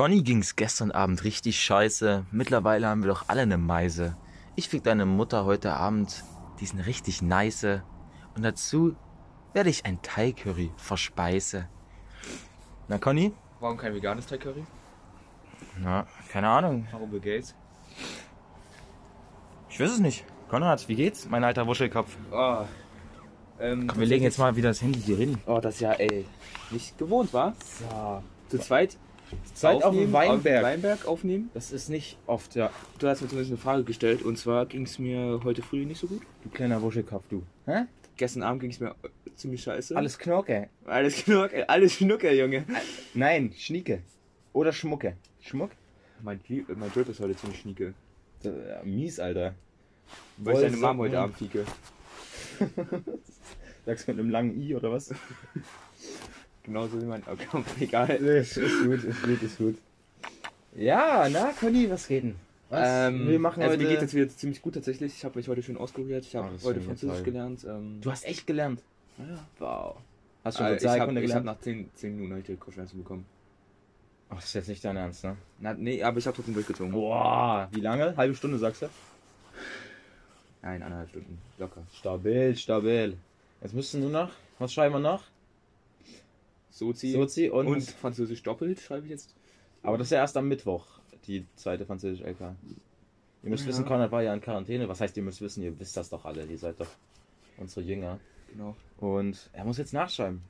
Conny ging's gestern Abend richtig scheiße. Mittlerweile haben wir doch alle eine Meise. Ich fick deine Mutter heute Abend diesen richtig nice. Und dazu werde ich ein Thai-Curry verspeise. Na, Conny? Warum kein veganes Thai Curry? Na, keine Ahnung. Warum Bill Gates? Ich weiß es nicht. Konrad, wie geht's, mein alter Wuschelkopf? Oh. Ähm, Komm, wir legen jetzt mal wieder das Handy hier hin. Oh, das ist ja, ey, nicht gewohnt, wa? So. Zu zweit? Zu zweit auf dem Weinberg. Auf Weinberg aufnehmen? Das ist nicht oft, ja. Du hast mir zumindest eine Frage gestellt und zwar ging es mir heute früh nicht so gut. Du kleiner Wuschelkopf, du. Hä? Gestern Abend ging es mir äh, ziemlich scheiße. Alles Knorke. Alles Knorke, alles Schnucke, Junge. Nein, Schnieke. Oder Schmucke. Schmuck? Mein, äh, mein Drip ist heute ziemlich schnieke. Ja, mies, Alter. Weil ich deine. Mom heute Abend fieke. Sagst du mit einem langen I oder was? Genauso wie mein Account, egal. ist, ist gut, ist gut, ist gut. Ja, na, Conny, was geht denn? Was? Ähm, wir machen also heute... mir geht es wieder ziemlich gut tatsächlich. Ich habe mich heute schön ausprobiert. Ich Oh, habe das heute Französisch toll. gelernt. Ähm, Du hast echt gelernt. ja. Wow. Hast du Äh, schon ich habe hab gelernt? nach 10, 10 Minuten heute Kopfschmerzen bekommen. Ach, das ist jetzt nicht dein Ernst, ne? Na, nee, aber ich habe trotzdem durchgezogen. Boah, wie lange? Halbe Stunde, sagst du? Nein, anderthalb Stunden. Locker. Stabil, stabil. Jetzt müssen nur noch, was schreiben wir noch? Sozi, Sozi und, und, Französisch doppelt schreibe ich jetzt. Aber das ist ja erst am Mittwoch, die zweite französische LK. Ihr müsst Ja. wissen, Konrad war ja in Quarantäne. Was heißt, ihr müsst wissen, ihr wisst das doch alle. Ihr seid doch unsere Jünger. Genau. Und er muss jetzt nachschreiben.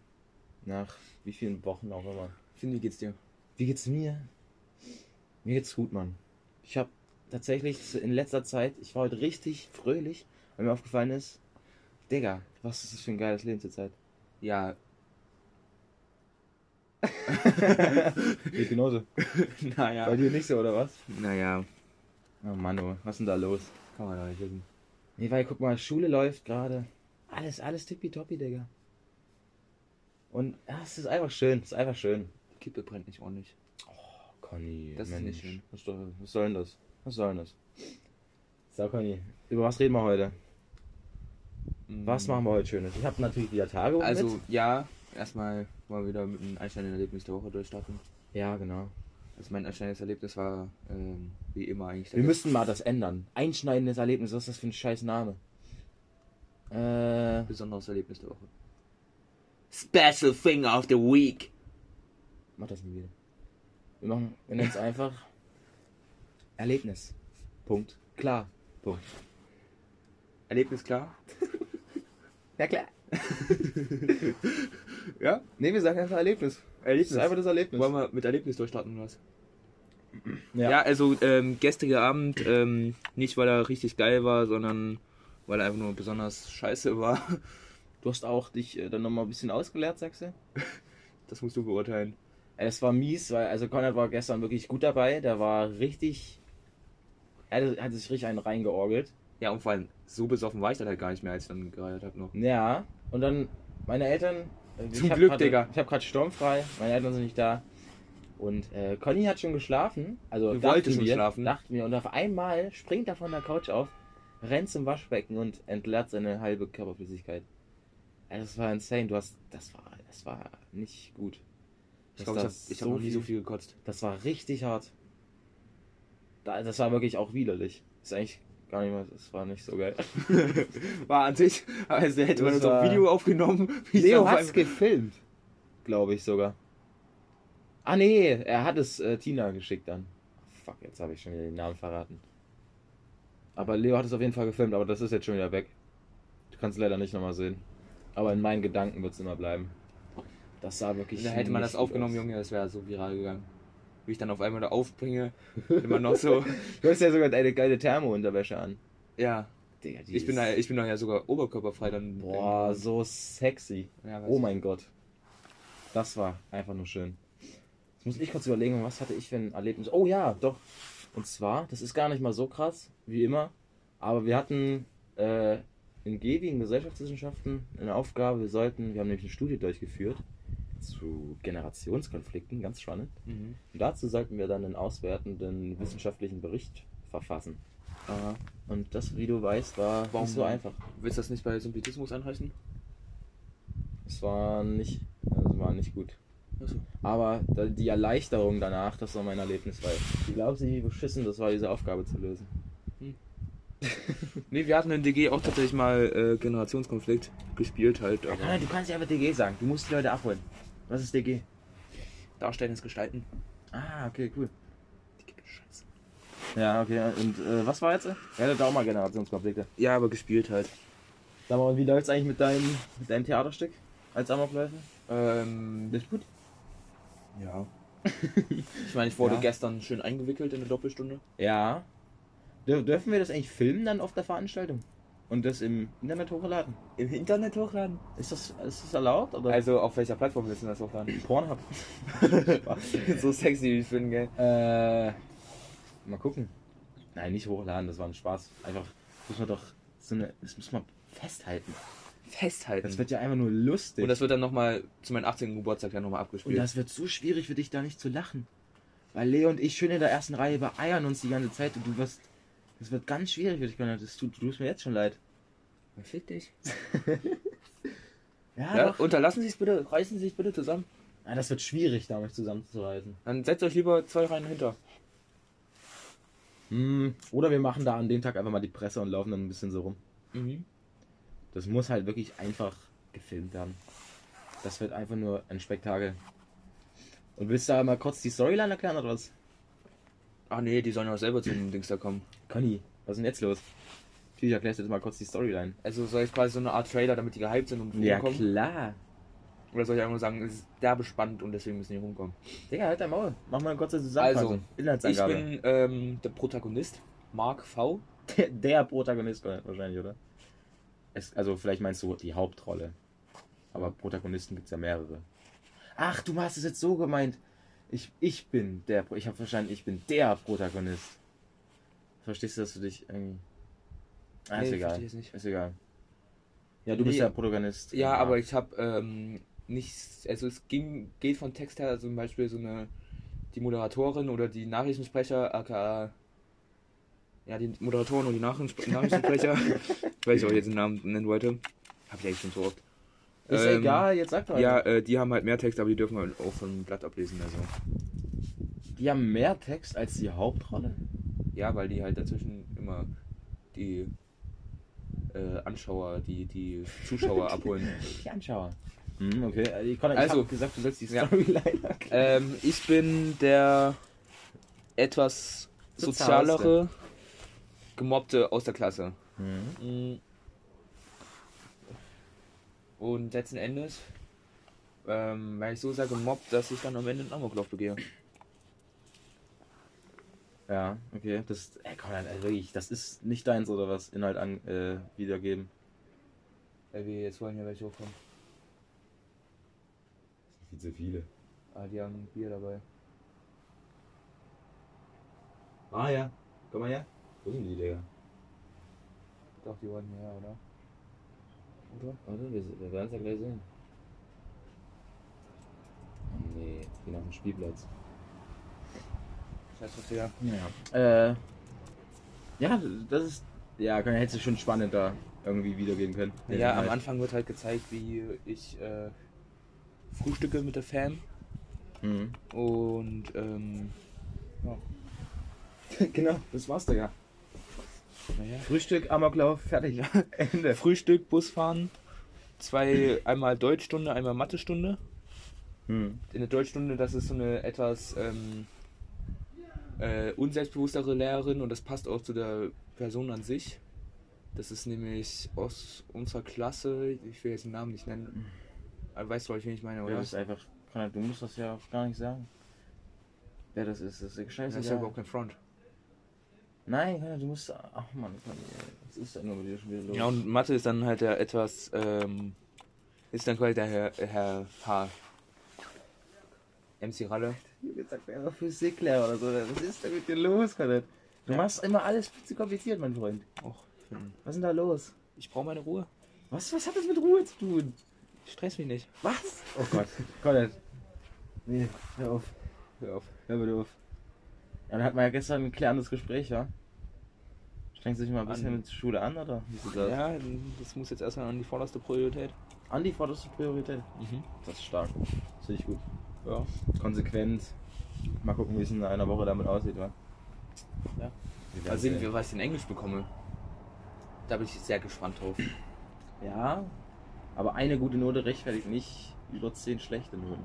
Nach wie vielen Wochen auch immer. Finn, wie geht's dir? Wie geht's mir? Mir geht's gut, Mann. Ich habe tatsächlich in letzter Zeit, ich war heute richtig fröhlich, weil mir aufgefallen ist, Digga, was ist das für ein geiles Leben zur Zeit? Ja, Ich genauso. naja. Bei dir nicht so, oder was? Naja, Oh Mann, oh, was ist denn da los? kann man da nicht wissen. Nee, weil guck mal, Schule läuft gerade. Alles, alles tippitoppi, Digga. Und ja, es ist einfach schön, es ist einfach schön. Kippe brennt nicht ordentlich. Conny, Das ist nicht schön. Was, soll- was soll denn das? Was soll denn das? So, Conny, über was reden wir heute? Was machen wir heute Schönes? Ich habe natürlich wieder Tage Also, mit. ja, erstmal wir wieder mit einem einschneidenden Erlebnis der Woche durchstarten. Ja, genau. Also mein einschneidendes Erlebnis war, ähm, wie immer eigentlich. Wir müssen mal das ändern. Einschneidendes Erlebnis, was ist das für ein scheiß Name? Äh, besonderes Erlebnis der Woche. Special Thing of the Week. mach das nie wieder. Wir machen, wir nennen es einfach Erlebnis. Punkt. Klar. Punkt. Erlebnis klar? Ja, klar. Ja? Nee, wir sagen einfach Erlebnis. Erlebnis. Das ist einfach das Erlebnis. Wollen wir mit Erlebnis durchstarten oder was? Ja. Ja, also ähm, gestriger Abend, ähm, nicht weil er richtig geil war, sondern weil er einfach nur besonders scheiße war. Du hast auch dich äh, dann nochmal ein bisschen ausgeleert, sagst du? Das musst du beurteilen. Es war mies, weil also Konrad war gestern wirklich gut dabei. Der war richtig. Er hatte, hatte sich richtig einen reingeorgelt. Ja, und vor allem, so besoffen war ich dann halt gar nicht mehr, als ich dann gereiert habe noch. Ja, und dann meine Eltern. Äh, Zum hab Glück, grad, Digga. Ich habe gerade sturmfrei. Meine Eltern sind nicht da. Und äh, Conny hat schon geschlafen. Also dachten wollten schon schlafen. Dachten wir. Und auf einmal springt er von der Couch auf, rennt zum Waschbecken und entleert seine halbe Körperflüssigkeit. Also, das war insane. Du hast. Das war. Das war nicht gut. Ich glaube, ich habe ich hab noch nie so viel gekotzt. Das war richtig hart. Da- Das war wirklich auch widerlich. Ist eigentlich gar nicht mehr, das war nicht so geil. War an sich, also hätte man Das uns auf war- Video aufgenommen. wie es Leo hat's einmal- gefilmt. Glaube ich sogar. Ah nee, er hat es äh, Tina geschickt dann. Fuck, jetzt habe ich schon wieder den Namen verraten. Aber Leo hat es auf jeden Fall gefilmt, aber das ist jetzt schon wieder weg. Du kannst es leider nicht nochmal sehen. Aber in meinen Gedanken wird es immer bleiben. Das sah wirklich. Da hätte man das aufgenommen, aus. Junge, das wäre so viral gegangen. Wie ich dann auf einmal da aufbringe, immer noch so. Du hast ja sogar deine geile Thermo-Unterwäsche an. Ja, Digga, ich bin, da, ich bin doch ja sogar oberkörperfrei dann. Boah, so sexy. Ja, Oh mein Gott. Das war einfach nur schön. Jetzt muss ich kurz überlegen, was hatte ich für ein Erlebnis. Oh ja, doch. Und zwar, das ist gar nicht mal so krass, wie immer. Aber wir hatten äh, in GEWI, in Gesellschaftswissenschaften, eine Aufgabe. Wir sollten, wir haben nämlich eine Studie durchgeführt zu Generationskonflikten, ganz spannend. Mhm. Und dazu sollten wir dann einen auswertenden wissenschaftlichen Bericht verfassen. Aha. Und das, wie du weißt, war Warum nicht so einfach. Willst du das nicht bei Sympathismus einreichen? Es war nicht, also war nicht gut. Achso. Aber die Erleichterung danach, das war mein Erlebnis, weil glaubst nicht, wie beschissen das war, diese Aufgabe zu lösen. Nee, wir hatten in DG auch tatsächlich mal äh, Generationskonflikt gespielt halt, aber Nein, du kannst ja einfach DG sagen. Du musst die Leute abholen. Was ist DG? Darstellendes Gestalten. Ah, okay, cool. Die gibt es Scheiße. Ja, okay. Und äh, was war jetzt? Ja, da auch mal Generationskonflikte. Ja, aber gespielt halt. Sag mal, und wie läuft's eigentlich mit deinem, mit deinem Theaterstück als Amokläufer? Ähm, Das ist gut. ja. ich meine, ich wurde Ja. gestern schön eingewickelt in eine Doppelstunde. Ja. Dür dürfen wir das eigentlich filmen dann auf der Veranstaltung? Und das im Internet hochladen? Im Internet hochladen? Ist das, ist das erlaubt? Oder? Also auf welcher Plattform willst du das hochladen? Pornhub. so sexy wie ich bin, gell? Äh, mal gucken. Nein, nicht hochladen, das war ein Spaß. Einfach, muss man doch so eine, das muss man festhalten. Festhalten. Das wird ja einfach nur lustig. Und das wird dann nochmal zu meinem 18. Geburtstag ja nochmal Und abgespielt. das wird so schwierig für dich, da nicht zu lachen. Weil Leo und ich schön in der ersten Reihe beeiern uns die ganze Zeit und du wirst, das wird ganz schwierig für dich, Conrad. Das tut, tut mir jetzt schon leid. Fick dich. Ja, Ja, doch. unterlassen Sie es bitte, reißen Sie sich bitte zusammen. Ja, das wird schwierig, da mich zusammenzureißen. Dann setzt euch lieber zwei Reihen hinter. Hm, oder wir machen da an dem Tag einfach mal die Presse und laufen dann ein bisschen so rum. Mhm. Das muss halt wirklich einfach gefilmt werden. Das wird einfach nur ein Spektakel. Und willst du da mal kurz die Storyline erklären oder was? Ach nee, die sollen ja auch selber zu dem Dings da kommen. Conny, was ist denn jetzt los? Natürlich erklärst du jetzt mal kurz die Storyline. Also soll ich quasi so eine Art Trailer, damit die gehypt sind und Ja, rumkommen? klar. Oder soll ich einfach nur sagen, es ist derbe spannend und deswegen müssen die rumkommen? Digga, halt dein Maul. Mach mal eine kurze Zusammenfassung. Also, Ich bin ähm, der Protagonist, Mark V. der, der Protagonist wahrscheinlich, oder? Es, also vielleicht meinst du die Hauptrolle. Aber Protagonisten gibt es ja mehrere. Ach, du hast es jetzt so gemeint. Ich, ich bin der, ich habe verstanden, ich bin der Protagonist. Verstehst du, dass du dich irgendwie... Ah, Nee, ist egal. Ist egal. Ja, du bist Nee. der Protagonist. Ja, aber ich habe ähm, nicht, also es ging, geht von Text her, also zum Beispiel so eine, die Moderatorin oder die Nachrichtensprecher, aka, ja, die Moderatoren und die Nachrichtensp Nachrichtensprecher, weil ich auch jetzt den Namen nennen wollte, habe ich eigentlich schon so oft. Ist Ähm, egal, jetzt sag doch Ja, äh, die haben halt mehr Text, aber die dürfen halt auch vom Blatt ablesen, also. Die haben mehr Text als die Hauptrolle. Ja, weil die halt dazwischen immer die äh, Anschauer, die, die Zuschauer abholen. Die Anschauer. Hm, okay. Ich, konnte, ich Also, gesagt, du sollst die ja. Storyline erklären. Ähm, ich bin der etwas Sozialste. sozialere Gemobbte aus der Klasse. Hm. Mm. Und letzten Endes ähm, werde ich so sehr gemobbt, dass ich dann am Ende einen Amoklauf begehe. Ja, okay. Das, ey, komm, also wirklich, das ist nicht deins oder was? Inhalt an, äh, wiedergeben. Weil wir jetzt wollen ja welche hochkommen. Viel zu viele. Ah, die haben Bier dabei. Ah ja. Komm mal her. Wo sind die, Digga? Doch, die wollen her, oder? Oder? Warte, wir, wir werden es ja gleich sehen. Oh nee, gehen auf den Spielplatz. Was her. Ja. Äh. Ja, das ist. Ja, kann, hättest du schon spannender irgendwie wiedergeben können. Ja, am Inhalt. Anfang wird halt gezeigt, wie ich äh, frühstücke mit der Fam. Mhm. Und ähm, genau, das war's, Digga. naja. Frühstück, Amoklauf, fertig. Ende. Frühstück, Busfahren, zwei, einmal Deutschstunde, einmal Mathestunde. Hm. In der Deutschstunde, das ist so eine etwas ähm, äh, unselbstbewusstere Lehrerin und das passt auch zu der Person an sich. Das ist nämlich aus unserer Klasse, ich will jetzt den Namen nicht nennen, aber weißt du, wen ich meine, Ja, oder? das ist einfach. Du musst das ja auch gar nicht sagen. Wer das ist, das ist ja Das scheiße. ist ja überhaupt kein Front. Nein, du musst. Ach man, was ist denn nur mit dir schon wieder los? Ja, und Mathe ist dann halt der etwas, ähm, ist dann quasi der Herr, Herr H. MC Ralle. Jetzt sagt er einfach Physiklehrer oder so. Was ist denn mit dir los, Konrad? Du Ja. machst immer alles viel zu kompliziert, mein Freund. Och, Was ist denn da los? ich brauche meine Ruhe. Was, was hat das mit Ruhe zu tun? Stress mich nicht. Was? Oh Gott. Konrad. Nee, hör auf. Hör auf. Hör bitte auf. Ja, dann hatten wir ja gestern ein klärendes Gespräch, ja? Strengst du dich mal ein bisschen An- mit Schule an, oder? Das? Ja, das muss jetzt erstmal an die vorderste Priorität. An die vorderste Priorität. Mhm. Das ist stark. Das finde ich gut. Ja. konsequent. Mal gucken, wie es in einer Woche damit aussieht, wa? Ja. Wir Mal sehen. wie- was ich in Englisch bekomme. Da bin ich sehr gespannt drauf. Ja, aber eine gute Note rechtfertigt nicht über zehn schlechte Noten.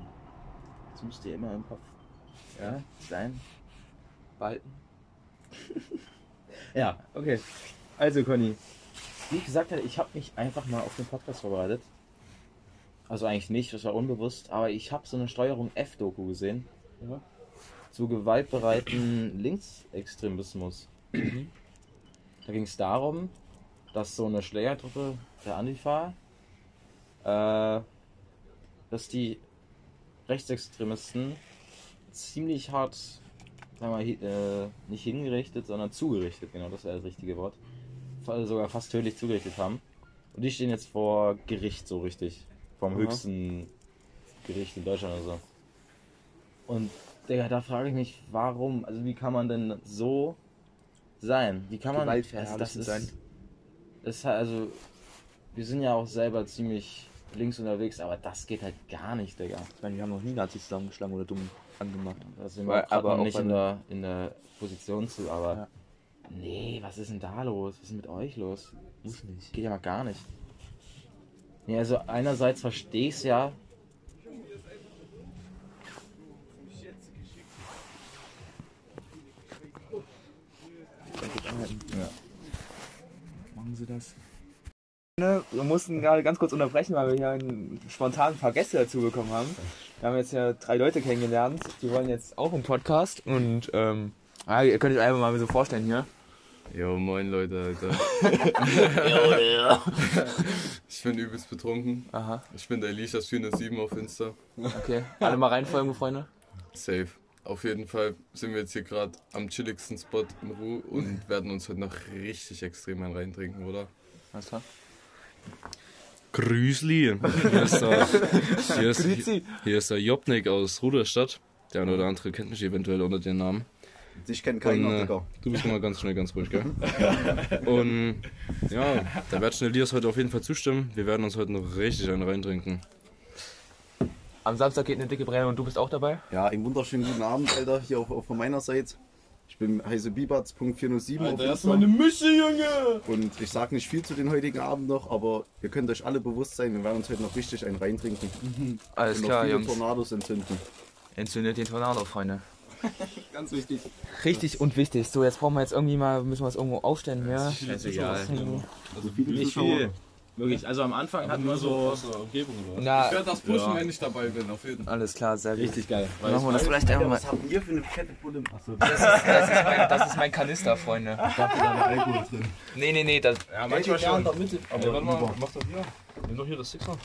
Das müsst ihr immer im Kopf. Ja, sein. Behalten. Ja, okay. Also, Conny, wie ich gesagt hatte, ich habe mich einfach mal auf den Podcast vorbereitet. Also eigentlich nicht, das war unbewusst, aber ich habe so eine Steuerung F-Doku gesehen. Ja. Zu gewaltbereiten Linksextremismus. Da ging es darum, dass so eine Schlägertruppe der Antifa, äh, dass die Rechtsextremisten ziemlich hart, sagen wir äh, nicht hingerichtet, sondern zugerichtet, genau, das wäre das richtige Wort, Fa- sogar fast tödlich zugerichtet haben. Und die stehen jetzt vor Gericht so richtig, vom Aha. höchsten Gericht in Deutschland oder so. Und Digga, da frage ich mich, warum, also wie kann man denn so sein? Wie kann man also das sein. ist, ist halt, also wir sind ja auch selber ziemlich links unterwegs, aber das geht halt gar nicht, Digga. Ich meine, wir haben noch nie Nazis zusammengeschlagen oder dumm angemacht. Da sind Weil- wir aber noch nicht in der, in der Position zu, aber Ja. nee, was ist denn da los? Was ist mit euch los? Muss nicht. Geht ja mal gar nicht. Nee, also einerseits verstehe ich es ja. Ja. Machen Sie das? Ne, Wir mussten gerade ganz kurz unterbrechen, weil wir hier einen, spontan ein paar Gäste dazu bekommen haben. Wir haben jetzt ja drei Leute kennengelernt, die wollen jetzt auch einen Podcast und ähm, ah, ihr könnt euch einfach mal so vorstellen hier. Jo, moin Leute, Alter. ich bin übelst betrunken. Aha, Ich bin der Elishas 407 auf Insta. okay. Alle mal reinfolgen, Freunde. Safe. Auf jeden Fall sind wir jetzt hier gerade am chilligsten Spot in Ruhe und werden uns heute noch richtig extrem einen reintrinken, oder? Alles klar. Grüßli. Hier ist der, hier ist, hier ist der Jobnik aus Ruderstadt. Der eine oder andere kennt mich eventuell unter dem Namen. Ich kenne Und, keinen äh, Digga. du bist immer ganz schnell, ganz ruhig, gell? Und ja, da wird schnell Elias heute auf jeden Fall zustimmen. Wir werden uns heute noch richtig einen reintrinken. Am Samstag geht eine dicke Brenne und du bist auch dabei? Ja, einen wunderschönen guten Abend, Alter, hier auch, auch von meiner Seite. Ich bin heiße Bibatz.407 auf Insta. Mische, Junge! Und ich sag nicht viel zu den heutigen Abend noch, aber ihr könnt euch alle bewusst sein, wir werden uns heute noch richtig einen reintrinken. Alles und noch klar, viele Jungs. Tornados entzünden. Entzündet den Tornado, Freunde. Ganz wichtig. Richtig und wichtig. So, jetzt brauchen wir jetzt irgendwie mal, müssen wir es irgendwo aufstellen hier. Scheißegal. Also viele Nicht viel. Wirklich, also am Anfang hatten wir so aus der Umgebung, oder? Na, Ich werde das pushen, Ja. wenn ich dabei bin, auf jeden Fall. alles klar, sehr gut. richtig geil. Dann machen wir das vielleicht einfach mal. Was habt ihr für eine fette Bulle? Achso, Das ist, das, ist mein, das ist mein Kanister, Freunde. da war Alkohol drin. Nee, nee, nee, das. Ja, Manchmal schon. Aber warte mal, mach doch hier. Nimm doch hier das Sixer.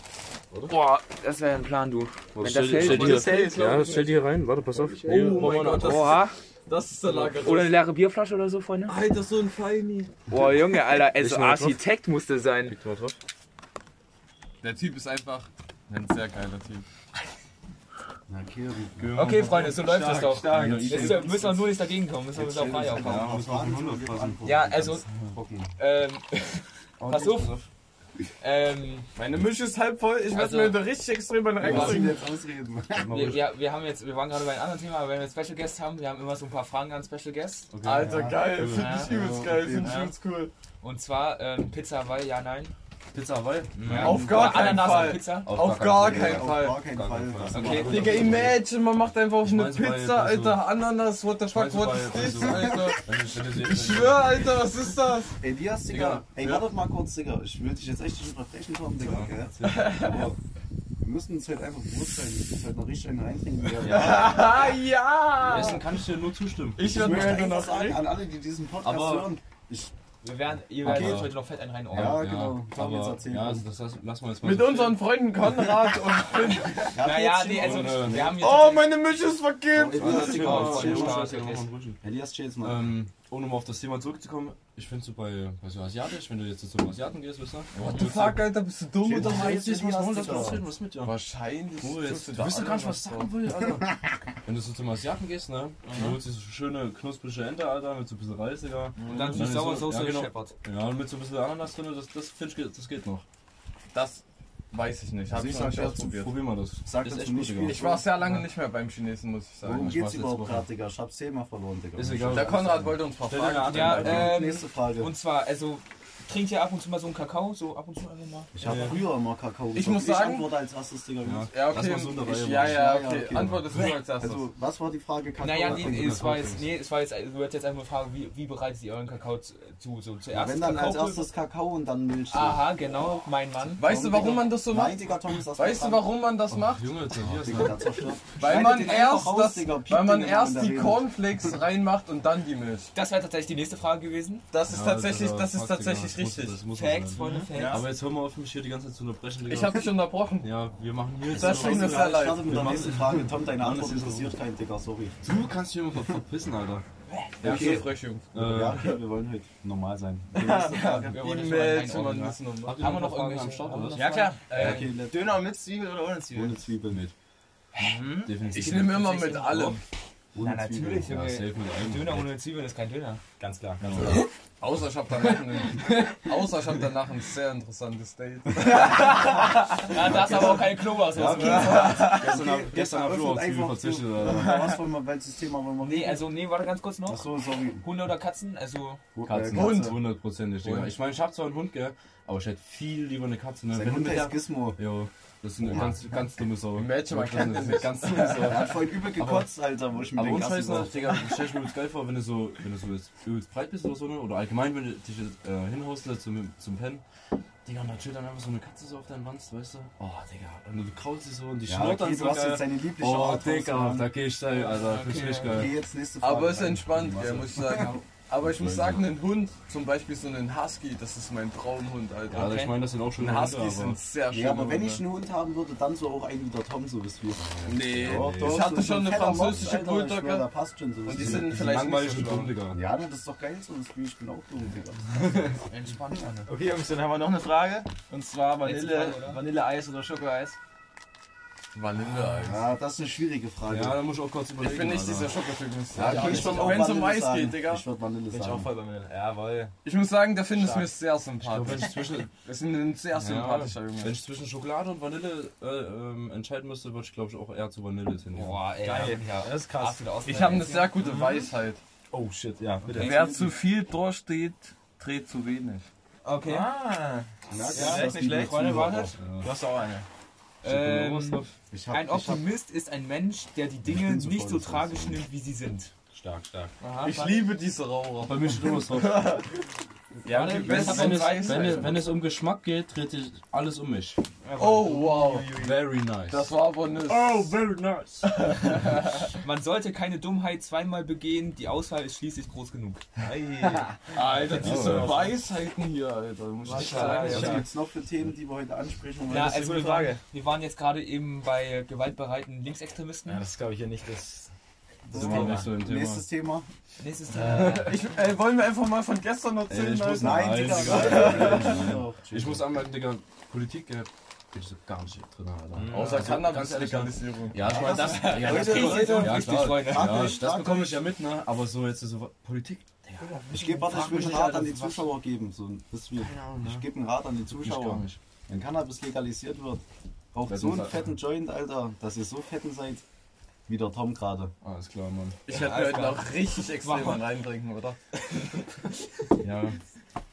Boah, das wäre ein Plan, du. Wenn das stell, hält, das hält. ja, stell dir hier rein. Warte, pass auf. Oh mein Gott, das Oha. Das ist der Lager. Oder eine leere Bierflasche oder so, Freunde. Alter, so ein Feini. Boah, Junge, Alter, also. Architekt musste sein. Der Typ ist einfach ein sehr geiler Typ. Okay, Freunde, so läuft es doch. stark. Jetzt müssen wir nur nicht dagegen kommen, müssen wir uns auf frei aufhauen. Ja, was war denn so? Ja, also, ähm, pass auf. Ähm, Meine Mische ist halb voll. Ich Also- werde mir da richtig extrem einen Was reintrinken. jetzt ausreden? wir, wir, wir haben jetzt, wir waren gerade bei einem anderen Thema, aber wenn wir Special Guests haben, wir haben immer so ein paar Fragen an Special Guests. Alter, geil. Finde Ja. ich übelst geil. Finde ich Ja. übelst cool. Und zwar ähm, Pizza Hawaii, ja, nein. Pizza Hawaii? Ja. Auf gar Oder keinen Ananas Fall. auf Pizza. Auf gar keinen Auf Fall. gar keinen Fall. Okay. Digga, imagine, man macht einfach auf eine Pizza, Alter, Ananas, what the fuck, what is this, so- Alter? Ich schwör, Alter, was ist das? Elias, Digga, Digga, ey, ja. warte doch mal kurz, Digga. Ich will dich jetzt echt nicht unterbrechen, Tom, Digga? Aber wir müssen uns halt einfach bewusst sein, wir müssen halt noch richtig einen reintrinken. werden. Ah, ja! Essen kann ich dir nur zustimmen. Ich Ich werde mir einfach noch sagen, an alle, die diesen Podcast Aber- hören, ich, Wir werden, ihr werdet Okay. euch heute noch fett einen rein Ja, genau. Jetzt Aber, erzähl ja, also das lass, lass mal jetzt mal Mit so unseren Freunden Konrad und Finn. Naja, nee, also, Und, äh, wir haben jetzt. Oh, meine Mische ist verkehrt! Digga, Oh, chill ja, mal. stark. Stell mal ein Brötchen. Elias, chill jetzt mal. Ähm, um nochmal auf das Thema zurückzukommen, ich finde so bei, bei so Asiatisch, wenn du jetzt zum Asiaten gehst, wisst ihr? What the fuck, Alter, bist du dumm oder doch mal was? Warum das, das Digga. was was mit, ja? Wahrscheinlich. Bruder, jetzt, du weißt doch gar nicht, was ich sagen will, Alter. Wenn du so zum Asiaten gehst, ne? Dann holst du so schöne knusprige Ente, Alter, mit so ein bisschen Reis, Digga. Und dann die ist saure so- Soße ja, genau. scheppert. Ja, und mit so ein bisschen Ananas drin, das, das finde ich, geht- das geht noch. Das Weiß ich nicht. Hab Also ich ich noch sag nicht ja, ausprobiert. Probier mal das. Sag das echt viel. Ich war sehr lange nicht mehr beim Chinesen, muss ich sagen. Worum ich geht's überhaupt gerade, Digga? Ich hab's zehnmal verloren, Digga. Ist egal. Der Konrad wollte uns ein paar Stell dir eine Fragen Antwort. stellen. Ja, ähm, Nächste Frage. Und zwar, also, trinkt ihr ab und zu mal so einen Kakao? So ab und zu einfach mal? Ich habe früher immer Kakao Ich muss Ich sagen- antworte als erstes, Digga. Ja. Ja, Lass okay. mal so Ich, ja, ja, Ja, okay. okay. Antwortest du als erstes. Also, was war die Frage? Kakao? Naja, nee, Kakao? es war jetzt, nee, es war jetzt, du wolltest jetzt einfach fragen, wie, wie bereitet ihr euren Kakao zu? zu so, Ja, zuerst wenn dann als Kakaopulver? erstes Kakao und dann Milch. Aha, genau, mein Mann. weißt du, warum man das so Nein, macht? Digga, Tom ist das Weißt du, warum man das macht? Junge. Weil man erst, das, weil man erst die. Cornflakes reinmacht und dann die Milch. Das wäre tatsächlich die nächste Frage gewesen. Das ist tatsächlich, Ja, das ist tatsächlich Das muss- richtig. das muss Facts. Freunde, Facts. Ja. Aber jetzt hör mal auf, mich hier die ganze Zeit zu unterbrechen, Digga. Ich habe dich unterbrochen. Ja, wir machen hier jetzt. Das mir Ich sehr leid. starte mit der Wir nächsten Frage. Tom, deine Antwort das ist interessiert keinen, Digga, sorry. Du kannst dich immer ver- verpissen, Alter. Ja, Okay. frech, Jungs. Äh, Ja, okay, wir wollen heute normal sein. Okay, nächste Frage. Wir Die wollen das mal Habt ihr Haben wir noch irgendwelche- am Start, wir oder? Ja, klar. Äh, okay, Döner mit Zwiebel oder ohne Zwiebel? ohne Zwiebeln. Mit. Definitiv. Ich nehme immer mit allem. Ohne Na, natürlich, Ja, Junge. Döner ohne Zwiebeln ist kein Döner. Ganz klar. Außer ich habe danach, einen- außer ich hab danach ein sehr interessantes Date. Ja, da ist aber auch keine Knoblauch. Ja, Okay. okay. Gestern hab- gestern hab ich auch auf Zwiebeln verzichtet. Was wollen wir, welches Thema wollen wir Nee, also, nee, warte ganz kurz noch. Achso, sorry. Hunde oder Katzen? Also, Katzen. Äh, Hund. Hundertprozentig. Ich meine, ich hab zwar einen Hund, gell, aber ich hätte viel lieber eine Katze. Ne? Sein Wenn du Hund mit der... heißt Gizmo. Jo, das ist eine ganz, ganz dumme Sau. Mädchen, man kennt das nicht. Ganz dumme Sau. Er hat vorhin übel gekotzt, Alter, wo ich mit Aber Scheiß, war. ne, Digga, ich stell ich mir übelst geil vor, wenn du so, wenn du so jetzt übelst breit bist oder so, ne, oder allgemein, wenn du dich jetzt, äh, hinhaust ne, zum, zum Pennen. Digga, und da chillt dann einfach so eine Katze so auf deinem Wanst, weißt du? Oh, Digga, und du kraulst sie so und die Ja, schnurrt okay, dann so du hast jetzt seine liebliche Oh, Art Digga, da geh ich steil, Alter, find ich richtig geil. Okay, jetzt nächste Frage. Aber ist entspannt, ja, ist- muss ich sagen. Aber ich muss sagen, ein Hund, zum Beispiel so einen Husky, das ist mein Traumhund, Ja, Alter. Alter, ich meine, das sind auch schon Husky sind sehr schön. Ja, aber wenn ich einen Hund haben würde, dann so auch einen wie der Tom, so bist du. Nee, Doch, doch, ich hatte so schon ein eine französische ich schwör, Da Bulldogge. passt schon so. Und die sind du. vielleicht langweilig nicht und so dumm. Digga. Ja, das ist doch geil so, das Spiel. Ich bin auch dumm, Digga. entspannt, Freunde. Okay, Jungs, dann haben wir noch eine Frage. Und zwar Vanille? Vanilleeis oder Schokoeis. Vanilleeis. Ja, das ist eine schwierige Frage. Ja, da muss ich auch kurz überlegen. Ich bin nicht dieser ich Ja, sagen. okay, Ich auch Wenn es um Vanille Eis sagen. geht, Digga. Ich würde Vanille Bin ich auch sagen. voll bei Vanille. Jawohl. Ich muss sagen, der Finn ist mir sehr Ich glaube, wenn sympathisch. ich zwischen, Das ist ein sehr sympathischer ja, wenn ich zwischen Schokolade und Vanille äh, ähm, entscheiden müsste, würde ich glaube ich auch eher zu Vanille tendieren. Boah, ey. Geil. Ja, Das ist krass. Ich habe eine sehr gute Weisheit. Oh shit, ja, bitte. Wer zu viel durchsteht, dreht zu wenig. Okay. Ah, Ja, das schlecht, ist nicht schlecht. Freunde, wartet. du hast auch eine. Ähm, Ich hab, ein ich hab, Optimist ist ein Mensch, der die Dinge so nicht so tragisch nimmt, wie sie sind. Stark, stark. Aha, Ich liebe diese Raucher. Bei mir steht immer. Ja, hat Wenn es, wenn, es, wenn es um Geschmack geht, dreht sich alles um mich. Oh, wow. Very nice. Das war aber eine... oh, very nice. Man sollte keine Dummheit zweimal begehen, die Auswahl ist schließlich groß genug. Alter, diese Oh. Weisheiten hier, Alter. Muss ich sagen. was ja. gibt's noch für Themen, die wir heute ansprechen wollen? Ja, eine also waren, Frage. wir waren jetzt gerade eben bei gewaltbereiten Linksextremisten. Ja, das ist glaube ich hier nicht das. Das ist nicht so ein Thema. Nächstes Thema. Nächstes Thema. Ich, ey, wollen wir einfach mal von gestern Ey, erzählen, ich muss Nein, Nein, Digga. Ich muss anmerken, Digga, Politik äh, bin ich so gar nicht drin, Alter. Außer Also, ganz ehrlich, Cannabis-Legalisierung. Ja, ich meine, das, ja, das, bekomme- Leute, ja, klar, ja, das bekomme ich ja mit, ne? Aber so jetzt so Politik, Digga. Ich gebe, warte, ich will einen Rat an die Zuschauer geben. So, das wird, Ahnung, ich gebe einen Rat an die Zuschauer. Wenn Cannabis legalisiert wird, raucht Das so einen fetten Joint, Alter, dass ihr so fetten seid, wie der Tom gerade. Alles klar, Mann. Ich werde mir heute noch richtig extrem reintrinken, oder? Ja,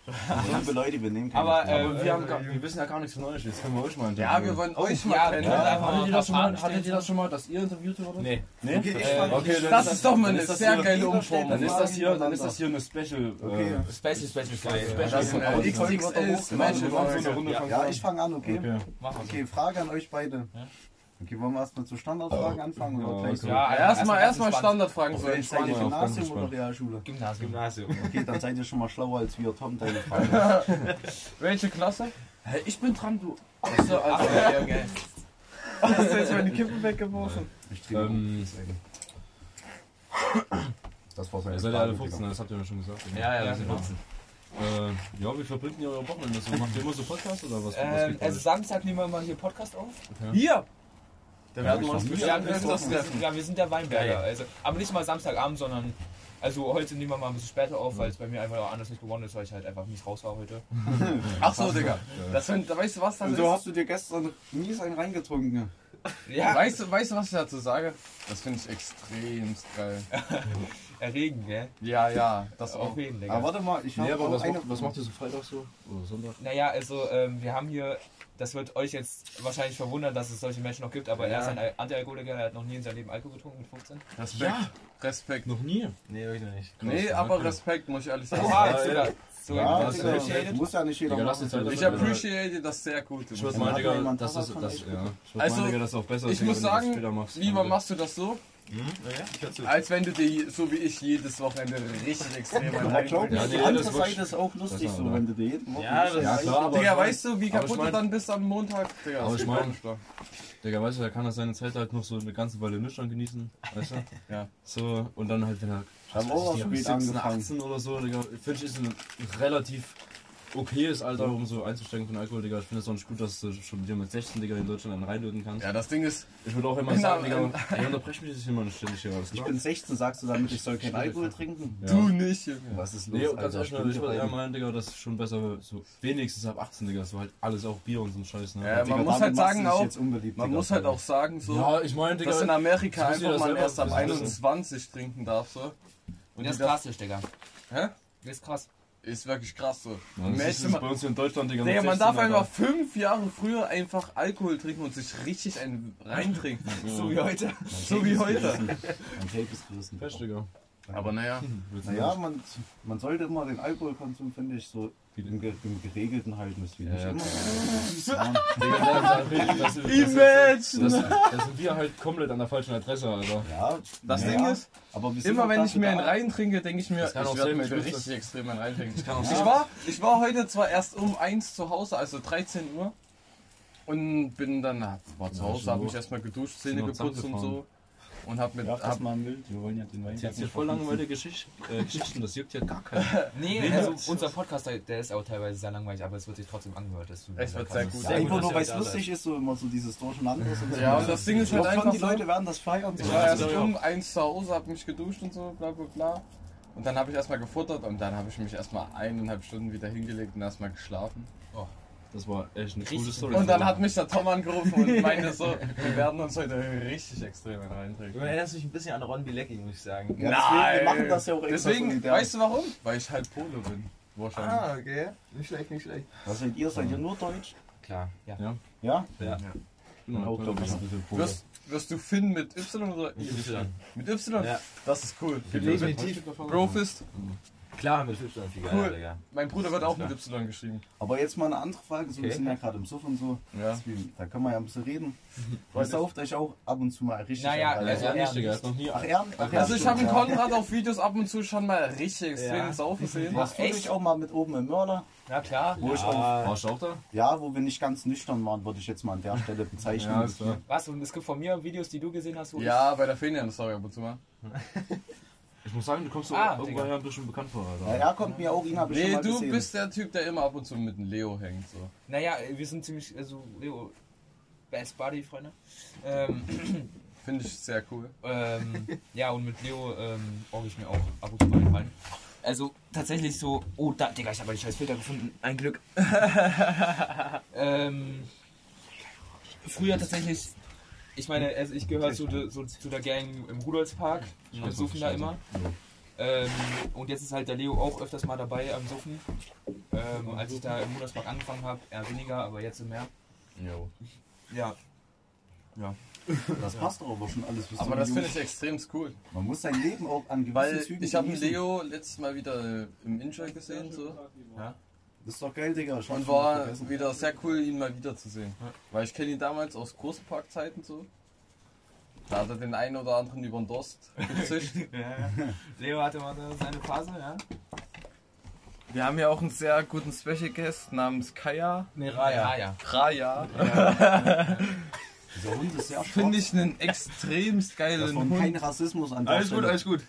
So liebe Leute, wir nehmen keine Aber, äh, aber wir, haben gar, wir wissen ja gar nichts von euch, jetzt können wir euch mal Ja, wir wollen euch mal ja, kennen. Hattet ihr, das schon mal, Fragen hattet ihr stellen. das schon mal, dass ihr interviewt wurdet? Nee. Nee? Okay, ich Äh, okay, dann Das ist doch mal eine sehr geile Dann Umformung. Dann ist das hier, dann ist das hier eine Special. Okay. Äh, Special, special, special. Folge XXL machen Special. eine Runde Ja. ich fange an, okay? Okay, Frage an euch beide. Okay, wollen wir erstmal zu Standardfragen anfangen oder Ja, gleich so? okay. Ja, Erstmal erstmal Standardfragen so Okay, seid ihr Gymnasium oder. Realschule? Gymnasium. Gymnasium. Okay, dann seid ihr schon mal schlauer als wir, Tom, deine Frage. Welche Klasse? Ich bin dran, du. Achso, also, Okay, okay. hast du jetzt meine Kippen weggeworfen? Ich trinke Ähm, Das war seine Ihr seid ja alle Frage, 15, das habt ihr mir schon gesagt. Ja, ja, Ja, wir sind genau. 14. Äh, ja, wie verbringt ihr euer Wochenende? So, macht ihr immer so Podcast oder was? was Ähm, bei also? Samstag nehmen wir mal hier Podcast auf. Hier! Da werden wir uns bestimmt Ja, wir öfters sind, wir treffen. ja, wir sind der Weinberger. Also, aber nicht mal Samstagabend, sondern Also heute nehmen wir mal ein bisschen später auf, weil es bei mir einfach auch anders nicht geworden ist, weil ich halt einfach mies raus war heute. Ach so, Digga. Das find, weißt du was das Und ist? so hast du dir gestern mies einen reingetrunken. Ja, Weißt du, weißt du, was ich dazu sage? Das finde ich extremst geil. erregend, gell? Ja, ja, das auch. Auf jeden, Digga. Aber warte mal, ich Nee, habe aber auch was, eine... macht, was macht ihr so Freitag so? Oder Sonntag? Naja, also ähm, wir haben hier, das wird euch jetzt wahrscheinlich verwundern, dass es solche Menschen noch gibt, aber er ist ein Al- Antialkoholiker, er hat noch nie in seinem Leben Alkohol getrunken mit 15. Respekt. Respekt. Noch nie. Nee, hab ich noch nicht. Nee, aber Respekt, muss ich ehrlich sagen. Oha, jetzt sogar. So, Ja, das das ist ist ja, appreciated. muss ja nicht jeder Digga, lass machen. uns halt Ich appreciate das sehr gut. Ich würde meinen, hat Digga, das, Fahrrad das, ja. Ich Also, meinen, Digga, das ist auch besser, Ich muss wenn du das sagen, später machst. lieber machst du das so, Ich als wenn du dir so wie ich jedes Wochenende richtig extrem Aber glaub einen mir, Ja, die andere Seite ist auch lustig so, oder? wenn du dir jeden Woche Ja, das- Ja, klar, aber. Digga, ich weißt du, wie kaputt ich du mein- dann bist am Montag? Digga, Aber das ich geht mein- auch nicht klar. Digga, weißt du, er kann er seine Zeit halt noch so eine ganze Weile nüchtern genießen, weißt du? Ja. So, und dann halt, wenn er. Haben wir auch spät 17, angefangen. 18 oder so, Digga, finde ich, ist ein relativ okayes Alter, um so einzusteigen von Alkohol, Digga. Ich finde es auch nicht gut, dass du schon wieder mit 16, Digga, in Deutschland einen reinlöten kannst. Ja, das Ding ist, Ich würde auch immer Genau, sagen, Digga, ähm, ey, unterbrech mich jetzt immer nicht ständig hier, Ich bin 16, sagst du damit, ich soll keinen Alkohol trinken? Ja. du nicht. Junge. Was ist los, Nee, ganz Alter? ehrlich, ich würde eher meinen, Digga, das ist schon besser, so wenigstens ab 18, Digga, so halt alles auch Bier und so ein Scheiß, ne? Ja, Digga, man muss halt sagen auch, man Digga. muss halt auch sagen, so, ja, ich meine, Digga, dass in Amerika einfach man erst ab wissen. 21 trinken darf, so. Und Das ist klassisch, Digga. Hä? Das ist krass. Ist wirklich krass so. Ja, Die das ist Mädchen, bei uns hier in Deutschland, Digga. Digga, mit man 16, darf einfach fünf Jahre früher einfach Alkohol trinken und sich richtig einen reintrinken. So wie heute. so wie heute. Mein Tape ist gerissen. Fest, Digga. Aber naja. Du Naja, man, man sollte immer den Alkoholkonsum, finde ich, so im, im geregelten halten. Das wie nicht Ja, das- das- das- Imagine! das- Da sind wir halt komplett an der falschen Adresse, Alter. Ja, Das ja, Ding ist, wir Immer wenn ich mir einen reintrinke, denke ich mir, Das kann auch ich werde mir richtig extrem einen reintrinken. kann auch Ich war, ich war heute zwar erst um 1 zu Hause, also 13 Uhr. Und bin dann, war zu Ja, Hause, habe mich erstmal geduscht, Zähne geputzt und so. Und hab mit, Ja, das hab, mal wild. Wir wollen ja den Wein. Jetzt hier voll langweilige Geschicht, äh, Geschichten, das juckt ja gar keinen. Nee, Wen also unser Podcast, der- ist auch teilweise sehr langweilig, aber es wird sich trotzdem angehört. Das Es wird sehr gut. Ja, Sehr einfach gut, nur, weil es lustig ist, so immer so dieses Durcheinander. Und so. Ja, und das Ding ist halt schon, einfach die Leute werden das feiern. So. ich war erst um 1 zu Hause, hab mich geduscht und so, bla bla bla. Und dann habe ich erstmal gefuttert und dann habe ich mich erstmal eineinhalb Stunden wieder hingelegt und erstmal geschlafen. Das war echt eine Richtig. coole Story. Und dann hat mich der Tom angerufen und meinte so, wir werden uns heute richtig extrem einen Du erinnerst mich ein bisschen an Ron Bilecki, muss ich sagen. Ja, deswegen, wir machen das ja auch Deswegen, weißt du warum? Weil ich halt Pole bin. Wahrscheinlich. Ah, okay. Nicht schlecht, nicht schlecht. Was seid ihr? Seid ihr nur Deutsch? Klar. Ja. Ja. Ja? Auch, ich. bisschen Pole. Wirst, wirst du Finn mit Y oder? Y. Mit Y? Ja. Das ist cool. Definitiv. Brofist. Klar, mit Y viel Cool. geiler, Digga. Mein Bruder wird auch mit Y geschrieben. Aber jetzt mal eine andere Frage. So, Wir Okay. sind ja gerade im Suff und so. Ja. Deswegen, Da können wir ja ein bisschen reden. Ihr sauft euch auch ab und zu mal richtig. Naja, an, also Ja, er nicht. ist noch nie. Ach, Ehren? Ach, Also ich habe ja. Konrad auf Videos ab und zu schon mal richtig extrem Ja. saufen sehen. Warst du dich auch mal mit oben im Mörder? Ja, klar. Wo ich auch, Warst du auch da? ja, wo wir nicht ganz nüchtern waren, würde ich jetzt mal an der Stelle bezeichnen. Ja, ist. Was? Und es gibt von mir Videos, die du gesehen hast, wo Ja, bei der Fenian-Story ab und zu mal. Ich muss sagen, du kommst so Ah, irgendwo Digga. her ein bisschen bekannt vor, Ja, er kommt mir auch, ihn habe ich schon Nee, mal du gesehen. bist der Typ, der immer ab und zu mit dem Leo hängt. So. Naja, wir sind ziemlich, also, Leo, Best Buddy, Freunde. Ähm, Finde ich sehr cool. ähm, ja, und mit Leo ähm, orge ich mir auch ab und zu mal rein. Also tatsächlich so, oh da, Digga, ich habe die scheiß Filter gefunden, ein Glück. ähm, früher tatsächlich, ich meine, also ich gehöre zu, de, so, zu der Gang im Rudolfspark, wir suchen da immer. Ähm, und jetzt ist halt der Leo auch öfters mal dabei am Suffen. Ähm, als ich da im Rudolfspark angefangen habe, eher weniger, aber jetzt mehr. Jo. Ja, Das passt doch aber schon alles. bis Aber das finde ich extrem cool. Man muss sein Leben auch an gewissen Weil Zügen ich habe. Leo letztes Mal wieder äh, im Enjoy gesehen so. Das ist doch geil, Digga. Ich hab's und war wieder sehr cool, ihn mal wiederzusehen. Weil ich kenne ihn damals aus Großparkzeiten so. Da hat er den einen oder anderen über den Durst gezischt. Leo hatte mal seine Phase, ja. Wir haben ja auch einen sehr guten Special Guest namens Kaya. Nee, Raya. Raya. Raya. Dieser Hund ist sehr Finde ich einen extremst Das geilen kein Hund. Rassismus an der Alles gut, Stelle. alles gut.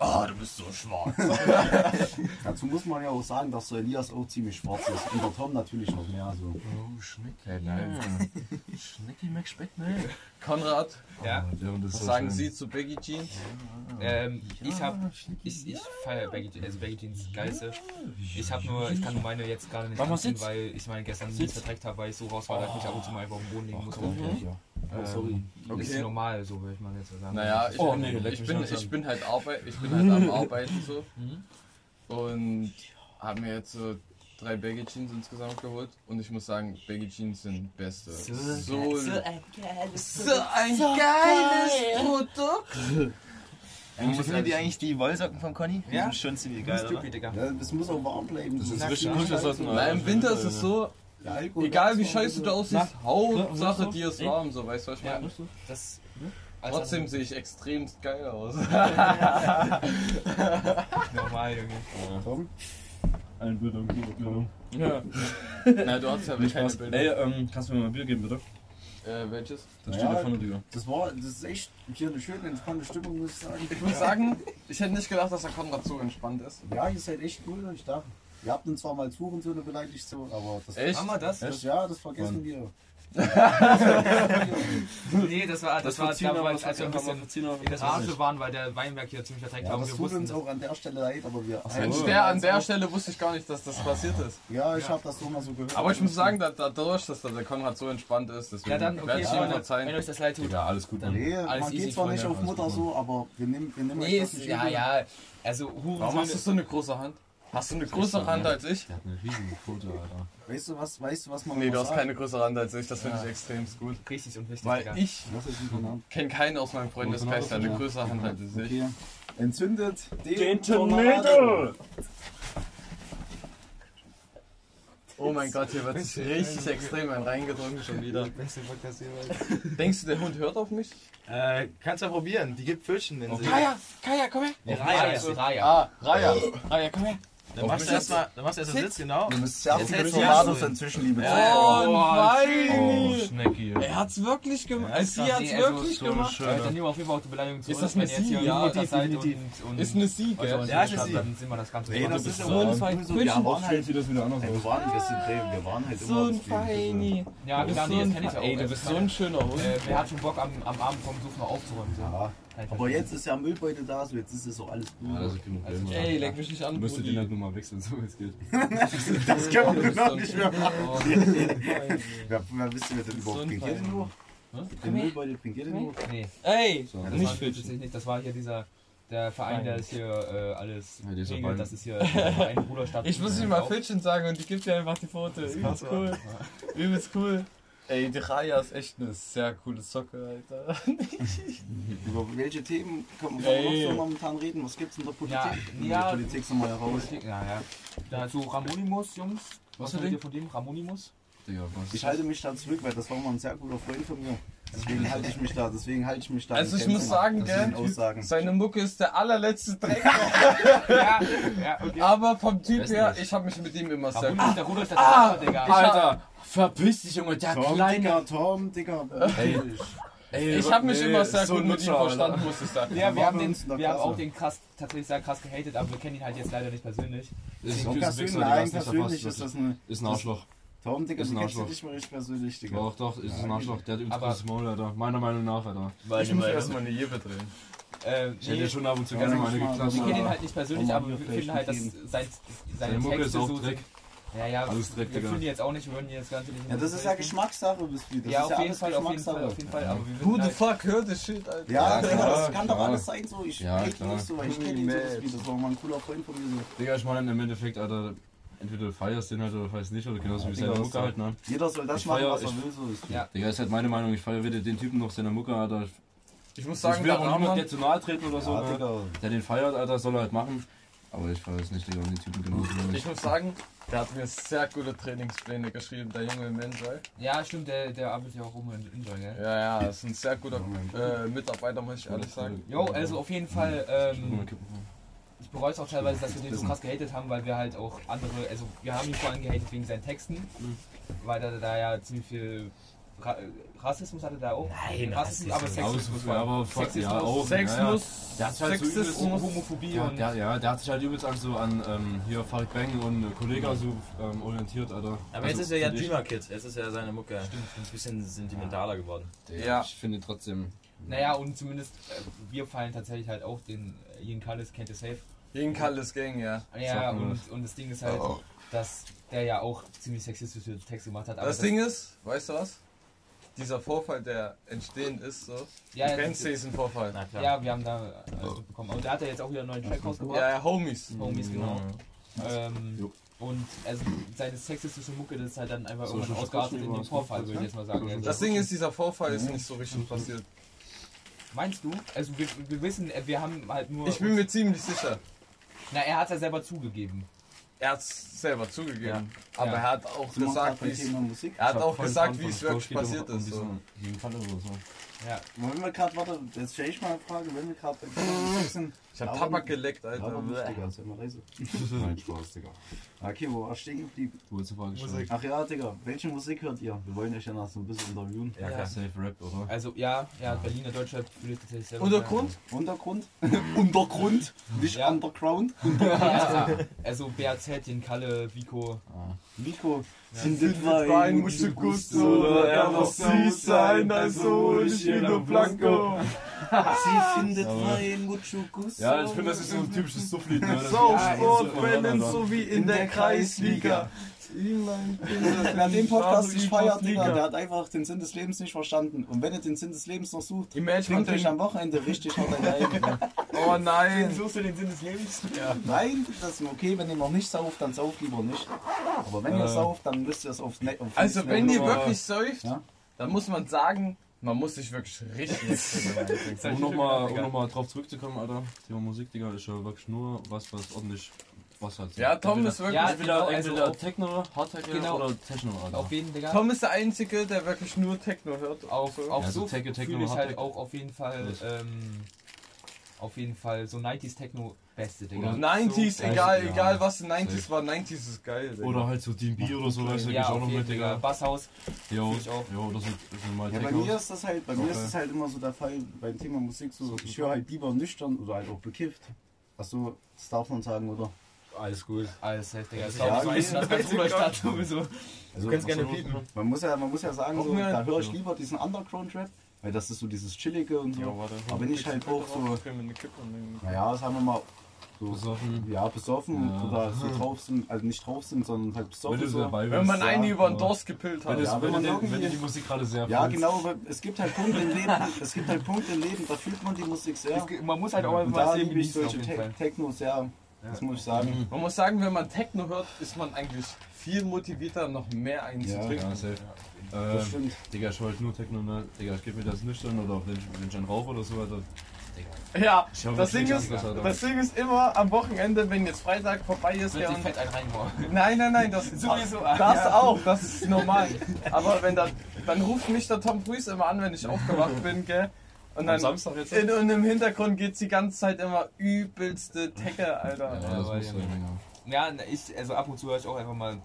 Oh, du bist so schwarz. Dazu muss man ja auch sagen, dass der Elias auch ziemlich schwarz ist. Und der Tom natürlich noch mehr. So. Oh, Schnecki. Okay, nein. Schnecki McSpeck, ne? Konrad, Ja, was sagen Sie zu Baggy Jeans? ähm, ich hab, ich, ich feiere Baggy Jeans, also Baggy Jeans geilste. Ich hab nur, ich kann nur meine jetzt gerade nicht anziehen, weil ich meine gestern nicht verträgt habe, weil ich so raus war, dass ich mich ab und zu mal einfach auf den Boden legen musste. Oh, sorry. Okay. Ist normal, so würde ich mal jetzt so sagen. Naja, ich, Oh, bin, nee, ich, bin, nicht ich bin halt Arbeit, ich bin halt am Arbeiten so. Und habe mir jetzt so drei Baggy Jeans insgesamt geholt. Und ich muss sagen, Baggy Jeans sind beste. So, so, ein geiles, Produkt. Eigentlich finden die eigentlich die Wollsocken von Conny? Die Ja. sind schon ziemlich Geil, geil, oder? Ja, das muss auch warm bleiben. Das ist richtig gut, das im Winter ist es so, Alkohol egal wie scheiße du aussiehst, Hauptsache so? dir ist warm, so, weißt du, was ich Ja, meine? das. Also, Trotzdem sehe ich extremst geil aus. normal, Junge. Ein Bild am Kino. Ja. Na, du hast ja Nicht keine Spaß. Bilder. Ey, ähm, kannst du mir mal ein Bier geben, bitte? Äh, welches? Das Ja. steht da vorne, Digga. Das war, das ist echt hier eine schöne, entspannte Stimmung, muss ich sagen. Ich muss sagen, ich hätte nicht gedacht, dass der Konrad so entspannt ist. Ja, ihr seid echt cool. Ich dachte, ihr habt uns zwar mal als Hurensöhne beleidigt, so, aber das, Echt? Haben wir das? das ja, das vergessen Wann? wir. Nee, das war, das, war, da, weil, als wir ein bisschen in der Rage waren, weil der Weinberg hier ziemlich verträgt Ja, war. das Wir tut wussten, uns auch an der Stelle leid, aber wir. Mensch, der, an der Stelle wusste ich gar nicht, dass das passiert ist. Ja, ich habe das so mal so gehört. Aber ich muss sagen, da- dadurch, dass da der Konrad so entspannt ist, deswegen ja, dann, werde okay, ich ihm Freunde, wenn verzeihen. euch das leid tut. Digga, alles gut, Mann. Nee, Alles man easy, geht zwar nicht auf Mutter so, aber wir nehmen, wir nehmen Nee, euch das ist, nicht ja, ja. Also, Warum hast du so eine große Hand? Hast du eine größere Hand als ich? Der hat eine riesige Pfote, Alter. Weißt du was, weißt du was man Nee, du hast keine größere Hand als ich, das finde ich extremst gut. Richtig und wichtig, Weil Digga. ich kenne keinen aus meinem Freundeskreis, der eine größere Hand hat als ich. Okay. Entzündet den, Den Tornado. Oh mein Gott, hier wird sich richtig extrem ein reingedrungen schon wieder. Denkst du, der Hund hört auf mich? Äh, kannst ja probieren. Die gibt Pfötchen, wenn sie. Kaya, Kaya, komm her. Raya, Raya. Ah, Raya. Raya, komm her. Dann machst du erstmal, dann machst du erst den Sitz, genau. Du musst ja Tornados ja. inzwischen, liebe Oh, Oh, Weini. Schnecki. Er hat's wirklich gemacht. Ja, Sie hat's nee, also wirklich so gemacht. Äh, dann nehmen wir auf jeden Fall auch die Beleidigung zurück, Ist das eine Sie? hier Ja, definitiv. Ist eine Sie, auch gell? Ja, ist eine Sie. dann sind wir das Ganze Ey, das so ist so ein so, Fein- so, wir waren halt, sieht das wieder anders ey, wir waren ein halt So immer ein bisschen- Feini. Ja, klar, nee, so das ein kenn ich auch. Ey, du Also bist so ein schöner Hund. Äh, wer hat schon Bock am, Abend vom Suchen noch aufzuräumen? So? Ja, aber jetzt ist ja Müllbeutel da, so jetzt ist es so alles gut. Ja, das ist Problem. Ey, leck mich nicht an, Du müsstest den Brudi. halt nur mal wechseln, so wie es geht. das können wir noch nicht ein- mehr machen. Oh, Wer, wer wisst ihr denn So überhaupt? ein Bringt ihr den Müllbeutel bringt ihr den nur? nee, Ey, So, das nicht nicht. Das war hier dieser der Verein, der das hier äh, alles Ja, regelt. Verein. Das ist hier der Verein Bruderstadt. Ich muss nicht mal Fitchen sagen und die gibt dir einfach die Foto. Übelst cool. Übelst cool. Ey, die Raya ist echt eine sehr coole Socke, Alter. Über welche Themen können wir Ey. noch so momentan reden? Was gibt's in der Politik? Ja, In ja. der Politik sind wir ja raus. Politik, ja, ja. Dazu Ramonimus, Jungs. Was für haltet ihr von dem? Ramonimus? Digga, was? Ich halte mich da zurück, weil das war mal ein sehr guter Freund von mir. Deswegen halte ich mich da, deswegen halte ich mich da. Also ich Grenzen muss sagen, gell, Aussagen. seine Mucke ist der allerletzte Dreck. ja, ja, okay. Aber vom Typ Weiß her, nicht. ich habe mich mit ihm immer sehr gut. der Rudolstadt, ah, Digga. Alter, verpiss dich, Junge, der Tom, kleine. Digga, Tom, Digga. Ey. Ey, Ich habe mich nee, immer sehr so gut mit ihm verstanden, muss ich sagen. Ja, wir haben, den, der wir haben auch den krass, tatsächlich sehr krass gehatet, aber wir kennen ihn halt jetzt leider nicht persönlich. Ein nein, das. Ist ein Arschloch. Tom, Digga, Ist du ein kennst ihn Arschloch. nicht mal richtig persönlich, Digga. Doch, doch, ist ein Arschloch. Der hat übrigens Aber- großes Maul, Alter. Meiner Meinung nach, Alter. Ich muss erstmal eine Jeppe drehen. Äh, Ich hätte nee, schon ab und zu gerne meine geklatscht, wir kennen ihn halt nicht persönlich, aber wir finden halt, dass sein, seine Seine Mucke ist auch so Dreck. Ja, ja, Alles Dreck, wir Digga. finden die jetzt auch nicht, wir würden die jetzt ganz nicht Ja, das ist ja Geschmackssache, bis wie. Das Ja, ist auf ja jeden alles Fall, auf jeden Fall, Geschmackssache. auf jeden Fall, aber wir Who würden the halt, fuck hört das Shit, Alter? Ja, Ja, Digga, klar, das kann doch klar. alles sein so. Ich Ja, klar. nicht so, ich kenne ihn so, das, wie. das war mal ein cooler Freund von mir. So. Digga, ich meine im Endeffekt, Alter, entweder du feierst den halt oder feierst nicht, oder genauso wie Digga, seine Mucke halt, ne? Jeder soll das Ich machen, feier- was er ich- will, so ist. Ja. Digga, ist halt meine Meinung, ich feiere weder den Typen noch seine Mucke, Alter. Ich muss Ich sagen, will der auch niemand jetzt zu nahe treten oder so, Ja, ne? Digga. Der den feiert, Alter, soll er halt machen. Aber ich feiere es nicht, Digga, und den Typen genauso ich muss sagen, der hat mir sehr gute Trainingspläne geschrieben, der junge Menschei. ja, stimmt, der, der arbeitet ja auch rum in Enjoy, gell? Ja, ja, ist ein sehr guter äh, Mitarbeiter, muss ich ehrlich sagen. Jo, also auf jeden Fall, ähm, ich bereue es auch teilweise, dass wir den so krass gehatet haben, weil wir halt auch andere, also wir haben ihn vor allem gehatet wegen seinen Texten, weil er da ja ziemlich viel Ra Rassismus hatte der auch. Nein, Rassismus, aber. Sexismus. Ja, aber Sexismus, ja, auch. Sexismus, hat sich halt so Sexismus. Homophobie Ja, und. der, ja, der hat sich halt übelst an so an ähm, hier Farid Bang und äh, Kollega so ähm, orientiert, Alter. Aber Also, jetzt ist er ja Dreamer Kid. Jetzt ist ja seine Mucke ein bisschen sentimentaler geworden. Ja. Ich finde trotzdem. Naja, und zumindest äh, wir fallen tatsächlich halt auch den äh, Ian Cullis kennt ihr safe. Gegen Kalles Gang, ja. Ja, und, und das Ding ist halt, Oh. dass der ja auch ziemlich sexistische Texte gemacht hat. aber Das Ding ist, weißt du was? Dieser Vorfall, der entstehend ist, so. ja, du ja, kennst diesen Vorfall. Na klar. Ja, wir haben da alles mitbekommen. Und der hat ja jetzt auch wieder einen neuen Track rausgebracht. Ja, ja, Homies. Homies, genau. Mhm. Ähm, und also seine sexistische Mucke, das ist halt dann einfach So, irgendwann ausgeartet in den was Vorfall, würde ich jetzt mal sagen. Das Ding ist, dieser Vorfall ist nicht so richtig passiert. Meinst du? Also wir, wir wissen, wir haben halt nur... Ich bin mir ziemlich sicher. Na, er hat ja selber zugegeben. Er hat es selber zugegeben. Ja. Aber Ja. er hat auch gesagt, beim wie es. Thema Musik. Er hat Ich hab auch vorhin gesagt, wie es wirklich passiert um ist. So. Ja. Wenn wir gerade, warte, jetzt stelle ich mal eine Frage, wenn wir gerade. Ich hab Tabak geleckt, Alter. Aber nicht, Digga, ist ja immer leise. Nein, Spaß, Digga. Okay, wo war ich stehen geblieben? Wo ist die Frage Musik. gestellt? Ach ja, Digga, welche Musik hört ihr? Wir wollen euch ja noch so ein bisschen interviewen. Ja, klar. Safe Rap, oder? Also ja, ja, Berliner Deutschrap würde ich tatsächlich selber Untergrund? Untergrund? Untergrund, nicht Ja. Underground. Ja, also BAZ, den Kalle, Vico. Nico, Findet Wein, mucho gusto, er muss süß sein, also ich Chilo Blanco. Sie findet Wein, mucho gusto. Ja, ich finde, das ist so ein typisches Sufflied. Ne? Das- Saufsportwellen, Ja, so wie in der Kreisliga. Wer den Podcast nicht feiert, Digga, der hat einfach den Sinn des Lebens nicht verstanden. Und wenn ihr den Sinn des Lebens noch sucht, trinkt euch am Wochenende richtig hart rein. Oh nein. Suchst du den Sinn des Lebens? Nein, das ist okay, wenn ihr noch nicht sauft, dann sauft lieber nicht. Aber wenn ihr Äh. sauft, dann müsst ihr es auf, ne auf Also aufs wenn ihr wirklich säuft, Ja. dann muss man sagen, man muss sich wirklich richtig Um nochmal um noch drauf zurückzukommen, Alter. Thema Musik, Digga, ist ja wirklich nur was, was ordentlich. Was halt so. Ja, Tom ist wirklich. Ja, Entweder, genau, also entweder auf- Techno, Hard Techno Genau. oder Techno, Alter. Auf jeden Digga. Tom ist der Einzige, der wirklich nur Techno hört. Auf, auf Ja, so so Techno, Techno, fühle ich Hard halt auch auf jeden Fall, ähm, auf jeden Fall so 90s Techno beste, Digga. Oder 90s, So, egal, ja. egal was in 90s Safe. war, 90s ist geil. Digga. Oder halt so DB oder so, weißt du, ja, gehst auch noch mit, Digga. Basshaus. Jo, ich auch. jo, oder so, so mal Ja, bei mir ist das halt, bei mir ist Okay. das halt immer so der Fall beim Thema Musik so, ich höre halt lieber nüchtern oder halt auch bekifft. Achso, das darf man sagen, oder? Alles gut. Alles safe, Digga. Das ist Ja, auch so ein bisschen das ganze Rudolstadt sowieso. Also, Du kannst gerne so, piepen. man muss ja, man muss ja sagen, so, da höre ich lieber diesen Underground-Rap, weil das ist so dieses Chillige und so. Aber wenn ich halt auch so, naja, sagen wir mal, so, Besoffen. ja, besoffen Ja. oder so drauf sind, also nicht drauf sind, sondern halt Wenn besoffen. du So. dabei. Wenn man Ja, einen über den aber- Durst gepillt Wenn, hat. du- Ja, wenn, wenn man irgendwie- wenn die Musik gerade sehr Ja, fühlst. genau, aber es gibt halt Punkte im Leben, es gibt halt Punkte im Leben, da fühlt man die Musik sehr. Es- Man muss halt auch mal sehen, auf solche. Te Techno sehr, das muss ich sagen. Man muss sagen, wenn man Techno hört, ist man eigentlich viel motivierter, noch mehr einzutrinken. Ja, safe. Das Ähm, stimmt. Digga, ich halt nur Techno, ne? Digga, ich gebe mir das nüchtern oder wenn ich, wenn ich einen rauche oder so, Alter. Ja, das Ding, ist, das Ding ist immer am Wochenende, wenn jetzt Freitag vorbei ist, Wird ja, und fett reinbauen. Nein, nein, nein, das Sowieso. Das auch, das ist normal. Aber wenn da, dann ruft mich der Tom Cruise immer an, wenn ich aufgewacht bin, gell? Und Am dann Samstag jetzt? in, und im Hintergrund geht die ganze Zeit immer übelste Tecke, Alter. Ja, das aber muss ja. Ja, ich, also ab und zu höre ich auch einfach mal,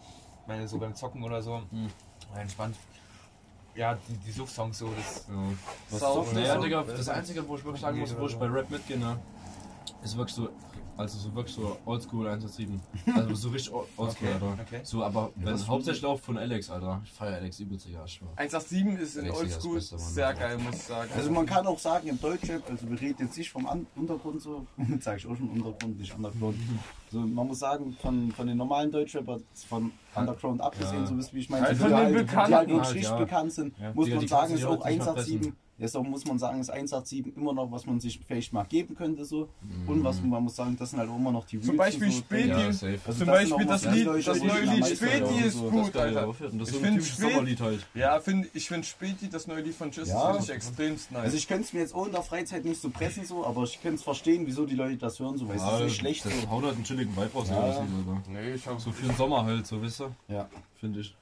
meine, so beim Zocken oder so. Mhm. Entspannt. Ja, die, die Sucht-Songs so, das. Ja. Was saufen Naja, so? Digga, das Einzige, wo ich wirklich sagen muss, wo ich bei Rap mitgehe, ne, ist wirklich so, also so wirklich so oldschool 187. Also so richtig oldschool, Okay, Alter. okay. So, aber wenn was hauptsächlich auch von Alex, Alter. Ich feiere Alex übelst, Digga, ich schwör. 187 ist in Oldschool sehr geil, muss ich sagen. Also man kann auch sagen, im Deutschrap, also wir reden jetzt nicht vom An Untergrund so, jetzt sage ich auch schon Untergrund, nicht Underground. So, man muss sagen, von, von den normalen Deutschrapper, von Underground abgesehen, Ja. so wisst wie ich meine, Halt die von den halt- die halt wirklich halt, ja. bekannt sind, Ja. muss Digga, man die sagen, ist auch heute nicht mehr 187, auch, muss man sagen, ist 187 immer noch, was man sich vielleicht mal geben könnte so. Und was man muss sagen, das sind halt auch immer noch die Zum Realsten Beispiel so, Späti. Ja. Also Zum Beispiel auch das Lied, Leute, das neue Lied Späti höre. ist So, gut, das Alter. das ist Ich so ein typisches spät- Sommerlied halt. Ja, find, ich finde Späti, das neue Lied von Justice, Ja. finde ich extremst nice. Also ich könnte es mir jetzt auch in der Freizeit nicht so pressen so, aber ich könnte es verstehen, wieso die Leute das hören so, weil es ist nicht schlecht so. Das haut halt einen chilligen Vibe raus, Ja. ja. Alter. nee, ich hab So für den Sommer halt, so, wisst ihr? Ja, Finde ich.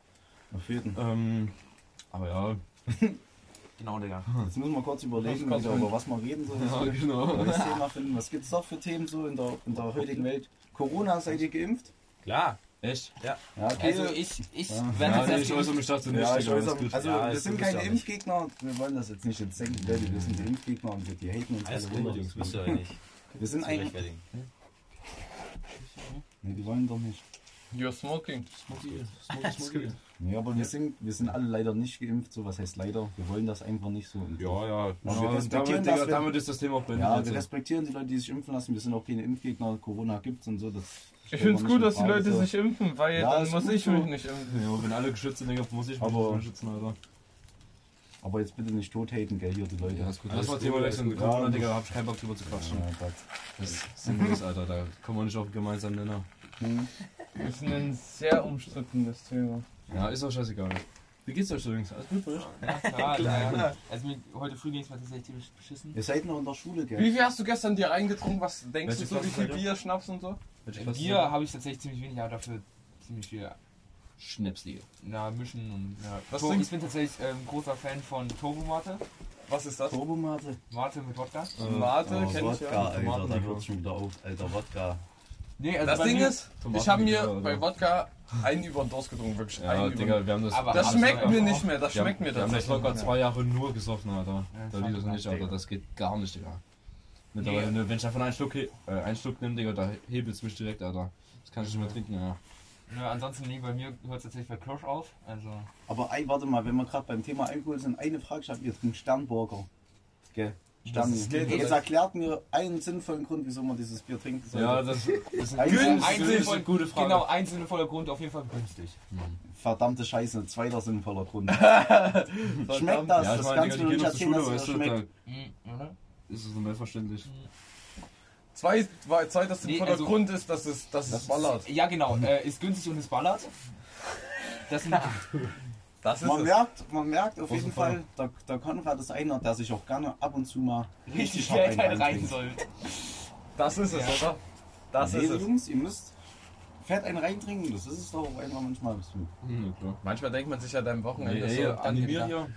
auf jeden. Ähm, aber ja. Genau, Digga. Jetzt müssen wir kurz überlegen, wieder, über was wir reden sollen. Ja, genau. Neues Thema finden. Was gibt es noch für Themen so in der, in der heutigen Welt? Corona, seid ihr geimpft? Klar. Echt? Ja, okay. Also ich, ich Ja. werde Ja, jetzt ich äußere mich dazu nicht. ja, ich gut. also Ja, wir sind keine ja nicht. Impfgegner, wir wollen das jetzt nicht jetzt denken, Leute, wir sind die Impfgegner und wir die haten uns Alles alle gut. Jungs, wisst ihr ja nicht. Wir sind eigentlich, nee, die wollen doch nicht. You're smoking. Smoky, smoky, smoky. Nee, aber wir sind, wir sind alle leider nicht geimpft, so was heißt leider, wir wollen das einfach nicht so. Und Ja, ja. wir respektieren damit, das, wenn- damit ist das Thema beendet. Ja, wir respektieren die Leute, die sich impfen lassen, wir sind auch keine Impfgegner, Corona gibt's und so. Das Ich finde es wir gut, dass die Leute so. sich impfen, weil Ja, dann muss ich so. mich nicht impfen. Ja, wenn alle geschützt sind, Digga, muss ich mich Aber- nicht schützen, Alter. Aber jetzt bitte nicht tot haten, gell, hier die Leute. Ja, ist gut. Alles Das war Thema alles wechseln. gut. Corona, Ja, Digga, da hab ich keinen Bock drüber zu quatschen. Ja. Das ist sinnlos, Alter. Da kommen wir nicht auf einen gemeinsamen Nenner. Das ist ein sehr umstrittenes Thema. Ja, ist auch scheißegal. Wie geht's euch übrigens? Alles gut euch? Ja, klar. Also mir, heute früh ging es mir tatsächlich ziemlich beschissen. Ihr seid noch in der Schule, gell? Wie viel hast du gestern dir reingetrunken? Was denkst Welche du so, wie viel? Bier, Schnaps und so? Äh, Bier habe ich tatsächlich ziemlich wenig, aber dafür ziemlich viel Schnäpslige. na, mischen und ja. Was To- trinkst- ich bin tatsächlich ähm, großer Fan von Turbo Mate. Was ist das? Turbomate? Mate mit Wodka. Mate, Oh, kenn ich Wodka, ja. Alter, da hört schon wieder auf, Alter, Wodka. Nee, also Das Ding mir- ist, ich habe mir Ja, bei. Wodka einen über den Durst getrunken, wirklich. Ja, einen über Digga, wir haben das. Aber Das schmeckt mir nicht mehr, das wir haben, schmeckt mir wir haben das tatsächlich locker nicht zwei Jahre nur gesoffen, Alter. Ja, Da liegt fuck, nicht, Digga. Alter. Das geht gar nicht, Digga. Mittlerweile, Nee. wenn wenn ich davon einen Schluck, äh, einen Schluck nehme, Digga, da hebelt es mich direkt, Alter. Das kann ich nicht mehr trinken, ja. Ja, ansonsten nee, bei mir hört es tatsächlich bei Crush auf. Also Aber ey, warte mal, wenn wir gerade beim Thema Alkohol sind, eine Frage, ich habe ihr trinkt Sternburger. Gell? Ist geht, Jetzt erklärt mir einen sinnvollen Grund, wieso man dieses Bier trinken soll. Ja, das ist Ein- eine, ein- das ist gute Frage. Genau, ein sinnvoller Grund, auf jeden Fall günstig. Verdammte Scheiße, zweiter sinnvoller Grund. schmeckt das? Ja, das meine, kannst du nicht erzählen, dass weißt es du, da schmeckt. oder? ist es so selbstverständlich. Zwei, zwei, zweiter Nee, sinnvoller also- Grund ist, dass es, dass es ballert. Ja, genau, äh, ist günstig und es ballert. Das sind Das ist Man es. merkt, man merkt auf jeden Fall. Fall, der, der Konrad ist einer, der sich auch gerne ab und zu mal richtig hart Geld rein soll. Das ist es, oder? Das nee, ist es. Jungs, ihr müsst fett einen reintrinken, das ist es doch auch einfach manchmal. Hm, ja, klar. Manchmal denkt man sich ja deinem Wochenende Ey, so. ey, animieren hier.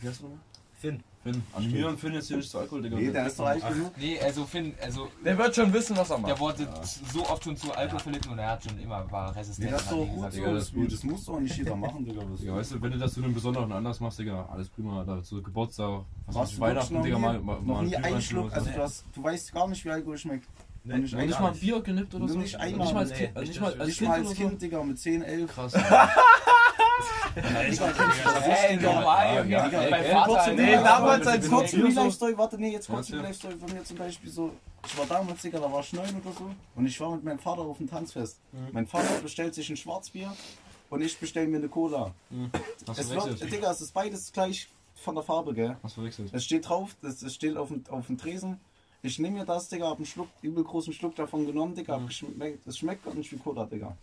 Wie heißt du nochmal? Finn. Finn. Animieren Finn jetzt hier nicht zu Alkohol, Digga. Nee, der ist doch alt genug. Nee, also Finn, also Der wird schon wissen, was er der macht. wurde so oft schon zu Alkohol verlitten und er hat schon immer war Nee, resistent. das ist doch gut gesagt, so. Digga, das Das, ist gut. das muss doch nicht jeder machen, Digga. Was Digga, weißt du, wenn du das zu einem besonderen Anlass machst, Digga, alles prima, da zu Geburtstag, was Warst du Weihnachten, noch Digga, nie, mal, mal, noch mal nie einen Schluck, also so. du, hast, du weißt gar nicht, wie Alkohol schmeckt. Nee, nicht nicht mal ein Bier genippt oder Nur so? nicht einmal. Nicht mal als Nee, Kind, nicht nicht mal das- als Kind Digga, mit 10, 11. so? Krass. Hey, normal. Nee, damals als Kurz Bier Real so- Life Story, warte, nee, jetzt kurz Ja, Real Life Story von mir zum Beispiel so. Ich war damals, Digga, da war ich neun oder so. Und ich war mit meinem Vater auf dem Tanzfest. Mein Vater bestellt sich ein Schwarzbier und ich bestell mir eine Cola. Hast Es wird? Digga, es ist beides gleich von der Farbe, gell? Hast du verwechselt? Es steht drauf, das steht auf dem, auf dem Tresen. Ich nehme mir das, Digga, hab einen Schluck, übel großen Schluck davon genommen, Digga. Geschmeckt, es schmeckt gar nicht wie Cola, Digga.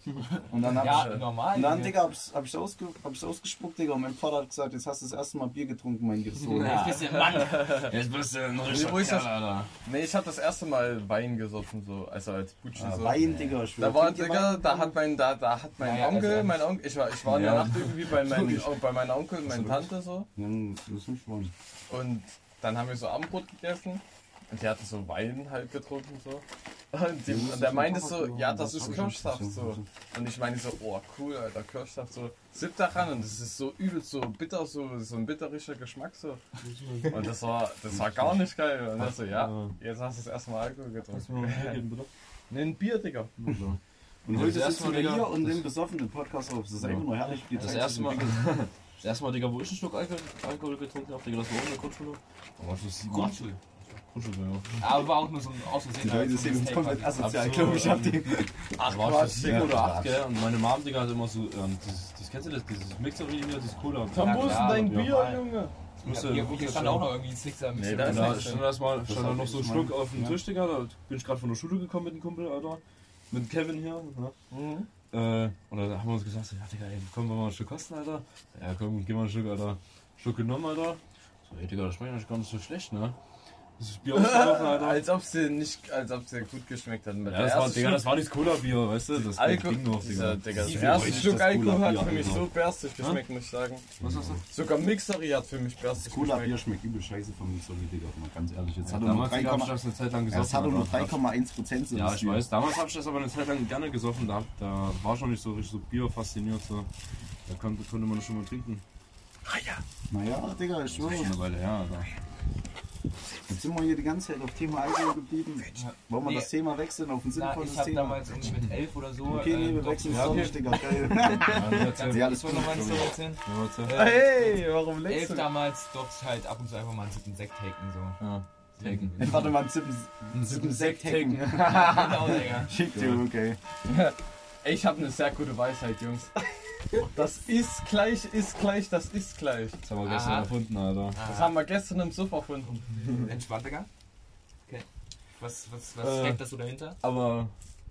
Und dann hab Ja, ich, normal. und dann. Digga, hab ich, hab ich ausge, hab ich ausgespuckt, Digga. Und mein Vater hat gesagt, jetzt hast du das erste Mal Bier getrunken, mein Sohn. Jetzt bist du ein Mann. Jetzt bist du ein Nee, wo ist das? Alter. Nee, ich hab das erste Mal Wein gesoffen, so, also als Butschi Ah, so. Wein, Digga, ich. Da war, Digga, da hat mein, da, da hat mein Ja, ja, Onkel, also- mein Onkel, ich war, ich war in der Ja. Nacht irgendwie bei, meinem, bei meiner Onkel und meiner Tante so. Ja, das ist nicht spannend. Und dann haben wir so Abendbrot gegessen. Und die hatten so Wein halt getrunken so. Und, die, und der meinte so, ja, das ist Kirschsaft so. Und ich meine so, oh cool, Alter, Kirschsaft so. Sipp daran und das ist so übel so bitter, so, so ein bitterischer Geschmack so. Und das war, das war gar nicht geil. Und er so, ja, jetzt hast du das erste Mal Alkohol getrunken. Nee, ein Bier, Digga. Und Ja, heute das erste sitzen wir Mal, hier Digga, und das- nehmen besoffen den Podcast auf. Das ist einfach nur herrlich. die Das erste Mal, das erste Mal, Digga, wo ich einen Schluck Alkohol, getrunken habe, Digga, das war auch in der Grundschule. Da war ich so sieben, acht. Grundschule. Ja. Aber war auch nur so ein Außersehen. Die Leute sehen uns komplett asozial, Absolut. glaube ich. Hab die. Da war ich sieben Digga. oder acht, gell, und meine Mom, Digga, hat immer so, ähm, dieses, dieses, kennst du das, dieses Mixerin hier, dieses Cola. Komm, wo ist denn dein ja. Bier, Junge? Das musste, Ja, hier stand auch noch irgendwie ein Sixer mit Nee, da da stand erstmal stand da noch ich so ein schon Schluck auf dem Ja. Tisch, Digga. Da bin ich gerade von der Schule gekommen mit dem Kumpel, Alter. Mit Kevin hier. Ne? Mhm. Äh, und dann haben wir uns gesagt, so, ja, Digga, ey, komm, wollen wir mal ein Stück kosten, Alter. Ja, komm, geh mal ein Stück, Alter. Stück genommen, Alter. So, ey, Digga, das schmeckt eigentlich gar nicht so schlecht, ne? Das Bier ausgelaufen, Alter. Als ob sie nicht, als ob sie gut geschmeckt hat. Ja, das war, Digga, das war nicht Cola-Bier, weißt du? Das Alkohol. ging noch, Dieser, Digga. Digga, das erste Stück das Alkohol hat Cola-Bier für mich haben, so berstig geschmeckt, muss ich sagen. Was hast du? Sogar Mixery hat für mich berstig Cola-Bier geschmeckt. schmeckt übel scheiße von Mixery, Digga. Mal ganz ehrlich. Jetzt Ja, hat er nur damals Digga, hab ich 3,1 das eine Zeit lang ja, gesoffen. es hat er nur Alter. 3,1 Prozent. so Ja, das ich weiß. Damals habe ich das aber eine Zeit lang gerne gesoffen. Da, da war schon nicht so richtig so Bier fasziniert. So. Da konnte, konnte man das schon mal trinken. Naja, Digga, ich schwöre. Schon eine Weile her, Alter. Jetzt sind wir hier die ganze Zeit auf Thema Alkohol geblieben. Wollen wir Nee. das Thema wechseln auf ein Na, sinnvolles ich habe Thema? damals mit elf oder so. Okay, nee, äh, wir wechseln es doch nicht, Digga. Geil. Ja? Ja, warte. Hey, warum Elf lächst du? damals doch halt ab und zu einfach mal einen siebten Sekt taken so. Ja. Taken. Warte mal, einen Sippen Sekt taken. genau, Digga. Schick dir, okay. Ich habe eine sehr gute Weisheit, Jungs. Das ist gleich, ist gleich, das ist gleich. Das haben wir gestern Aha. erfunden, Alter. Das haben wir gestern im Suff erfunden. Entspannt, Digga. Okay. Was, was, was Äh. steckt das so dahinter? Aber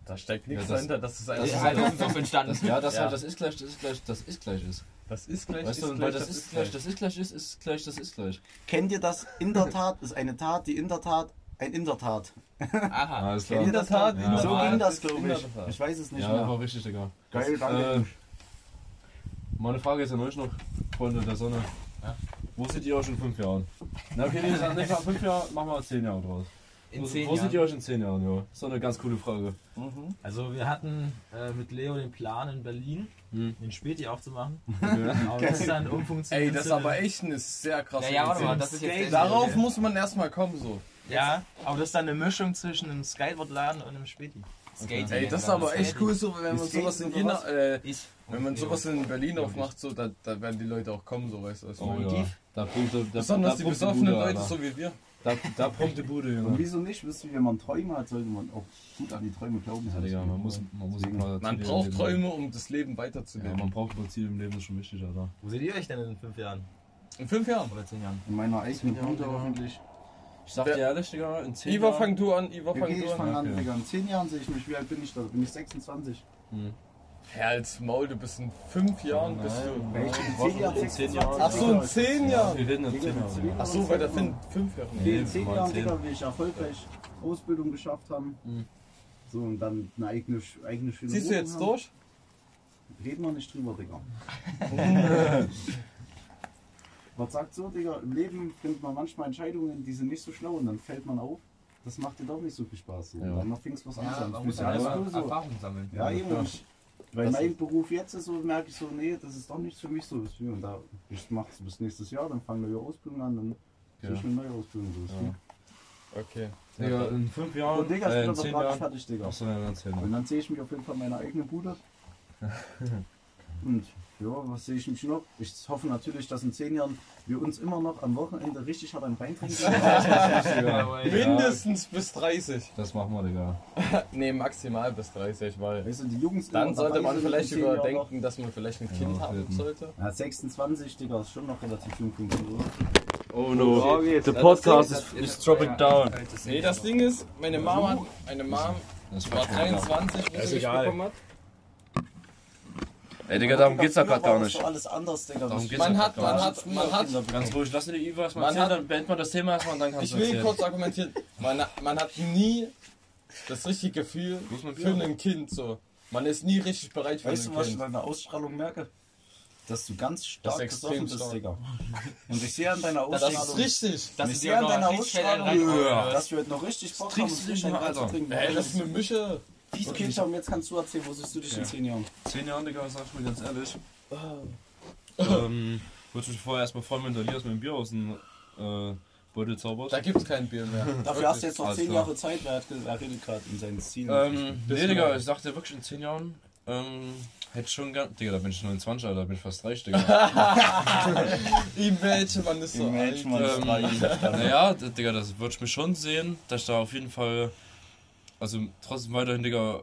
Da steckt nichts Ja, das- dahinter, das ist Das einfach. ist halt auf dem Suff entstanden. ja, das, Ja. Halt, das ist gleich, das ist gleich, das ist gleich ist. Das ist gleich, Weißt ist du, gleich, weil das ist gleich, das ist gleich ist, ist gleich, das ist gleich. Kennt ihr das? In der Tat ist eine Tat, die in der Tat ein in der Tat. Aha. Alles Kennt ihr. In der Tat, Ja. in der So Tat ging das, glaube ich. Ich weiß es nicht Ja, mehr. war richtig, Digga. Geil, Äh, danke. Meine Frage ist an euch noch, Freunde der Sonne. Ja. Wo seht ihr euch in fünf Jahren? Na okay, nee, sag nicht mal fünf Jahre, machen wir zehn Jahre draus. In wo, zehn wo seht ihr Jahren. euch in zehn Jahren, ja? So eine ganz coole Frage. Also wir hatten äh, mit Leo den Plan in Berlin, Hm. den Späti aufzumachen. Ja. Aber das ist dann umfunktioniert. Ey, das ist aber echt eine sehr krasse Ja, ja, Idee. das ist jetzt Darauf muss man erstmal kommen, so. Ja, aber das ist dann eine Mischung zwischen einem Skateboardladen und einem Späti. Skating. Ey, das ist aber echt cool, so, wenn man Ist sowas in Jena, äh. Wenn man sowas in Berlin aufmacht, so, da, da werden die Leute auch kommen, so, weißt du. was ich Oh ja. Da pumpt, da, Besonders da die besoffenen Bude, Leute, Alter. so wie wir. Da, da pumpt die Bude, Und Junge. wieso nicht? Wisst ihr, wenn man Träume hat, sollte man auch gut an die Träume glauben. Ja, Digga, man muss, man muss Man braucht Träume, um das Leben haben. Ja, weiterzuleben. man braucht ein Ziele im Leben, das ist schon wichtig, Alter. Wo seht ihr euch denn in fünf Jahren? In fünf Jahren. Oder zehn Jahren? In meiner eigenen Bude hoffentlich. Ich sag dir ehrlich, Digga, in 10 Iva, Jahren... fang du an, Iva, fang Okay, ich du an. fange an, Okay. Digga. In 10 Jahren sehe ich mich. Wie alt bin ich da? Bin ich 26? Hm. Herr als Maul, du bist in fünf Jahren, bist du. Ich in 10 Jahren in 10 26. Jahren. Ach so, in zehn Jahren. Wir reden in Digga, 10 in Jahren. zehn Digga. Ach so, weil der Finn fünf Jahre. Nee, in 10 mal Jahren, 10. Digga, will ich erfolgreich Ausbildung geschafft haben. Mhm. So, und dann eine eigene, eigene schöne Siehst du jetzt haben. durch? Reden wir nicht drüber, Digga. Was sagt so, Digga? Im Leben findet man manchmal Entscheidungen, die sind nicht so schlau und dann fällt man auf. Das macht dir doch nicht so viel Spaß. So. Ja. Dann fängst du was anderes Ja, an. man muss ja alles erstmal cool so. Erfahrung sammeln. Ja, eben. klar. Weil Das mein Beruf jetzt ist so, merke ich so, nee, das ist doch nichts für mich so. Und da, ich mach's bis nächstes Jahr, dann fange neue Ausbildung an, dann Ja. ich eine neue Ausbildung. So. Ja. Okay. Digga, in 5 Jahren, Und Digga, ich äh, bin in aber 10 gerade Jahren... fertig, Digga. Achso, ja, dann 10 Und dann sehe ich mich auf jeden Fall in meiner eigenen Bude. Und ja, was sehe ich mich noch? Ich hoffe natürlich, dass in zehn Jahren wir uns immer noch am Wochenende richtig hart ein Bein trinken. Mindestens bis 30. Das machen wir, Digga. Nee, maximal bis 30, weil weißt du, die Jungs dann sollte man vielleicht überdenken, dass man vielleicht ein Ja, Kind auf haben sollte. Ja, 26, Digga, ist schon noch relativ jung für mich, oder? Oh no, the podcast is, is dropping down. Nee, das Ding ist, meine Mama, meine Mom war 23, wo sie mich egal. bekommen hat. Ey, Digga, darum geht's ja Früher gerade gar das nicht. doch alles anders, Digga. Darum Das- geht's Man ja hat, man hat, man hat, Ganz ruhig, lass dir die Iva erstmal Man erzählen, hat- dann beenden wir das Thema erstmal und dann kannst ich du will erzählen. kurz argumentieren, man, man hat nie das richtige Gefühl Muss man für ein Kind so. Man ist nie richtig bereit für Weißt du, ein was ich Kind. an deiner Ausstrahlung merke? Dass du ganz Das stark ist extrem besoffen bist, stark. Digga. Und ich sehe an deiner Das Ausstrahlung, ist richtig. Das ich ist sehe ja an noch deiner Ausstrahlung, rein. dass wir heute noch richtig Bock haben, richtig Alter. reinzutrinken. Ey, das ist eine Mische. Okay, schau, jetzt kannst du erzählen, wo siehst du dich in 10 Jahren? 10 Jahren, Digga, sag ich mir ganz ehrlich. ähm, würde mich vorher erstmal freuen, wenn der Elias mir ein Bier aus dem äh, Beutel zaubert. Da gibt's kein Bier mehr. Dafür hast du jetzt noch Alles 10 klar. Jahre Zeit, wer hat ge- er redet gerade in seinen Zielen. Ähm, nee, Digga, ich sagte wirklich in 10 Jahren, ähm, hätte ich schon gern. Digga, da bin ich 29, Alter, da bin ich fast 30, Digga. Imagine, man ist so Imagine, alt. man ist ähm, naja, Digga, das würde ich mir schon sehen, dass ich da auf jeden Fall, also trotzdem weiterhin, Digga,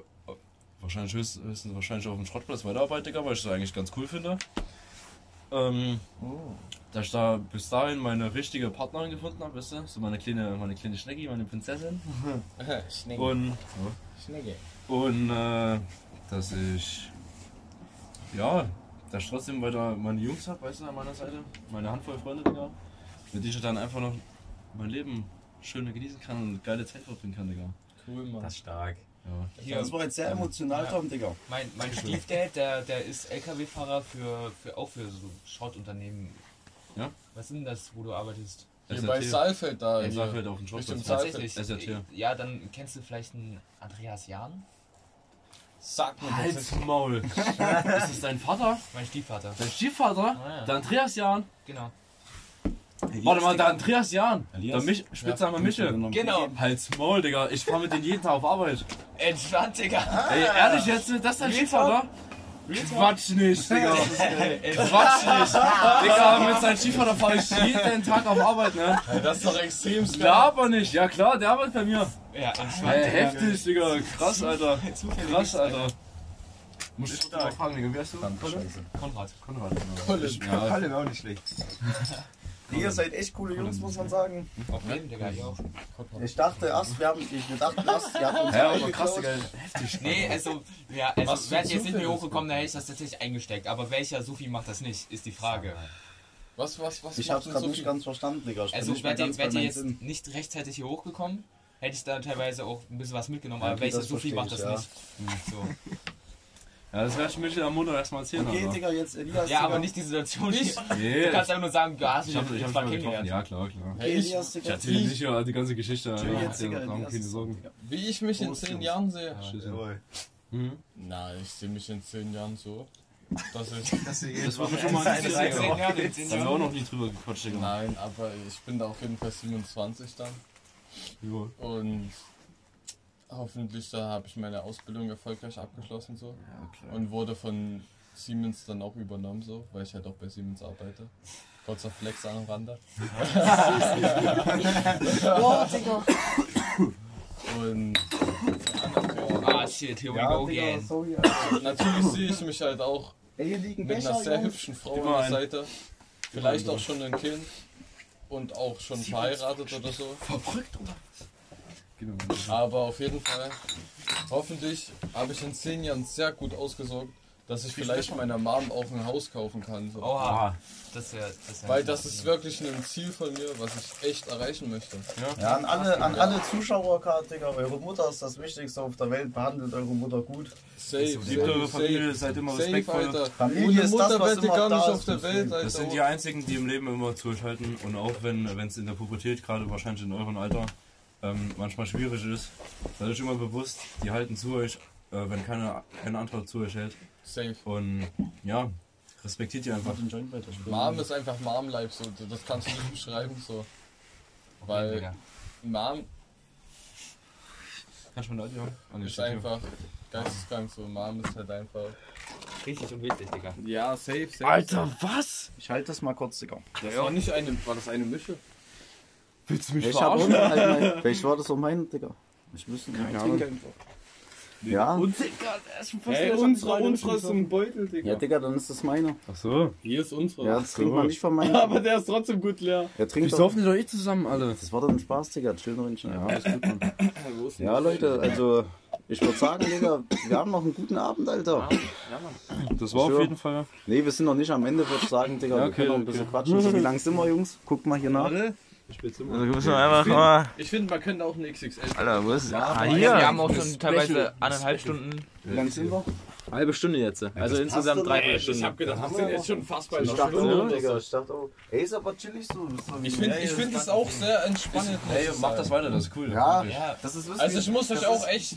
wahrscheinlich höchst, höchstens wahrscheinlich auf dem Schrottplatz weiterarbeite, Digga, weil ich das eigentlich ganz cool finde. Ähm, dass ich da bis dahin meine richtige Partnerin gefunden habe, weißt du? So meine kleine, meine kleine Schnecki, meine Prinzessin. Schnecke. Und, Schnecke. und äh, dass ich, ja, dass ich trotzdem weiter meine Jungs habe, weißt du, an meiner Seite. Meine Handvoll Freunde, Digga. Mit denen ich dann einfach noch mein Leben schöne genießen kann und geile Zeit verbringen kann, Digga. Cool, Mann. Das ist stark. Ja. Hier, Das war jetzt sehr emotional, Tom, Digga. mein, mein Stiefdad, der, der ist LKW-Fahrer für, für auch für so Schrottunternehmen. Ja? Was sind das, wo du arbeitest? Hier SRT. bei Saalfeld da. Ja. Saalfeld auf dem Schrottplatz. Tatsächlich. SRT. Ja, dann kennst du vielleicht einen Andreas Jahn? Sag mir Halt's. Maul. ist das dein Vater? Mein Stiefvater. Dein Stiefvater? Ah, ja. Der Andreas Jahn? Genau. Warte mal, der Andreas Jahn. Der Mich Spitzname Michel. Genau. Halt's Maul, Digga. Ich fahr mit denen jeden Tag auf Arbeit. Entspannt, Digga. Ey, ehrlich jetzt? Das ist dein Stiefvater? Quatsch nicht, Digga. Quatsch nicht. Digga, mit seinem Stiefvater fahr ich jeden Tag auf Arbeit, ne? Das ist doch extrem geil. Laber nicht. Ja klar, der arbeitet bei mir. Ja, entspannt. Ey, heftig, Digga. Krass, Alter. Krass, Alter. Muss ich mal fragen, Digga. Wie heißt du? Konrad. Konrad. College. Ja, Alle wäre auch nicht schlecht. Ihr seid echt coole Jungs, muss man sagen. Auf jeden, Digga, ich auch. Ich dachte erst, wir haben, wir dachten erst, wir haben uns ja aber krass, Digga. Heftig. Nee, also, ja, also Was für wäre jetzt nicht mehr hochgekommen, dann hätte ich das tatsächlich eingesteckt. Aber welcher Sufi macht das nicht, ist die Frage. Was, was, was Ich hab's gerade so nicht ganz verstanden, Digga. Ich Also wärt ihr, wärt ihr meinem jetzt Sinn. nicht rechtzeitig hier hochgekommen, hätte ich da teilweise auch ein bisschen was mitgenommen. Ja, Aber welcher Sufi macht ich, das ja. nicht? So. Ja, das werde ich Michel am Montag erstmal erzählen, Okay. Digga, jetzt Elias. Ja, Digga. aber nicht die Situation. hier. Nee, Du kannst einfach nur sagen, du hast ich mich hab, ich hab kennengelernt. Ja, klar, klar. Okay, Elias, Ich erzähle nicht ja die ganze Geschichte. Alter. jetzt, Digga. Darum Elias. keine Sorgen. Wie ich mich in zehn. Jahren sehe? Jawohl. Mhm. Na, ich sehe mich in zehn Jahren so. Dass ich. Das Das mir schon mal Seit interessieren. 13 Digga. Jahren, in 10 Da haben wir auch noch nie drüber gequatscht, Digga. Nein, aber ich bin da auf jeden Fall 27 dann. Ja. Und hoffentlich da habe ich meine Ausbildung erfolgreich abgeschlossen so. klar. Und wurde von Siemens dann auch übernommen so, weil ich halt auch bei Siemens arbeite. Kurzer Flex an Rande. Und Ah, shit, here we Ja, go again. sorry, natürlich sehe ich mich halt auch mit einer sehr hübschen Frau an der. Seite. Vielleicht auch schon ein Kind. Und auch schon verheiratet oder so. Genau. Aber auf jeden Fall, hoffentlich habe ich in zehn Jahren sehr gut ausgesorgt, dass ich vielleicht meiner Mom auch ein Haus kaufen kann. So. Oha. Das wäre. Das Weil das ist wirklich ein Ziel von mir, was ich echt erreichen möchte. Ja, an alle, an alle Zuschauer, Digga, eure Mutter ist das Wichtigste auf der Welt. Behandelt eure Mutter gut. Safe, Liebt eure Familie, seid immer safe, respektvoll. Alter. Familie Ohne ist Mutter das, was immer gar da nicht ist auf der Welt, Alter. Das sind die einzigen, die im Leben immer zurückhalten und auch wenn es in der Pubertät, gerade wahrscheinlich in eurem Alter, ähm, manchmal schwierig ist, seid euch immer bewusst, die halten zu euch, äh, wenn keiner, kein anderer zu euch hält. Safe. Und ja, respektiert ihr einfach. Den Joint weiter. Mom ist einfach Mom-Life, so. das kannst du nicht beschreiben. So. Weil Digga. Mom Kannst du mal Leute hören? Ist einfach geisteskrank, so. Mom ist halt einfach. Richtig und wichtig, Digga. Ja, safe, safe. Alter, was? Ich halte das mal kurz, Digga. Das war nicht eine, war das eine Mische? Willst du mich Ich hab verarschen? halt mein, Vielleicht war das auch mein, Digga. Ich wüsste nicht. Keine Ahnung. Ja. Hey, unsere, unsere ist im Beutel, Digga. Ja, Digga, dann ist das meine. Ach so. Hier ist unsere. Ja, das trinkt man nicht von meinem. Aber der ist trotzdem gut leer. Der trinkt Wir doch. saufen doch eh zusammen alle. Das war doch ein Spaß, Digga. Chill noch nicht. Ja, alles gut, Mann. Ja, Leute, also ich würde sagen, Digga, wir haben noch einen guten Abend, Alter. Das war auf Sure. jeden Fall. Nee, wir sind noch nicht am Ende, würde ich sagen, Digga. Ja, wir okay, können noch ein okay. bisschen quatschen. So, wie lang sind wir, Jungs? Guckt mal hier nach. Ich finde, man könnte auch eine XXL. Alter, wo ist Ah, Wir hier. haben auch schon teilweise anderthalb Stunden. Wie lang sind wir? Halbe Stunde jetzt. Also insgesamt doch. dreiviertel Ich Stunde. habe gedacht, wir sind jetzt schon fast bei Ich einer dachte Stunde. auch, oder Digga. so. Ich dachte auch. Ey, ist aber chillig so. So Ich finde ich find es auch sehr entspannend. Ey, ich mach das weiter, das ist cool. Ja, Wirklich. Ja. das ist Also ich muss euch das auch echt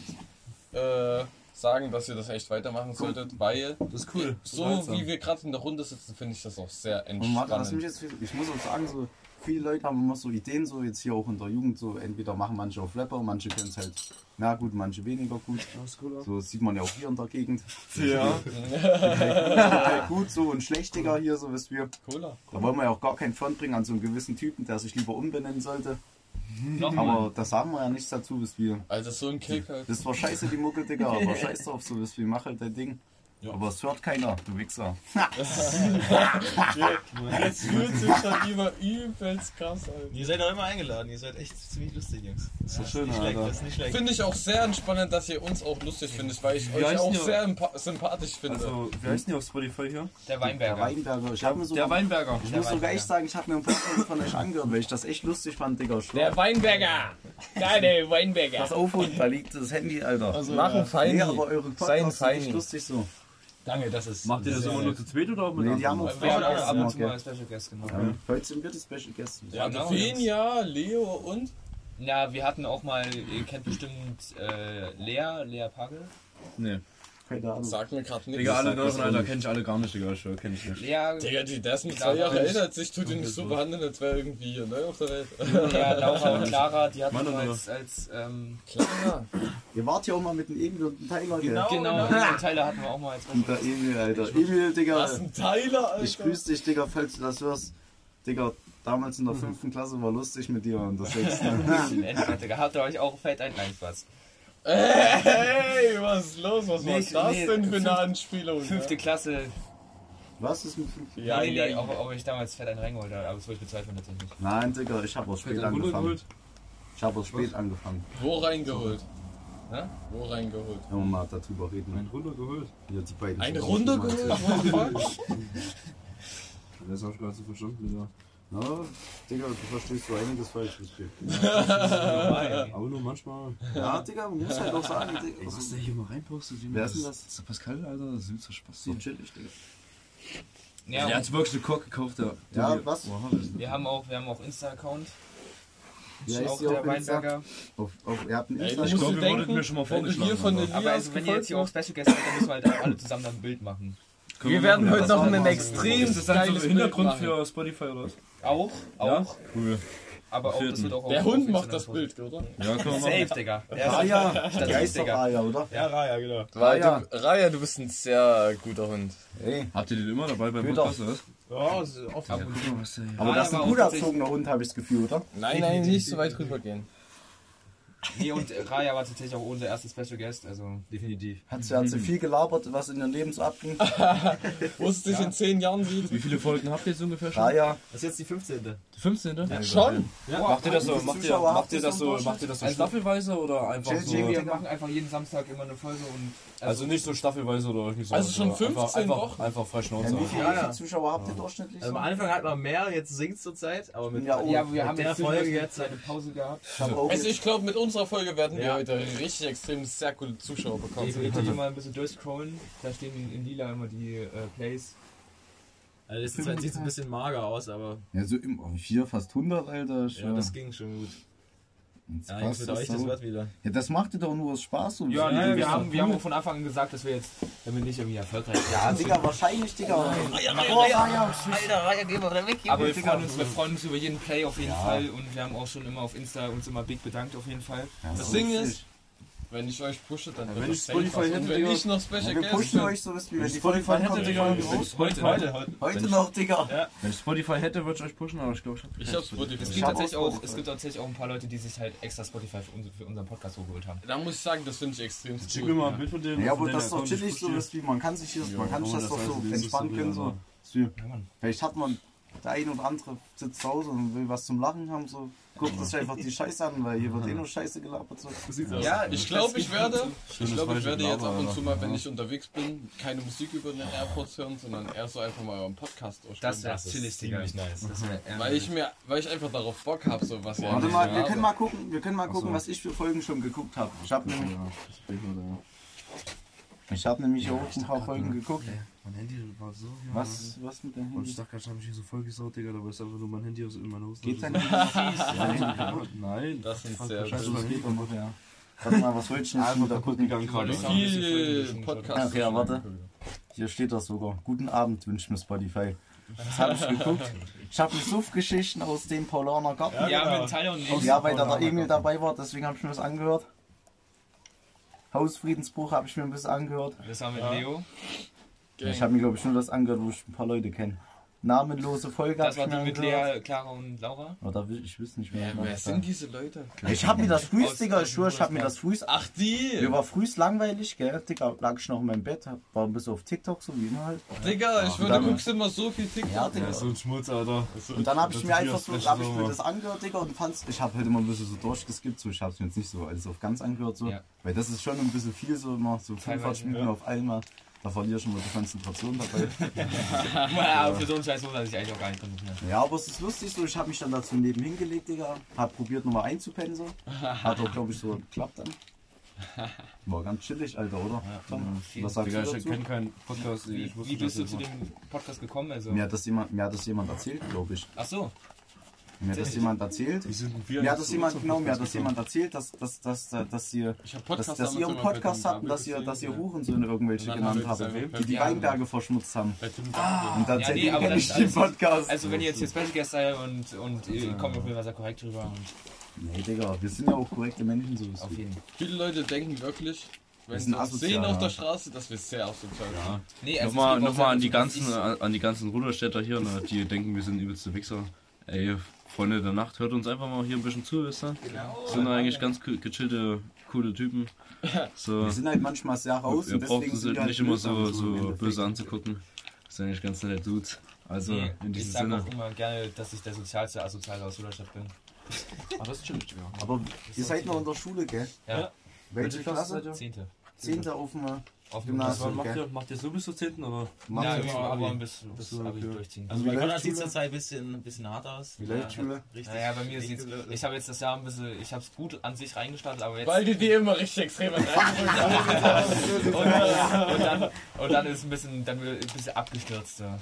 äh, sagen, dass ihr das echt weitermachen solltet, weil Das ist cool. so wie wir gerade in der Runde sitzen, finde ich das auch sehr Und warte, was mich entspannend. jetzt, ich muss auch sagen, so viele Leute haben immer so Ideen, so jetzt hier auch in der Jugend, so entweder machen manche auf Rapper, manche können es halt, na gut, manche weniger gut. So das sieht man ja auch hier in der Gegend. Ja. Halt gut so und schlechter hier, so wisst wir. Cooler. Da wollen wir ja auch gar keinen Front bringen an so einen gewissen Typen, der sich lieber umbenennen sollte. Nochmal. Aber da sagen wir ja nichts dazu, wisst wir. Also so ein Kick halt. Das war scheiße, die Mucke, Digga, aber scheiß drauf, so wisst wir, mach halt dein Ding. Aber es hört keiner, du Wichser. Jetzt fühlt sich schon immer übelst krass an. Ihr seid auch immer eingeladen, ihr seid echt ziemlich lustig, Jungs. Das doch schön, nicht schlecht, Alter. das ist nicht schlecht. Finde ich auch sehr entspannend, dass ihr uns auch lustig findet, weil ich Wie euch auch sehr sympathisch finde. Also, wie heißt die auf Spotify hier? Der Der Weinberger. Weinberger. Ich, hab mir Der sogar, Weinberger. ich muss sogar Weinberger. echt sagen, ich habe mir einen Podcast von euch angehört, weil ich das echt lustig fand, Digga. Schlau. der Weinberger! Deine Weinberger! Pass auf, und da liegt das Handy, Alter. Also, Machen Feini. nee, aber eure Podcasts sind echt lustig so. Danke, das ist. Macht ihr das immer nur zu zweit oder auch mit Nee, die haben anderen? auch Wir haben auch ab und zu Okay. mal Special Guest, genau. Ja, Heute sind wir die Special Guests. Ja, Genau, Fenia, Leo und. Ja, wir hatten auch mal, ihr kennt bestimmt äh, Lea, Lea Pagel. Nee. Keine Ahnung. Sag mir gerade nichts. Digga, alle auch Alter kenne ich alle gar nicht, Digga. Ich kenne ich nicht. Lea, Digga, die, der ist mit Ja, zwei Jahren aber- älter als ich, tut ihn nicht so behandeln, als wäre irgendwie hier neu auf der Welt. Lea, Laura und Clara, die hatten Mann, als, als ähm, Klar. Ihr wart ja auch mal mit dem Emil und dem Tyler, gell? Genau. genau, den Tyler hatten wir auch mal als Und der Emil, Alter. Emil, Digga. Was ein Teiler, Alter. Ich grüße dich, Digga, falls du das hörst. Digga, damals in der fünften Klasse war lustig mit dir und das sechsten. Habt ihr euch auch fett ein? Nein, Spaß. Hey, was ist los? Was war Nicht- das nee, denn für eine Anspielung? Fünfte Klasse. Was ist mit fünften? Ja, nee, ja, nee, ja. ob, ob ich damals fett einen reingeholt habe, aber das würde ich bezweifeln tatsächlich. Nein, Digga, ich habe auch spät angefangen. runtergeholt? Ich habe auch spät angefangen. Wo reingeholt? Hä? Wo reingeholt? Wir mal darüber reden. Einen runtergeholt. Hier die beiden. Eine Runde geholt? Das hab ich nicht so verstanden, Digga. Ja, Digga, du verstehst so einiges falsch. das Spiel. Aber nur manchmal. Ja, Digga, man muss halt auch sagen, Digga. Ey, was der hier mal reinpostet, Wer ist denn das? Ist der Pascal, Alter. Das ist übelster Spaß. So chillig, Digga. Ja, Der hat wirklich eine Kork gekauft, der. Ja, der- was? Ist- wir haben auch, wir haben auch Insta-Account. Wie Auch heißt die der? Weinberger. Auf, auf, ihr habt einen Insta. Ich glaube, wurdet denken, mir schon mal vorgeschlagen. von aber- Elias Aber also, wenn ihr jetzt hier auch Special Guest seid, dann müssen wir halt auch alle zusammen ein Bild machen. Wir werden machen, heute ja. noch einen so. extrem Ist das dann so geiles Hintergrund für Spotify oder was? Auch, Ja? auch. Cool. Aber auch, das wird auch Der auf- Hund macht das Bild, oder? Ja, können wir Safe. Digga. Der ist Raya. Heißt doch Digga. Raya, oder? Ja, Raya, genau. Raya. Raya, du bist ein sehr guter Hund. Ey. Habt ihr den immer dabei beim. Podcast, oder was? Ja, ist oft. Der hier- Aber das ist ein gut erzogener Hund, habe ich das Gefühl, oder? Nein, nein, nicht so weit rübergehen. Nee, und Raya war tatsächlich auch unser erster Special Guest, also Definitiv. Hat sie, hat sie viel gelabert, was in ihrem Leben so abging? Wo es dich in zehn Jahren sieht. Wie viele Folgen habt ihr jetzt ungefähr schon? Raya. Das ist jetzt die 15. Die 15. Schon? Macht ihr das so, macht ihr, macht ihr das so macht ihr das so Also- staffelweise oder einfach JJ, so? wir machen einfach jeden Samstag immer eine Folge und Also nicht so staffelweise oder irgendwie so. Also schon sondern einfach, 15 einfach, Wochen? Einfach frei Ja, Schnauze. wie, viele, Ja, wie viele ja. Zuschauer habt ihr durchschnittlich? Also So? am Anfang hat man mehr, jetzt sinkt es zur Zeit, aber mit, Ja, oh. ja, wir mit haben der jetzt Folge jetzt eine Pause gehabt. Also jetzt- ich glaube, mit unserer Folge werden wir Ja. heute richtig extrem sehr coole Zuschauer bekommen. Definitiv immer ein bisschen durchscrollen. Da stehen in, in lila immer die äh, Plays. also das sieht ein bisschen mager aus, aber Ja, so im, oh, vier, fast 100, Alter. ja, Schon. das ging schon gut. Jetzt Ja, das euch, das wird wieder. Ja, das macht ihr doch nur aus Spaß. So. Ja, Das ist wir haben, wir haben auch von Anfang an gesagt, dass wir jetzt, wenn wir nicht irgendwie erfolgreich sind. Ja, Digga, wahrscheinlich, Digga. Alter, Raya, geh mal weg Aber wir freuen, uns, wir freuen uns über jeden Play auf jeden Fall und wir haben auch schon immer auf Insta uns immer big bedankt auf jeden Fall. Das Ding ist, wenn ich euch pushe, dann wird wenn das ich Spotify hätte, Und wenn ich noch Ja, Special wir Guest pushen euch so, dass wir Wenn die ich Folge Spotify hätte, kommt. Digga, Heute. Heute, heute, noch, Digga. Wenn ich Spotify hätte, würde ich euch pushen, aber ich glaube, ich hab ich hab Spotify. Es gibt, hab tatsächlich auch auch, Spotify. es gibt tatsächlich auch ein paar Leute, die sich halt extra Spotify für, uns, für unseren Podcast hochgeholt haben. Da muss ich sagen, das finde ich extrem Schick mir mal ein cool. Bild von denen. Ja, aber das ist doch chillig so, wie man kann sich hier, man kann sich das das doch so das entspannen so, können. ja, So. Ja. Vielleicht hat man der ein oder andere sitzt zu Hause und will was zum Lachen haben, so guckt sich einfach die Scheiße an, weil hier wird eh nur Scheiße gelabert. So. Ja, Ich glaube, ich werde, ich glaube, ich werde jetzt ab und zu mal, wenn ich unterwegs bin, keine Musik über den AirPods hören, sondern eher so einfach mal euren Podcast Das durchspielen. wäre Das ist chillig, Digga. ziemlich nice. Weil ich mir, weil ich einfach darauf Bock habe, so was Warte mal, wir können mal gucken, wir können mal gucken, was ich für Folgen schon geguckt habe. Ich habe nämlich, ich habe nämlich auch ein paar Folgen geguckt. Mein Handy war so. Ja, Was, was mit dem Und ich Handy? dachte gerade, ich habe mich hier so voll gesaut, Digga, dabei ist einfach nur mein Handy aus in meine Hose. Geht dein Handy? Nein. Das Fuck, sehr. Handy? Ja. Warte mal, was wollte ich denn jetzt gucken? gegangen gerade. Viel Podcast. Ach ja, warte. Hier steht das sogar. Guten Abend wünscht mir Spotify. Das habe ich geguckt. Ich habe die Suff-Geschichten aus dem Paulaner Garten. Ja, genau. mit Tyler und Aus ja, weil da der Emil dabei war, deswegen habe ich mir das angehört. Hausfriedensbruch habe ich mir ein bisschen angehört. Das war mit Leo. Ich habe mir, glaube ich, nur das angehört, wo ich ein paar Leute kenne. namenlose Folge. hab Das war ich die mit. Lea, Clara und Laura. Oder will- ich wüsste nicht mehr. Ja, wer sind diese Leute? Ich hab mir das frühst, Digga, ich schwör, ich hab mir das frühst. Ach, die! Mir war frühst langweilig, gell? Digga, lag ich noch in meinem Bett, hab- war ein bisschen auf TikTok, so wie immer halt. Digga, ich würde, du guckst immer so viel TikTok. Ja, Digga. Ja, so ein Schmutz, Alter. Und dann habe ich mir einfach so, hab ich mir das angehört, Digga, und fand's, ich habe halt immer ein bisschen so durchgeskippt, so ich hab's mir jetzt nicht so alles auf ganz angehört, so. Ja. Weil das ist schon ein bisschen viel, so immer so 45 Teilweise, Minuten auf einmal. Da verliere ich schon mal die Konzentration dabei. Ja, für so einen Scheiß muss er sich eigentlich auch gar nicht konzentrieren. ja, aber es ist lustig so, ich habe mich dann dazu neben hingelegt, Digga. Hab probiert nochmal einzupennen, so. Hat auch, glaube ich, so geklappt dann. War ganz chillig, Alter, oder? Tom, viel. was sagst Digga, du ich dazu? kenne keinen Podcast. Wie, ich wie bist du zu dem Podcast gekommen? Also? Mir hat das jemand, mir hat das jemand erzählt, glaube ich. Ach so. Mir hat das jemand erzählt. Mir hat das jemand, genau, mir hat das jemand erzählt, dass, dass, dass, dass, dass ihr, dass, Podcast dass ihr einen Podcast habt und dass ihr, dass ihr Hurensöhne irgendwelche genannt habt, die die Ja. Weinberge verschmutzt haben. ja. Und Bubble. dann Ja, nee, aber ich den Podcast. Also wenn ihr jetzt hier Special Guest seid und, und ihr kommt auf jeden Fall sehr korrekt drüber. Und Nee, Digga, wir sind ja auch korrekte Menschen, so auf jeden Fall. Viele Leute denken wirklich, wenn sind sie uns sehen auf ja. der Straße, dass wir sehr asozial sind. Nee, also Nochmal, nochmal an, die ganzen, an an die ganzen Ruderstädter hier, ne, die denken, wir sind übelste Wichser. Ey, Freunde der Nacht, hört uns einfach mal hier ein bisschen zu, wisst ihr? Sind eigentlich ganz ge- gechillte, coole Typen. So, Wir sind halt manchmal sehr raus und braucht deswegen uns sind halt wir halt nicht immer so, so böse anzugucken. Das sind eigentlich ganz nette Dudes. Also, Nee, in ich diesem sag Sinne. auch immer gerne, dass ich der sozialste Asoziale aus Ruderstadt bin. Ah, das ist chillig, ja. Aber ihr seid noch in der Schule, gell? Ja, Welche Klasse? ihr? Zehnte. Zehnte auf dem Auf dem Gymnasium, macht, ihr, macht ihr so bis zur 10. oder? Macht Ja, schon aber Abi? bis, bis so, Abi durchziehen. Also bei Konrad sieht es zurzeit ein bisschen, ein bisschen hart aus. Wie läuft Ja, Schule? Richtig, Naja, bei mir gelöst. Ich habe jetzt das Jahr ein bisschen. Ich habe es gut an sich reingestartet, aber jetzt. Weil die die immer richtig extrem reindrücken. und, dann, und, dann, und dann ist es ein bisschen, dann wird ein bisschen abgestürzt. Ja.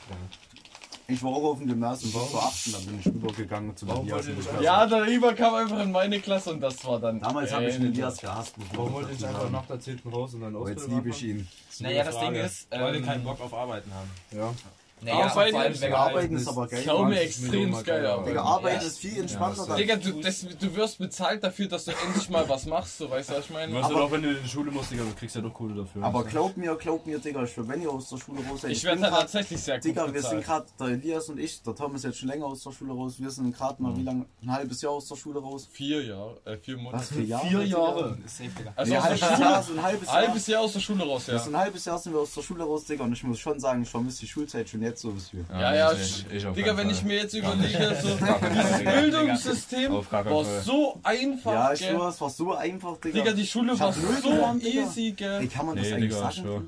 Ich war auch auf dem Gymnasium bis zur 8. Dann bin ich rübergegangen zu Elias. in die Klasse. Ja, der Iber kam einfach in meine Klasse und das war dann. Damals habe ich den Elias gehasst. man Warum wollt ihr nicht dazu einfach sagen. nach der 10. raus und dann Aber jetzt Ausbildung liebe ich ihn. Naja, das Ding ist. Weil wir ähm, keinen Bock auf Arbeiten haben. Ja. Naja, Arbeiten vor allem, ist- wenn Digga, Arbeiten ist aber geil. Schau mir Mann. extrem geil Digga, Arbeit. Arbeit Ja. ist viel entspannter. Ja, Digga, du, das, du wirst bezahlt dafür, dass du endlich mal was machst, so weißt du, was ich meine? Du weißt Aber- ja auch, wenn du in die Schule musst, Digga, du kriegst ja doch Kohle dafür. Aber glaub mir, glaub mir, Digga, ich wenn ihr aus der Schule raus seid. Ich bin werde halt grad- tatsächlich sehr gut Digga, wir sind bezahlt. gerade, der Elias und ich, der Tom ist jetzt schon länger aus der Schule raus. Wir sind gerade mal wie lange? Ein halbes Jahr aus der Schule raus. Vier Jahre, äh, vier Monate. Was für Jahre? Vier Digga? Jahre. Safe, Digga. Also Nee, aus der Schule, so ein halbes Jahr. halbes Jahr aus der Schule raus, Ja. ja. So ein halbes Jahr sind wir aus der Schule raus, Digga, und ich muss schon sagen, ich vermisse die Schulzeit schon jetzt so wie viel. Ja, ja, ich, ich auf Digga, wenn ich mir jetzt überlege, so, dieses. Bildungssystem war so einfach, Ja, ich gell? schwör, es war so einfach, Digga. Digga, die Schule Ich war so easy, Ey, gell? kann man das eigentlich Digga, sagen ich für schwör.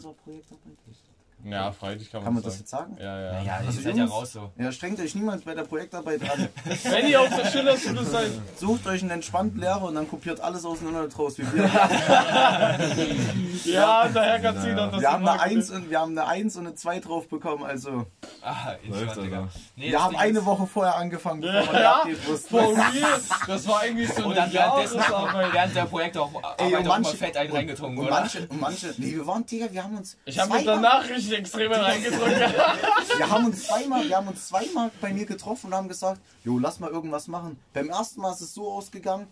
Ja, freilich kann Kann man man das sagen. jetzt sagen? Ja, ja. Ja, ihr Also seid ja raus so. Ja, strengt euch niemals bei der Projektarbeit an. Wenn ihr auf der Schillerschule seid, Sucht euch einen entspannten Lehrer und dann kopiert alles auseinander draus wie wir. ja, der Herr Gazin hat das Wir haben, eine. 1 und, wir haben eine 1 und eine 2 drauf bekommen, also Ah, Läuft, Digga. Alter. Nee, wir das haben eine Woche vorher angefangen, bevor wir Ja. For real, das war eigentlich so Und eine dann Jahresarbeit. während der Projekte auch, Ey, und auch mal manche- fett einen reingetrunken, Und oder? manche, und manche, nee, wir waren, Digga, wir haben uns Ich habe mir zweimal- danach richtig extrem reingedrückt. Wir haben uns zweimal, wir haben uns zweimal bei mir getroffen und haben gesagt, jo, lass mal irgendwas machen. Beim ersten Mal ist es so ausgegangen,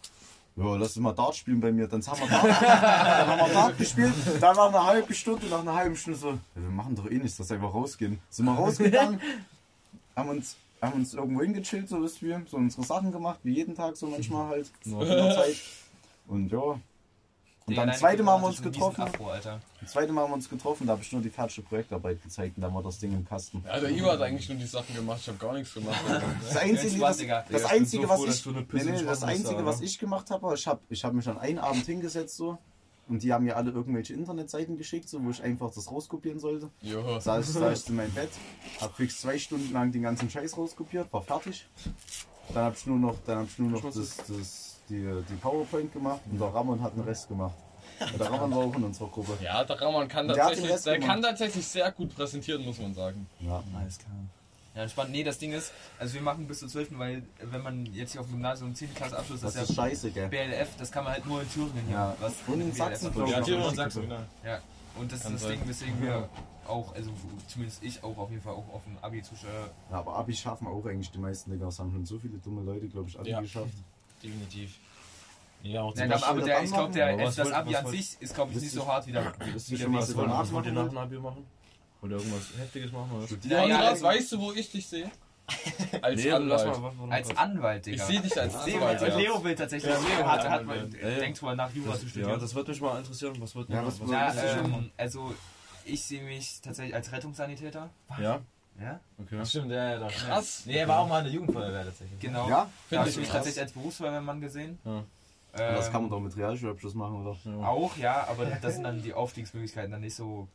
jo, lass uns mal Dart spielen bei mir. Dann haben wir Dart, dann haben wir Dart gespielt. Dann nach einer halben Stunde, nach einer halben Stunde so, ja, wir machen doch eh nichts, lass einfach rausgehen. Sind wir rausgegangen, haben uns, haben uns irgendwo hingechillt, so ist wir, so unsere Sachen gemacht, wie jeden Tag, so manchmal halt, der Zeit. Und ja. Und dann deine zweite Mal haben wir uns getroffen. Afro. Das zweite Mal haben wir uns getroffen, da habe ich nur die fertige Projektarbeit gezeigt und dann war das Ding im Kasten. Ja, der Ivo hat eigentlich nur die Sachen gemacht, ich habe gar nichts gemacht. Das Einzige, was, das Einzige, so was ich, nee, nee, das Einzige, was ich gemacht habe, ich habe ich hab mich an einen Abend hingesetzt so und die haben mir alle irgendwelche Internetseiten geschickt, so, wo ich einfach das rauskopieren sollte. Jo. Saß, saß ich in meinem Bett, hab fix zwei Stunden lang den ganzen Scheiß rauskopiert, war fertig. Dann hab ich nur noch, dann hab ich nur noch das, das, die, die PowerPoint gemacht und der Ramon hat den Rest gemacht. Und der Ramon war auch in unserer Gruppe. Ja, der Ramon kann Der tatsächlich, der gemacht. kann tatsächlich sehr gut präsentieren, muss man sagen. Ja. Alles klar. Ja, entspannt. Nee, das Ding ist, also wir machen bis zur 12., weil wenn man jetzt hier auf dem Gymnasium 10. Klasse Abschluss, das, Das ist ja scheiße, gell? BLF, das kann man halt nur in Thüringen hier. Ja. Was Und in Sachsen, hat. glaub ich. Ja, Thüringen und Sachsen, genau. Ja, und das Kann ist das sein. Ding, weswegen wir auch, also zumindest ich auch auf jeden Fall auch auf dem Abi zu äh, Ja, aber Abi schaffen auch eigentlich die meisten, Digga. Es haben schon so viele dumme Leute, glaube ich, Abi Ja. geschafft. Definitiv. Ja, auch Nein, was aber, der, das ich glaube, der, was das wollt- Abi was an wollt- sich ist, glaube ich, nicht so hart wie der, Wisst ihr schon, was ihr danach Was wollt ihr nach machen dem Abi machen? Wollt ihr irgendwas Heftiges machen oder? was? Ja, ja, also- weißt du, wo ich dich sehe? Als Nee, lass Anwalt. mal. was- was- Als was- Anwalt, Ich Digga. sehe dich als Leo, Anwalt. und ja. Leo will tatsächlich, Ja, Leo hat, hat. Ja, ja. denkt drüber nach, Jura zu studieren. ja, das wird mich mal interessieren. Was wird Ja, was- Ja, ist schon ähm, also ich sehe mich tatsächlich als Rettungssanitäter. Ja, Ja? okay. Stimmt, ja, ja, doch. Krass. Nee, er war auch mal in der Jugendfeuerwehr tatsächlich. Genau. Ja? Finde habe ich ich mich tatsächlich als Berufsfeuerwehrmann gesehen. Ja. Ähm, Das kann man doch mit Realschulabschluss machen, oder? Auch, ja, aber das sind dann die Aufstiegsmöglichkeiten dann nicht so.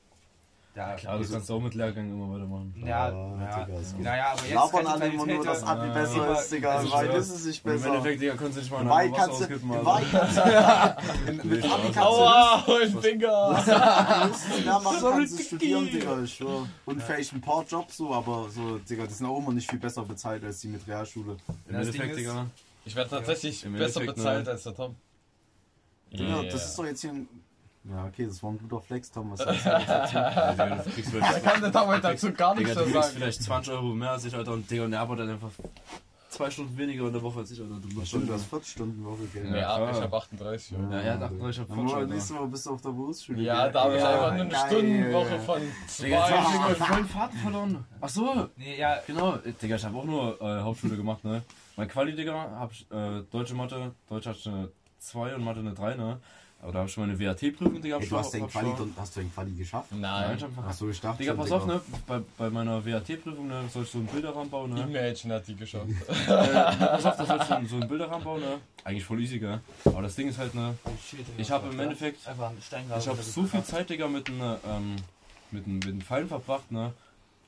Ja, Klar, das kannst du auch mit Lehrgängen immer weitermachen. Ja, Ja, ja, Digga, geht. naja, aber jetzt Labern alle immer nur, dass Abi Ja. besser Immer- ist, Digga. also Wahrheit ich ist es nicht Und im besser. Endeffekt, Digga, kannst du nicht mal In ein Wahrheit Wasser kannst du, in Alter. Wahrheit kannst du, mit Abi kannst du Aua, mein Finger! mehr machen, kannst du studieren, Digga, ich schwör. Und vielleicht ein paar Jobs so, aber so, Digga, die sind auch immer nicht viel besser bezahlt als die mit Realschule. Im Endeffekt, Digga. Ich werde tatsächlich Im besser bezahlt ne? als der Tom. Digga, Yeah. das ist doch jetzt hier ein... Ja, okay, das war ein guter Flex, Tom, was sagst du Digga, du kriegst Da vielleicht, kann der Tom dazu gar Digga, nichts du mehr kriegst sagen. vielleicht 20 Euro mehr als ich, Alter. Und Digga, und er arbeitet einfach zwei Stunden weniger in der Woche als ich, Alter. Du Stimmt, du hast 40 Stunden Woche, gell? Ja, Ja, ich habe 38. Ja, Ja, er hat 38, ich hab Dann 40, mal Alter. nächste Woche bist du auf der Berufsschule. ja da habe ich einfach nur eine. Stundenwoche von Digga, jetzt hab ich zwei. Digga, voll den Faden verloren. Ach so, Nee, ja, genau. Digga, ich habe auch nur äh, Hauptschule gemacht, ne? Mein Quali, Digga, hab ich äh, deutsche Mathe, Deutsch hatte ich eine 2 und Mathe eine 3, ne? Aber da habe ich meine WAT-Prüfung, Digga, Hey, du hast ich den Quali, schon- hast du den Quali geschafft? Nein, Nein, ich hab einfach. Achso, ich dachte Digga, schon, pass auf, ne? Bei, bei meiner WAT-Prüfung, ne, soll ich so einen Bilderrahmen bauen, ne? E-Mädchen hat die geschafft. äh, pass auf, da soll ich so, einen- so einen Bilderrahmen bauen, ne? Eigentlich voll easy, gell? Aber das Ding ist halt, ne? Ich habe im Endeffekt Ich habe so viel. Zeit, Digga, mit den, ähm, mit den, mit Pfeilen verbracht, ne?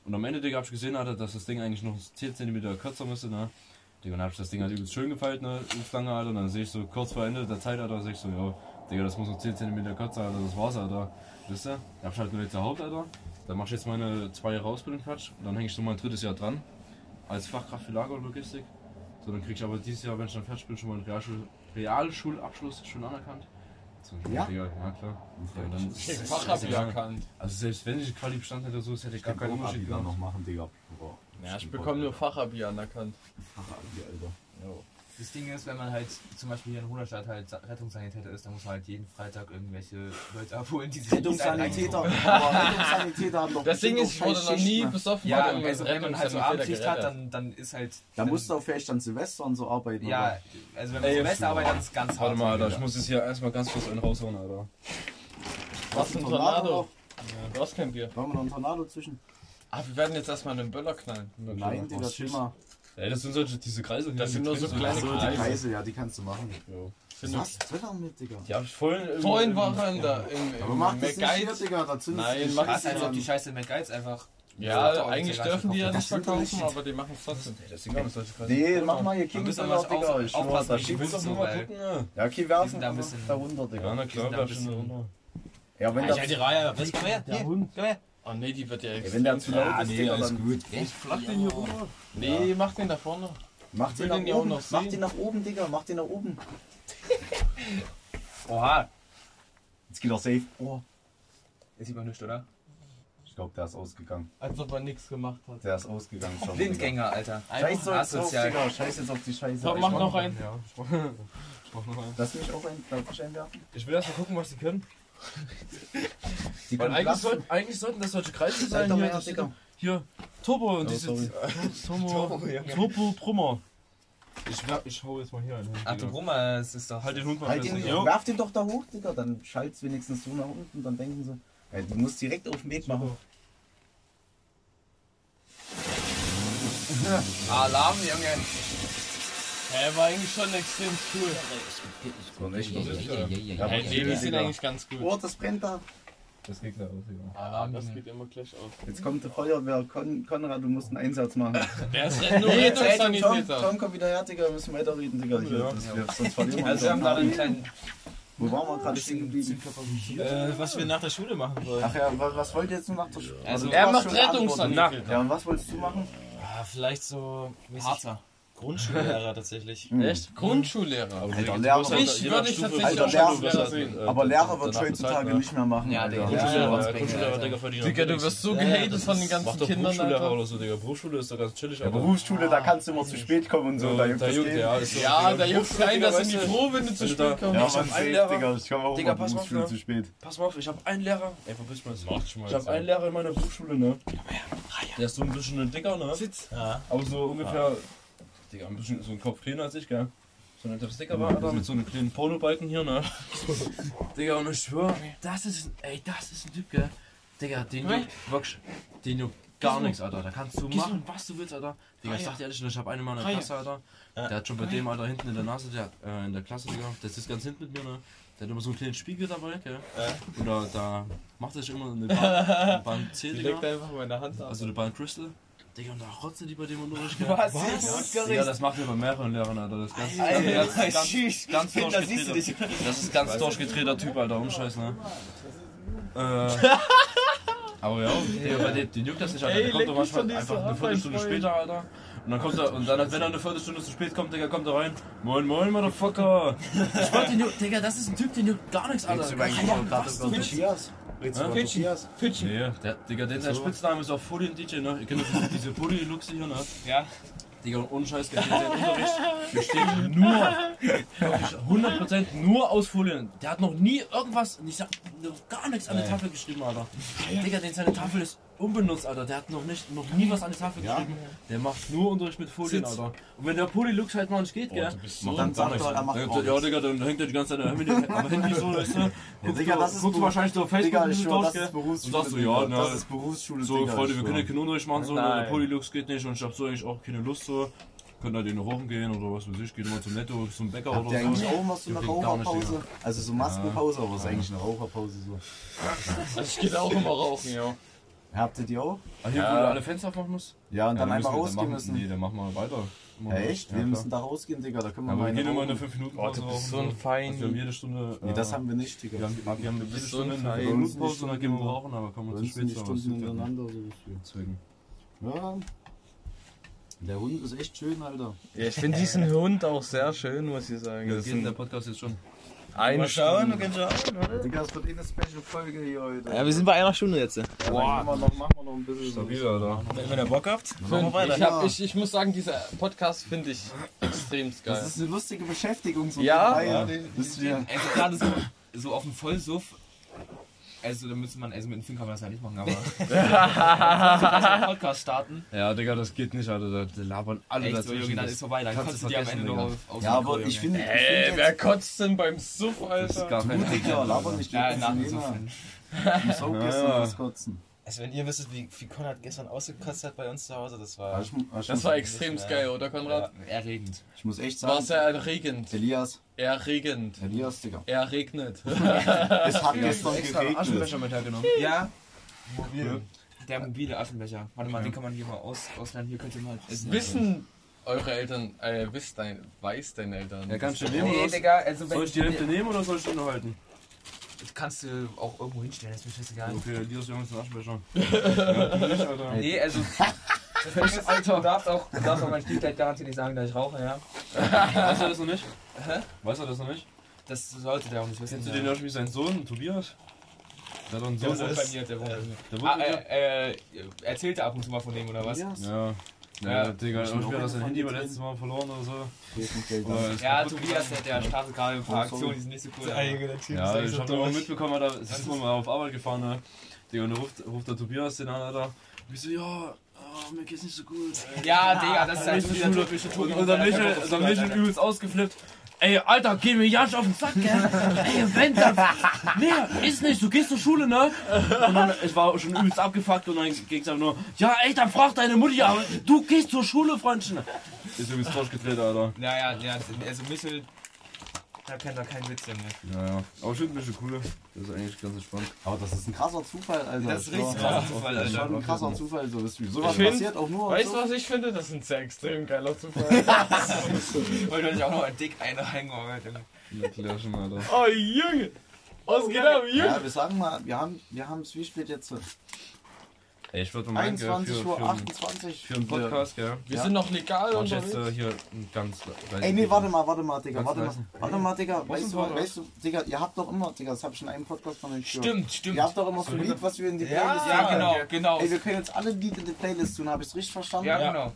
Und am Ende, Digga, hab ich gesehen, Alter, dass das Ding eigentlich noch 10 cm kürzer müsste, ne? Digga, dann hab ich das Ding halt übelst schön gefeilt, ne? Übelst lange, Alter. Und dann sehe ich so kurz vor Ende der Zeit, Alter, sag ich so, ja, Digga, das muss noch 10 cm kürzer, Alter, das war's, Alter. Wisst ihr? Da hab ich halt nur jetzt der Haupt, Alter. Dann mach ich jetzt meine zwei Jahre Ausbildung Quatsch. Und dann hänge ich so mein drittes Jahr dran. Als Fachkraft für Lager und Logistik. So, dann krieg ich aber dieses Jahr, wenn ich dann fertig bin, schon mal einen Realschul Realschulabschluss schon anerkannt. Ja? Digga, ja klar. Ja, und dann ist es Fachabi scheißegal. erkannt. Also selbst wenn ich Quali bestanden hätte, so, hätte ich Ich gar keinen Unterschied gemacht. noch machen, Digga. Boah. Ja, ich bekomme nur Fachabi anerkannt. Fachabi, Alter. Das Ding ist, wenn man halt zum Beispiel hier in Ruderstadt halt Sa- Rettungssanitäter ist, dann muss man halt jeden Freitag irgendwelche Leute abholen, die sich Rettungssanitäter, aber Rettungssanitäter haben doch Das Ding ist, ich wurde noch nie besoffen. Ja, also wenn man halt so Abendschicht hat, dann, dann ist halt. Da musst du auch vielleicht dann Silvester und so arbeiten. Ja, oder? also wenn man Ey, Silvester arbeitet, dann ist es ganz hart. Warte mal, Alter, ich muss jetzt hier erstmal ganz kurz einen raushauen, Alter. Was für ein Tornado? Ja, du hast kein Bier. Wollen wir noch einen Tornado zwischen? Ah, wir werden jetzt erstmal einen Böller knallen. Nein, Digga, chill mal. Ey, das sind solche, diese Kreise. Das sind nur so kleine. So, die Kreise. Kreise, ja, die kannst du machen. Sind Was hast du mit, Digga? Die hab ich vorhin. Vorhin war er in im, im Aber mach das nicht hier. Digga, da zündest Nein, du die mach Scheiße als ob die. Scheiße McGuides einfach. Ja, eigentlich dürfen die ja Das nicht verkaufen, aber die machen es trotzdem. Das sind gar nicht solche Kreise. Nee, mach mal hier King aber Digga, ich schwör, da so, nur mal gucken? Ja, okay, werfen da ein aber bisschen- da runter, Ja, Digga. na Die klar, sind da runter. Ja, wenn Ich der, halte die Reihe. Was? Komm her. Komm her. Oh nee, die wird ja wenn der zu laut Ja, ist, nee, alles dann gut. flach den hier rüber. Nee, mach den da vorne. mach will den nach den ja auch oben, noch mach den nach oben, Digga, mach den nach oben. Oha! Jetzt geht er safe. Oh. Jetzt sieht man nichts, oder? Ich glaube, der ist ausgegangen. Als ob er nichts gemacht hat. Der ist ausgegangen schon. Blindgänger, Alter. Scheiß asozial. Digga. Scheiß jetzt auf die Scheiße. Komm, Ich mach noch einen. Ja, ich mach, ich mach noch einen. Lass mich auch ein, darf ich einwerfen? Ich will erst mal gucken, was die können. Die Weil eigentlich, sollten, eigentlich sollten das solche Kreise sein. Hier, das Digga. steht- hier Turbo und Oh, diese. Turbo, Turbo Brummer. Ich, ich hau jetzt mal hier einen. Ach du Digga. Brummer, es ist doch. Halt den Hund mal Halt den, werf den doch da hoch, Digga. Dann schalt's wenigstens so nach unten. Dann denken sie. Ja, du musst direkt auf den Weg machen. Alarm, Junge! Er war eigentlich schon extrem cool. So, nicht Ja, ja, Ja, Hey, aber nee, die sind eigentlich ganz gut. Oh, das brennt da. Das geht gleich aus, Digga. Alarm, das geht immer gleich aus. Jetzt kommt die Feuerwehr. Kon Konrad, du musst einen Einsatz machen. Der ist nur Hey, Tom, Tom, Rettungssanitäter. Tom, komm wieder her, Digga. Wir müssen weiterreden, Digga. Hier, Ja. das, wir, sonst verlieren wir Also, wir haben da einen kleinen. Wo waren wir gerade stehen geblieben? Äh, was wir nach der Schule machen wollen. Ach ja, wa- was wollt ihr jetzt nur nach der Schule? Also, du Er macht. Rettungssanitäter. Ja, und was wolltest du machen? Ah, vielleicht so. Harzer. Grundschullehrer tatsächlich. Echt? Grundschullehrer. Aber Alter, Lehrer- halt- Ich je würde ich Stufe tatsächlich du- Lehrer- du, äh, Aber Lehrer wird heutzutage nicht mehr machen. Ja, Alter. Digga, Grundschullehrer, Ja, ja, ja, Grundschullehrer, Alter. Digga, verdienen Digga, du wirst so Ja, ja, gehatet von den ganzen Kindern, Berufsschullehrer Alter. oder so, Digga. Berufsschule ist doch ganz chillig, Alter. Berufsschule, da kannst du immer zu spät kommen und so. Da Ja, juckt da juckt, ja. Ja, Digga, da juckt sind die froh, wenn du zu spät kommst. Ja, Ich man Lehrer. Digga. Komme auch Digga, immer pass auf, ne? zu spät. Pass mal auf, ich hab einen Lehrer. Ey, verpiss mal. Macht schon mal Ich hab einen Lehrer in meiner Berufsschule, ne? Der ist so ein bisschen ein dicker, ne? Sitz. Ja. Aber so ungefähr, Digga, ein bisschen so ein Kopf kleiner als ich, gell? So ein etwas dicker war, Alter, mit so einem kleinen Polobalken hier, ne? Digga, und ich schwör, das ist, ey, das ist ein Typ, gell? Digga, den juckt, wirklich, den juckt gar nichts, Alter. Da kannst du machen, was du willst, Alter. Digga, ich dir ehrlich, ich hab einen Mann in der Klasse, Alter. Der hat schon bei dem, Alter, hinten in der Nase, der hat, äh, in der Klasse, Digga, der sitzt ganz hinten mit mir, ne? Der hat immer so einen kleinen Spiegel dabei, gell? Oder da macht er sich immer eine Bahn, eine Bahn C, Digga. einfach meine Hand ab. Also eine Bahn Crystal. Digga, und da rotzt die bei dem Unterricht, gell? Was? Ja, das macht er bei mehreren Lehrern, Alter. Das ist ganz, Alter, ganz, ganz, tschüss. ganz Da siehst du durchgedrehter. dich. Das ist ganz durchgedrehter Typ, Alter. Umscheiß, ne? Äh, aber ja, Digga, bei dem, den juckt das nicht, Alter. Ey, Der kommt doch manchmal einfach eine Viertelstunde später, Alter. Und dann kommt er, und dann, wenn er eine Viertelstunde zu spät kommt, Digga, kommt er rein. Moin, moin, Motherfucker. Ich wollte den juckt, Digga, das ist ein Typ, den juckt gar nichts, Alter. Was du willst. Matthias? Redest du über Matthias? Nee, der, Digga, den sein Spitzname ist auch Folien-DJ, ne? Ihr kennt diese, diese Poly-Luxe hier, ne? Ja. Digga, und ohne Scheiß, der der Unterricht besteht nur, wirklich 100% nur aus Folien. Der hat noch nie irgendwas, nicht, noch gar nichts an die Tafel geschrieben, Alter. Digga, den seine Tafel ist unbenutzt, Alter. Der hat noch nicht, noch nie was an die Tafel geschrieben. Der macht nur Unterricht mit Folien, Alter. Und wenn der Polylux halt mal nicht geht, gell? Dann sagt er, er macht Dann, auch ja, Digga, dann hängt er die ganze Zeit am Handy, am Handy so, weißt du? Guckst Digga, du- das ist guckst wahrscheinlich so auf Facebook Digga, ich schwör, das ist Berufsschule. Und sagst du, Digga. ja, na, Das ist Berufsschule, So, Digga, Freunde, wir können ja keinen Unterricht machen, so, der Polylux geht nicht und ich hab so eigentlich auch keine Lust so. Könnt ihr den hoch gehen oder was weiß ich, geht immer zum Netto, zum Bäcker Habt oder ihr eigentlich so. auch mal so eine Raucherpause? Also so Maskenpause, aber es ist eigentlich eine Raucherpause so. Also ich gehe auch immer rauchen, ja. Habt ihr die auch? Ah, hier, Ja. wo du alle Fenster aufmachen musst? Ja, und dann Ja, einfach müssen wir- rausgehen machen, müssen. Nee, dann machen wir weiter. Ja, echt? Ja, Wir klar. müssen da rausgehen, Digga. Da können wir Aber mal wir eine gehen immer eine 5 Minuten Oh, Pause rauchen. so ein Fein. Also wir haben jede Stunde. Nee, äh, das haben wir nicht, Digga. wir haben, wir haben jede so Stunde ein eine Fein. 5 Bei uns Minuten Pause und dann gehen wir Stunde- rauchen, aber kommen wir zu spät Stunden hintereinander so. Deswegen. Ja. Der Hund ist echt schön, Alter. Ja, ich finde diesen Hund auch sehr schön, muss ich sagen. Ja, Das geht in der Podcast jetzt schon. Eine Mal schauen, du Stunde. kannst schauen, oder? Digga, es wird eh eine Special-Folge hier heute. Ja, wir sind bei einer Stunde jetzt. Boah. Machen wir noch, machen wir noch ein bisschen so. Stabil, Alter. Wenn, wenn ihr Bock habt, machen wir weiter. Ich, hab, ich, ich muss sagen, dieser Podcast finde ich extrem Das geil. ist eine lustige Beschäftigung. So Ja, ja, Wisst ihr? Also gerade so, so auf dem Vollsuff. Also da müsste man, also mit dem Film kann man das ja nicht machen, aber. Podcast starten. Ja, Digga, das geht nicht, Alter. Da, da labern alle Echt so, dazwischen. Junge, dann Das- ist vorbei. Dann kannst kotzt du dir am Ende noch auf, auf Ja, aber ich finde, Ey, wer kotzt denn beim Suff, Das ist Alter? gar kein Digga, laber nicht. Ja, nach dem den Suffen. Ich muss auch gestern was kotzen. Also wenn ihr wüsstet, wie, wie Konrad gestern ausgekotzt hat bei uns zu Hause, das war... Also ich, mu- ich, Das war extrem geil, oder Konrad? Erregend. ich muss echt War sagen, sehr erregend. Elias, Erregend. Elias, Digga. Erregnet. Es hat gestern geregnet. Aschenbecher mit hergenommen. Ja. Der mobile Aschenbecher. Warte mal, den kann man hier mal aus, ausleihen. Hier könnt ihr mal essen. Wissen eure Eltern, äh, wisst dein, weiß deine Eltern. Ja, kannst du nehmen Nee? Digga, also Soll ich die Hälfte nehmen oder soll ich den noch halten? Das kannst du auch irgendwo hinstellen, ist mir scheißegal. Okay, Elias, wir haben jetzt einen Aschenbecher. ja, du nicht, Alter. Nee, also. Alter. Du darfst auch, du darfst auch mein Stiefkleid garantiert nicht sagen, dass ich rauche, ja. Weißt du das noch nicht? Hä? Weißt du das noch nicht? Das sollte der auch nicht wissen. Kennst du ja. den Josh wie sein Sohn, Tobias? Der hat doch einen Der Sohn, wohnt der bei mir, der wohnt bei mir. Der wohnt Ah, äh, äh, erzählt er ab und zu mal von dem, oder was? Ja. Ja, Ja. Digga, Ich bin er auch sein Handy beim letzten Mal verloren oder so. Oder Ja, Tobias, der, der startet gerade ein paar Oh, Aktionen, sorry. die sind nicht so cool. Ja, ich so hab noch mal durch. mitbekommen, da ist man mal auf Arbeit gefahren, ne? Digga, und dann ruft, ruft der Tobias den an, Alter. Wie so, ja, oh, mir geht's nicht so gut. Ey. Ja, Digga, das ist halt Nächste so dieser typische Und, Tobi. und der Michel, der Michel übelst ausgeflippt. Ey, Alter, geh mir ja auf den Sack, gell? Ey, wenn das. Nee, ist nicht, du gehst zur Schule, ne? Und dann, ich war schon übelst abgefuckt und dann ging's einfach nur, ja, ey, dann frag deine Mutti, aber du gehst zur Schule, Freundchen. Ist übelst durchgedreht, Alter. Ja, ja, ja, also Michel, da kennt er keinen Witz mehr. Ja, ja. Aber ich finde Michel cool. Das ist eigentlich ganz entspannt. Aber das ist ein krasser Zufall, Alter. Das ist richtig Ja. krasser Zufall, Das ist Alter. schon ein krasser Zufall. So ist wie sowas find- passiert auch nur. Weißt so. du, was ich finde? Das ist ein sehr extrem geiler Zufall. Wollte euch auch noch ein Dick einhängen, Alter. Ja, klar schon, Alter. oh, Junge! Was geht ab, Junge? Ja, wir sagen mal, wir haben wir haben wie spät jetzt? Ey, ich würde mal meinen, gell, 21 für, Uhr, für, einen- 28. für einen Podcast, gell? Wir Ja. sind noch legal ich jetzt äh, hier ganz. Ey, nee, warte mal, warte mal, Digga, warte mal. Warte mal, Digga, weißt ist du, weißt du, Digga, ihr habt doch immer, Digga, das hab ich in einem Podcast von euch gehört. Stimmt, stimmt. Ihr habt doch immer so ein Lied, was wir in die Ja, Playlist Ja, tun. genau, genau. Ey, wir können jetzt alle Lieder in die Playlist tun, hab ich's richtig verstanden? Ja, genau.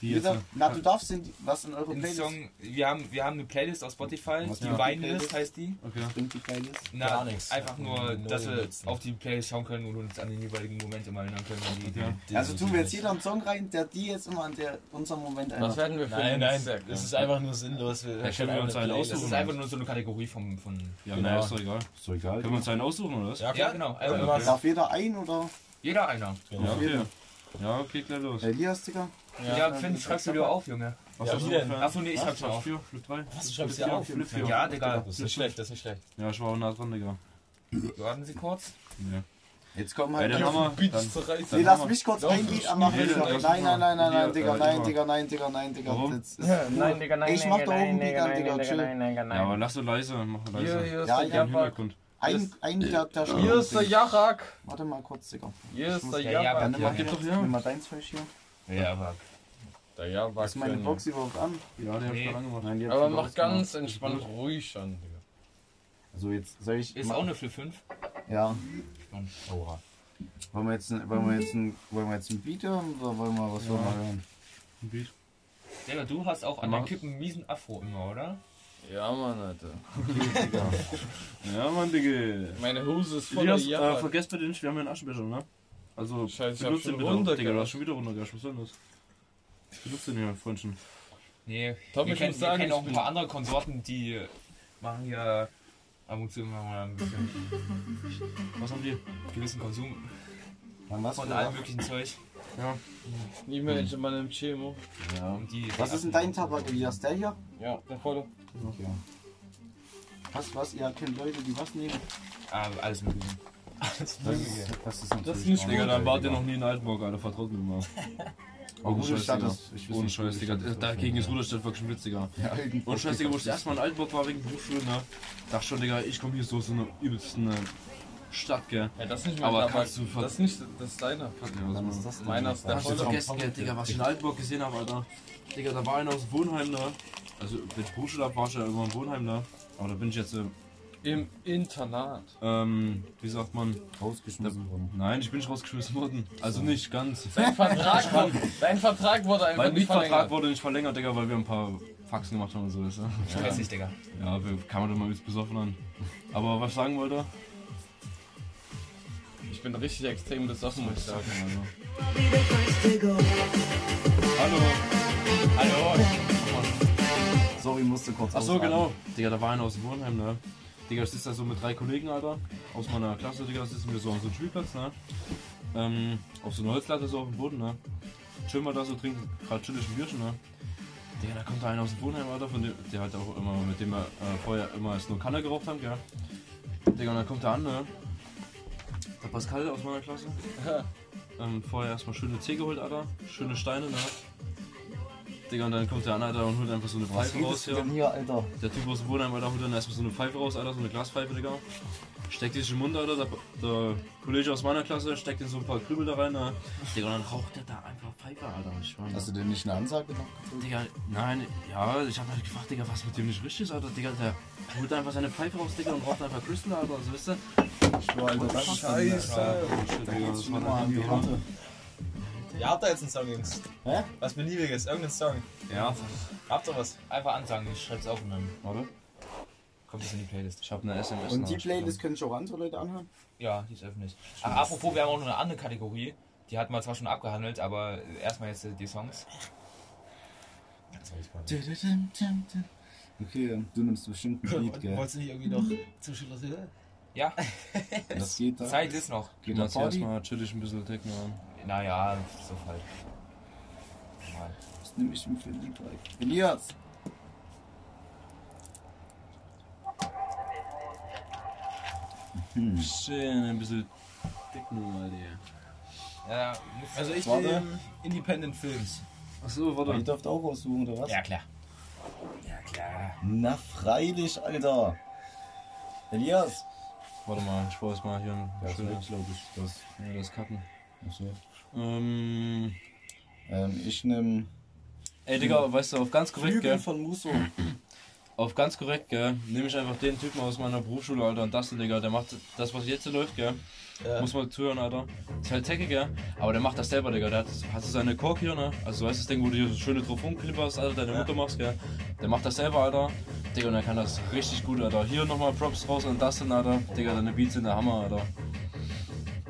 Wie jetzt? Jeder, na, du darfst in die, was in eure Playlist? Song, wir haben, wir haben eine Playlist auf Spotify, Was die die Weinlist heißt die. Okay. Bringt die Playlist? Na, Gar nichts. Einfach nur, dass wir auf die Playlist schauen können und uns an den jeweiligen Moment immer erinnern können. an Die, Ja. Also tun wir jetzt jeder einen Song rein, der die jetzt immer an der, unserem Moment Was erinnert. werden wir für Nein, einen nein, es ja. ist einfach nur sinnlos. Wir Ja, können wir uns eine einen Playlist- Das aussuchen? ist einfach nur so eine Kategorie vom. von Ja, Genau. naja, ist doch egal. Ist doch egal. Können wir uns einen aussuchen, oder was? Ja, ja, klar. genau. Also, Also, was- Darf jeder ein oder? jeder einer. Genau. Ja, okay. Ja, okay, klar los. Elias, Digga? Ja, Finn, schreibst du dir auf, Junge. Was Ja, hast wie du denn? für- Achso, nee, ich schreib's Was? mir auf. Flip 4, Flip 3? Was, du schreibst Flip dir 4, auf? Flip 4. Ja, Digga. Das ist nicht schlecht, das ist nicht schlecht. Ja, ich war auch nah dran, Digga. Warten Sie kurz. Ja. Jetzt kommen halt. dann haben wir. Beats Dann, zu reißen. Nee, lass mich kurz ein Lied anmachen. Nee, Nein, nein, nein, nein, nein, nein. Digga, nein. Digga, nein, Digga, nein, Digga. Warum? Das ist nur- Ich mach da oben Beat an, Digga, chill. ja, aber lass so leise, mach Hier, leise. hier ist Ja, der ja. Hintergrund. Ein, ein der, der Hier ist der Jachak. Warte mal kurz, Digga. Hier ist der Ja, Ja, Jabak. nimm mal, doch her. nimm mal deins Fisch hier. Ja, aber. Der Jabak. Ist meine. Box überhaupt an? Ja, der hab ich Nee. gerade angemacht. Nein, die hab Aber ich mach ganz entspannt ruhig an, Digga. So, jetzt soll ich. Ist ma- auch eine Flip 5. Ja. Oha. Wollen wir jetzt ein, wollen wir jetzt ein, wollen wir jetzt ein Beat hören oder wollen wir, was wollen wir hören? Ein Beat. Digga, du hast auch an Mach. Kippen einen miesen Afro immer, oder? Ja, Mann, Alter. Ja, Mann, Digga. Meine Hose ist voller Elias, äh, vergesst bitte nicht, wir haben hier einen Aschenbecher, ne? Also, Scheiße, ich hab benutzt schon den bitte. runter, Digga, du hast schon wieder runtergegangen, was soll denn das? Benutzt den hier, Freundchen. Nee, Tom, wir ich kennen, muss wir sagen, kennen ich auch ein paar andere Konsorten, die machen hier ab und zu immer mal ein bisschen Was haben die? gewissen Konsum Dann was von allem möglichen Zeug. Nie mehr in meinem Chemo. Ja. Und die Was ist denn dein Tabak, Elias? Der hier? Ja, der volle. Okay. Was, was? Ihr kennt Leute, die was nehmen? Ah, alles mögliche. Das ist, das ist Das ist nicht auch Digga, dann wart ihr noch nie in Altenburg, Alter, vertraut mir mal. Oh, Ohne Scheiß, Rudolstadt Digga. ist- ich Ohne nicht, Scheiß, Digga. Dagegen ist Rudolstadt wirklich ein Witz, Digga. Ja, Und Scheiß, Digga, wo ich ist- das erste Mal in Altenburg war wegen Berufsschule, ne? Dachte schon, Digga, ich komme hier so aus so einer übelsten äh, Stadt, gell? Ja, das ist nicht mein Aber kannst du ver- Das ist nicht, das ist deiner. Ja, Was ist das? Meiner ist der Hast du vergessen, gell, Digga, was ich in Altenburg gesehen habe, Alter? Digga, da war einer aus dem Wohnheim da. Also, wenn ich Berufsschule hab, war ich ja immer im Wohnheim da. Aber da bin ich jetzt, äh, Im Internat. ähm, wie sagt man? rausgeschmissen worden. Nein, ich bin nicht rausgeschmissen worden. Also nicht ganz. Dein Vertrag, wurde, dein Vertrag wurde einfach Mein nicht Mietvertrag verlängert. wurde nicht verlängert, Digga, weil wir ein paar Faxen gemacht haben und so, weißt du? Stressig, Digga. Ja, wir kann man doch mal übelst besoffen an. Aber was ich sagen wollte? Ich bin richtig extrem besoffen, muss ich sagen. Also. Hallo. Hallo. Sorry, musste kurz Achso, ausraten. genau. Digga, da war einer aus dem Wohnheim, ne? Digga, ich sitze da so mit drei Kollegen, Alter. Aus meiner Klasse, Digga, sitzen wir so auf so einem Spielplatz, ne? Ähm, auf so einer Holzlatte so auf dem Boden, ne? Chillen wir da so, trinken gerade chillig ein Bierchen, ne? Digga, da kommt da einer aus dem Wohnheim, Alter, von dem, der halt auch immer, mit dem wir äh, vorher immer erst nur Kanne geraucht haben, gell? Digga, und dann kommt der an, ne? Der Pascal aus meiner Klasse. ähm, vorher erstmal schöne Tee geholt, Alter. Schöne Steine, ne? Digga, und dann kommt der an, Alter, und holt einfach so eine Was Pfeife raus redest du hier. denn hier, Alter? Der Typ aus dem Wohnheim, Alter, holt dann erstmal so eine Pfeife raus, Alter, so eine Glaspfeife, Digga. Steckt die sich im Mund, Alter. Der, der Kollege aus meiner Klasse steckt in so ein paar Krümel da rein, ne? Digga, und dann raucht der da einfach Pfeife, Alter. Ich schwör, Hast du denn nicht eine Ansage gezogen? Digga, nein, ja, ich hab halt gefragt, Digga, was mit dem nicht richtig ist, Alter. Digga, der holt einfach seine Pfeife raus, Digga, und raucht einfach Crystal, Alter, so wisst ihr? Ich war, Alter, das Scheiße. Shit, Da Digga, geht's das war immer dann Ihr habt da jetzt einen Song, Jungs. Hä? Was Beliebiges, irgendeinen Song. Ja, Habt ihr was? Einfach ansagen, ich schreib's auf und dann warte. kommt es in die Playlist. Ich hab eine SMS. Und die Playlist können auch andere Leute anhören? Ja, die ist öffentlich. Ach, apropos, wir haben auch noch eine andere Kategorie. Die hatten wir zwar schon abgehandelt, aber erstmal jetzt äh, die Songs. Okay, du nimmst bestimmt ein Lied, gell? Wolltest du nicht irgendwie noch Schluss wieder? Ja, Das geht da. Zeit ist noch. Geht Du da machst Party? erstmal chillig ein bisschen Techno an. Naja, so halt. Normal. Was nehme ich denn für ein Lied rein? Elias! Schön, ein bisschen Techno, Alter. Ja, muss- Also ich Warte. nehme Independent Films. Achso, Ihr warte. dürft auch aussuchen, oder was? ja klar. Ja klar. Na freilich, Alter! Elias! Warte mal, ich brauch jetzt mal hier ein Ja, das schönes. glaube ich. Das. Ja, das Cutten. Ähm, Ähm, ich nehme ey, Digga, weißt du, auf ganz korrekt, Flügel gell? von Musso. Auf ganz korrekt, gell? Nehme ich einfach den Typen aus meiner Berufsschule, Alter, und das, Digga, der macht das, was jetzt läuft, gell? Muss mal zuhören, Alter. Ist halt Tecke, gell? Aber der macht das selber, Digga. Der hat, hast du seine Kork hier, ne? Also, weißt du das Ding, wo du hier so schöne drauf rumklipperst, Alter, deine Mutter machst, gell? Der macht das selber, Alter. Digga, und er kann das richtig gut, Alter. Hier nochmal Props raus an Dustin, Alter. Digga, deine Beats sind der Hammer, Alter.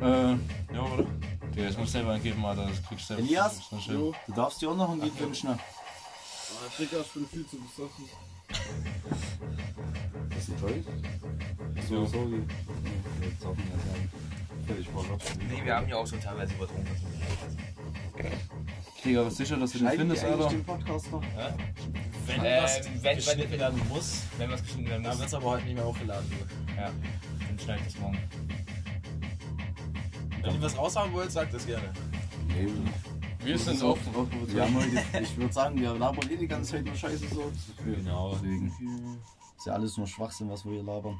Äh, ja, oder? Digga, jetzt muss selber eingeben, Alter. Das kriegst du selber. Elias, Das ist nicht schön. du darfst dir auch noch ein Lied wünschen. ne? Digga, ich bin viel zu besoffen. Ist sie toll? So, sorry. Jetzt ja sagen. Fertig, war Nee, wir haben ja auch schon teilweise übertrunken. Digga, was sicher, dass du den findest, Alter? den Podcast noch? Wenn Ähm, was wenn- geschnitten wenn- werden muss, Wenn was geschnitten werden dann muss, wird es aber heute nicht mehr hochgeladen. ja, dann schneide ich das morgen. Wenn ihr was raushaben wollt, sagt das gerne. Nee, Wir sind offen. wir haben heute, ich würde sagen, wir labern eh die ganze Zeit nur Scheiße so. Genau. Deswegen ist ja alles nur Schwachsinn, was wir hier labern.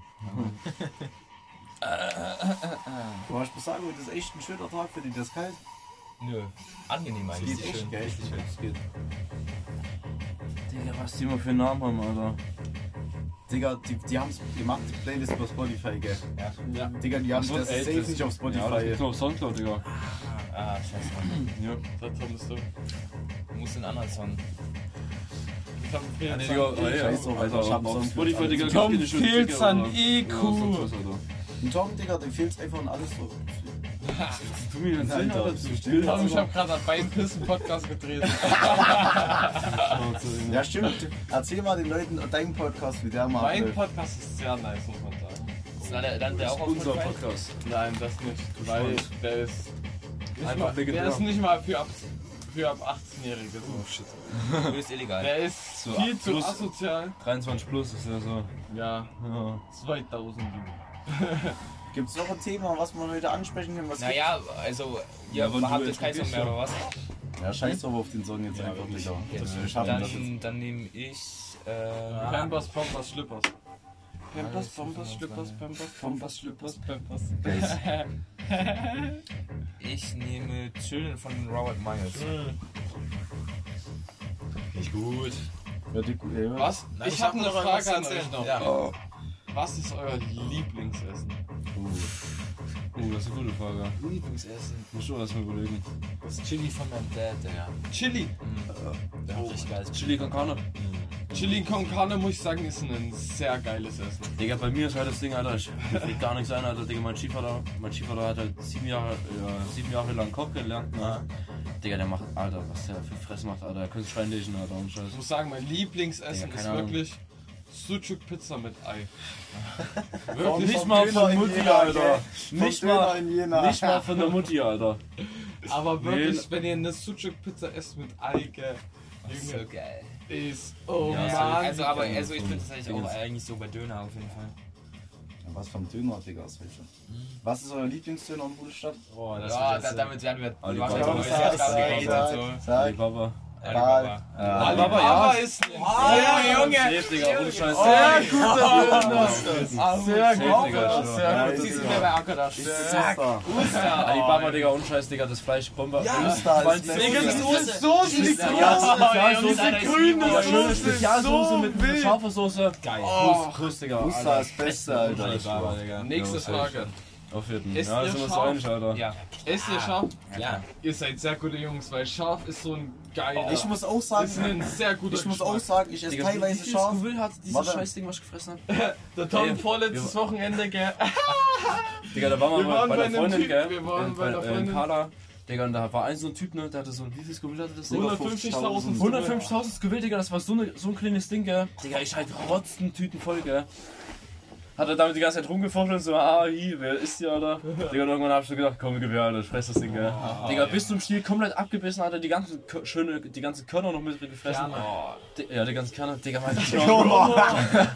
Aber ich muss sagen, heute ist echt ein schöner Tag für die. Das ist kalt. Nö, angenehm Es eigentlich. geht echt, gell? Es geht. Digga, was die immer für einen Namen haben, Alter. Digga, die, die haben es gemacht, die Playlist bei Spotify, gell? Ja. ja. Digga, die haben so, das ey, safe nicht auf Ja, das Spotify. gibt's nur auf Soundcloud, Digga. Ah, scheiße. Ja. Das findest du. Du musst einen anderen Song. Ich hab einen Digga, Fehlzahn. ey, Scheiß drauf, Alter, ich hab auf Spotify, Digga, Fehlzahn Sticker, IQ. Alter. Ja, Tom, Digga, dem fehlt's einfach und alles so. Tu mir den Sinn, du Du still? Ich hab gerade einen Beinpissen-Podcast gedreht. Ja, stimmt. Erzähl mal den Leuten deinen Podcast, wie der mal mein abläuft. Podcast ist sehr nice, muss man sagen. Ist dann der, dann der auch auf Unser? Podcast. Nein, das nicht. Weil der ist. Einfach mal, der ist nicht mal für ab, für ab 18-Jährige. So. Nö, ist illegal. Der ist So, viel zu plus- asozial. 23 plus ist ja so. Ja, Ja. 2000. Gibt's noch ein Thema, was wir heute ansprechen können? Was Naja, also, ihr Ja, habt jetzt keinen Song mehr, oder was? Ja, scheiß drauf auf den Song jetzt einfach, Digga. Das wir schaffen das jetzt. Dann, dann nehme ich. Äh, Pampers, Pampers, Schlippers. Pampers, Pampers, Schlippers, Pampers, Pampers, Schlippers, Pampers. Ich nehme Children von Robert Myers. Nicht gut. Ja, die, ja. Was? Nein, ich ich habe hab eine noch Frage an euch noch. Ja. Was ist euer Lieblingsessen? Oh, das ist eine gute Frage. Lieblingsessen. Muss schon erstmal überlegen. Das Chili von meinem Dad, Digga. Chili. Der hat richtig geiles Chili con Carne. Chili con Carne, muss ich sagen, ist ein sehr geiles Essen. Digga, bei mir ist halt das Ding, Alter, ich fällt gar nichts ein, Alter. Digga, mein Stiefvater, mein Stiefvater hat halt sieben Jahre, äh, sieben Jahre lang Koch gelernt, ne? Digga, der macht, Alter, was der für Fresse macht, Alter. Der könnte schreien lesen, Alter, und Scheiß. Ich muss sagen, mein Lieblingsessen keine ist Ahnung. Wirklich Sucuk Pizza mit Ei. Vom- Nicht mal von in Mutti, Jena, Alter. Nicht mal, nicht mal von der Mutti, Alter. Aber wirklich, Nee. wenn ihr eine Sucuk Pizza esst mit Ei, gell, So Junge, geil. ist, oh Ja, Mann. also, aber geil. also ich bin tatsächlich auch eigentlich so bei Döner auf jeden Fall. Was vom Döner, Digga, ist welche. Was ist euer Lieblingsdöner in Budestadt? Oh, das Ja, da, damit werden wir. Alibaba. wir machen Alibaba. Alibaba. Alibaba ja. ist ein Oh, Junge! Safe, Digga, ohne Scheiß. sehr guter Döner. Sehr Sehr gut, gut, Digga, sehr Ja, gut. das du ist mir ja- bei stehen? Uster. Alibaba, Digga, ohne Scheiß, Digga, das Fleisch, Bombe. Ja, Digga, best. das ist so die Ja, Spezialsoße. Alter, grüne Ja, Soße Spezialsoße so mit scharfer Soße. Geil. Kuss, Digga. Alter. ist Beste, Alter. Alibaba, Digga. Nächste Ja. Frage. Auf jeden. Ist Ja, ihr sind wir scharf? einig, Alter. Ja. Esst ihr scharf? Ja. Ihr seid sehr gute Jungs, weil scharf ist so ein geiler. Ich muss auch sagen, ist ein sehr guter ich muss auch sagen, ich esse Digga, wie teilweise viel scharf. Scoville hat dieses Warte. Scheißding, was ich gefressen hab? Der Tom Ey, vorletztes Wochenende, gell? Digga, da waren wir, Wir waren bei, bei der einem Freundin, Typ, gell? wir waren in, bei der äh, Freundin. In Kala. Digga, und da war ein so ein Typ, ne? Der hatte so ein, wie viel Scoville hatte das Ding? 150.000. 150.000 Scoville, Digga, das war so, ne, so ein kleines Ding, gell? Digga, ich halt rotzen Tüten voll, gell? Hat er damit die ganze Zeit rumgefochten und so, ah, hi, wer ist hier, Alter? Digga, und irgendwann hab ich so gedacht, komm, her, Alter, ich fress das Ding, gell? Digga, bis zum Stiel komplett abgebissen, Alter, die ganzen Kö- schöne, die ganzen Körner noch mit gefressen. Di- Ja, die ganzen Körner, Digga, meine Schnauze.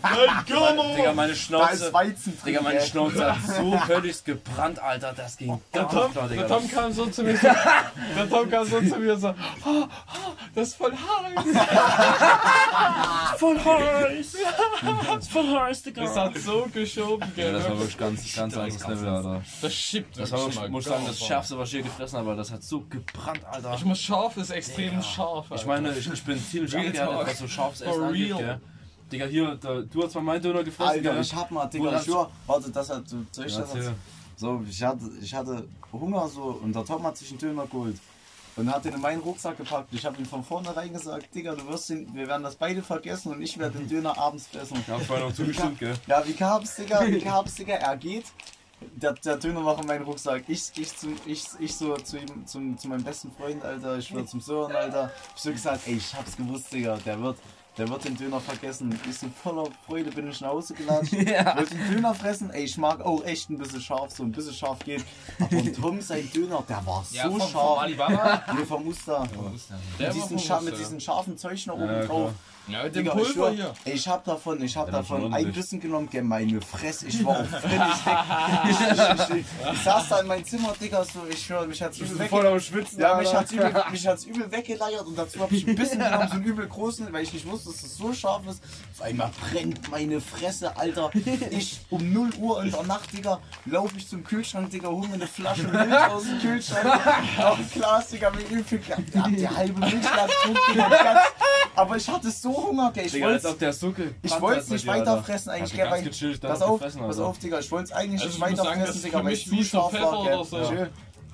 Digga, meine Da ist Schnauze. Weizen drin. Digga, meine? Schnauze hat so völlig gebrannt, Alter, das ging gar nicht klar, Digga. Der Tom kam so zu mir so, der Tom kam so zu mir so, ah, Das ist voll heiß. Voll heiß! ist voll heiß, Digga! Das hat so geschoben, ja, gell. das war wirklich ganz, ganz anderes Level, Alter. Das schippt Das war, wirklich ich muss sagen, das. Schärfste, was ich je gefressen habe, das hat so gebrannt, Alter. Ich muss scharf ist extrem scharf. Ich Alter. meine, ich, ich bin ziemlich talk. was so scharfes For Essen angeht, real. gell. Digga, hier, da, du hast mal meinen Döner gefressen, Alter, gell? ich hab mal, Digga, ich schwör, warte, das hat, soll ich Ja, das? So, ich hatte, ich hatte Hunger so und der Tom hat sich einen Döner geholt und hat den in meinen Rucksack gepackt. Ich habe ihm von vornherein gesagt, Digga, du wirst den, wir werden das beide vergessen und ich werde den Döner abends fressen. Ja, vorhin noch zugestimmt, gell? Ja, wie kam's, Digga? Wie kam's, Digga? Er geht. Der, der Döner noch in meinen Rucksack. Ich, ich, zum, ich, ich so zu ihm, zum, zu meinem besten Freund, Alter. Ich schwör zum Sören, Alter. Ich so gesagt, ey, ich hab's gewusst, Digga. Der wird, der wird den Döner vergessen. Ich so voller Freude bin ich nach Hause gelatscht. Wollte den Döner fressen. Ey, ich mag auch echt ein bisschen scharf, so ein bisschen scharf geht. Aber Tom, sein Döner, der war so Ja, vom, vom scharf. Alibaba. Nee, vom Muster. Der Mit war diesen, vom Scha mit Muster. diesen scharfen Zeug noch oben Ja, drauf. Ja, mit dem Digga, ich, Pulver schwör, hier. ich hab davon, ich hab das davon ordentlich. ein Bissen genommen, gell, meine Fresse, ich war auch völlig weg. Ich, ich, ich, ich saß da in meinem Zimmer, Digga, so, ich schwör, mich hat's übel Voll am Schwitzen, ja, mich hat's, übel, mich hat's übel weggeleiert und dazu hab ich ein Bissen genommen, so einen übel großen, weil ich nicht wusste, dass es so scharf ist. Auf einmal brennt meine Fresse, Alter. Ich um 0 Uhr in der Nacht, Digga, laufe ich zum Kühlschrank, Digga, hol mir eine Flasche Milch aus dem Kühlschrank, ein Glas, Digga, mit übel. Ja, die halbe Milch getrunken, ganz, aber ich hatte so Hunger, gell, ich Digga, als wollte ob der gebrannt ich wollte es nicht dir, Alter. weiterfressen eigentlich, du gell, ganz weil, gechillt dann pass auf, gefressen, pass auf, Digga, ich wollte es eigentlich Also nicht ich das ist Digga, weil wie zu scharf war,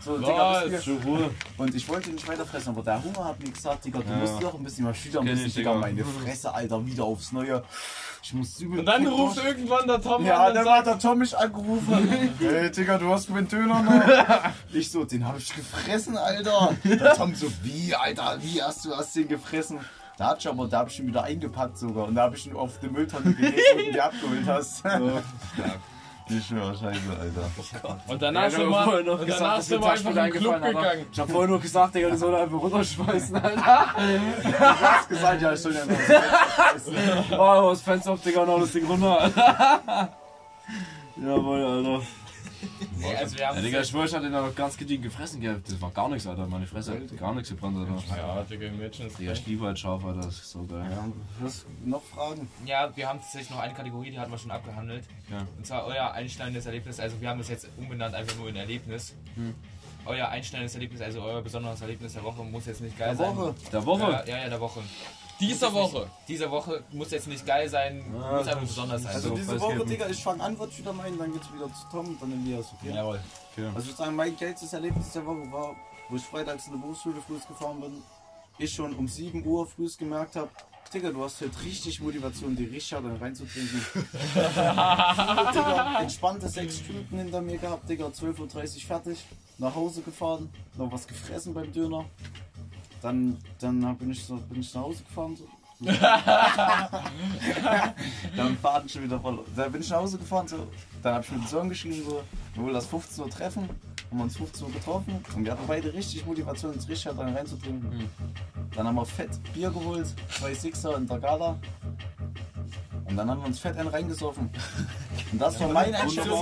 so. Digga, bis wir- Schon Ruhe. und ich wollte nicht weiterfressen, aber der Hunger hat mir gesagt, Digga, du Ja. musst doch ein bisschen mal schüchtern Kenn müssen, ich, Digga, Digga. meine Fresse, Alter, wieder aufs Neue. Ich muss übel Und dann ruft durch. irgendwann der Tom Ja, an und dann sagt, hat der Tom mich angerufen. Hey, Digga, du hast meinen Döner noch. Ich so, den hab ich gefressen, Alter. Der Tom so, wie, Alter, wie hast du hast den gefressen? Da hat ich aber, da hab ich ihn wieder eingepackt sogar. Und da hab ich ihn auf die Mülltonne gelegt, wo du ihn abgeholt hast. Ich schwör, scheiße, Alter. und danach Ja, sind wir, noch und gesagt, danach dass sind wir einfach in den Club gegangen. Ich hab vorhin nur gesagt, Digga, die soll einfach runterschmeißen, Alter. Du hast gesagt, ja, ich soll ja noch. Oh, das Fenster auf, Digga, und hau das Ding runter, Alter. Jawohl, Alter. Nee, also wir Ja, haben Digga, ich schwör, ich hatte noch ganz gediegen gefressen, gell. Das war gar nichts, Alter. Meine Fresse hat gar nichts gebrannt, Alter. Ja, Digga, im Mädchen ist Digga, ich liebe halt scharf, Alter. Das ist so geil. Ja, hast du noch Fragen? Ja, wir haben tatsächlich noch eine Kategorie, die hatten wir schon abgehandelt. Ja. Und zwar euer einschneidendes Erlebnis. Also wir haben das jetzt umbenannt einfach nur in Erlebnis. Hm. Euer einschneidendes Erlebnis, also euer besonderes Erlebnis der Woche muss jetzt nicht geil Der sein. Woche. Der Woche? Ja, ja, ja, der Woche. Dieser Woche. Diese Woche muss jetzt nicht geil sein, Ah, muss einfach nur besonders sein. Also So, diese Woche. Digga, ich fange an, wird wieder meinen, dann geht's wieder zu Tom und dann Elias, okay? Jawohl. Also ich würde sagen, mein geilstes Erlebnis der Woche war, wo ich freitags in der Berufsschule früh gefahren bin, ich schon um 7 Uhr früh gemerkt habe, Digga, du hast heute richtig Motivation, die richtig hart reinzutrinken. Digga, entspannte 6 Stunden hinter mir gehabt, Digga, 12.30 Uhr fertig, nach Hause gefahren, noch was gefressen beim Döner. Dann, dann bin, ich so, bin ich nach Hause gefahren. So. dann Faden schon wieder verloren. Dann bin ich nach Hause gefahren, so. dann habe ich mit dem Sohn geschrieben, so, wir wollen das 15 Uhr treffen. Haben wir uns 15 Uhr getroffen und wir hatten beide richtig Motivation, uns richtig dann reinzutrinken. Dann haben wir fett Bier geholt, zwei Sixer in der Gala. Und dann haben wir uns fett einen reingesoffen. Und das war meine Einstellung.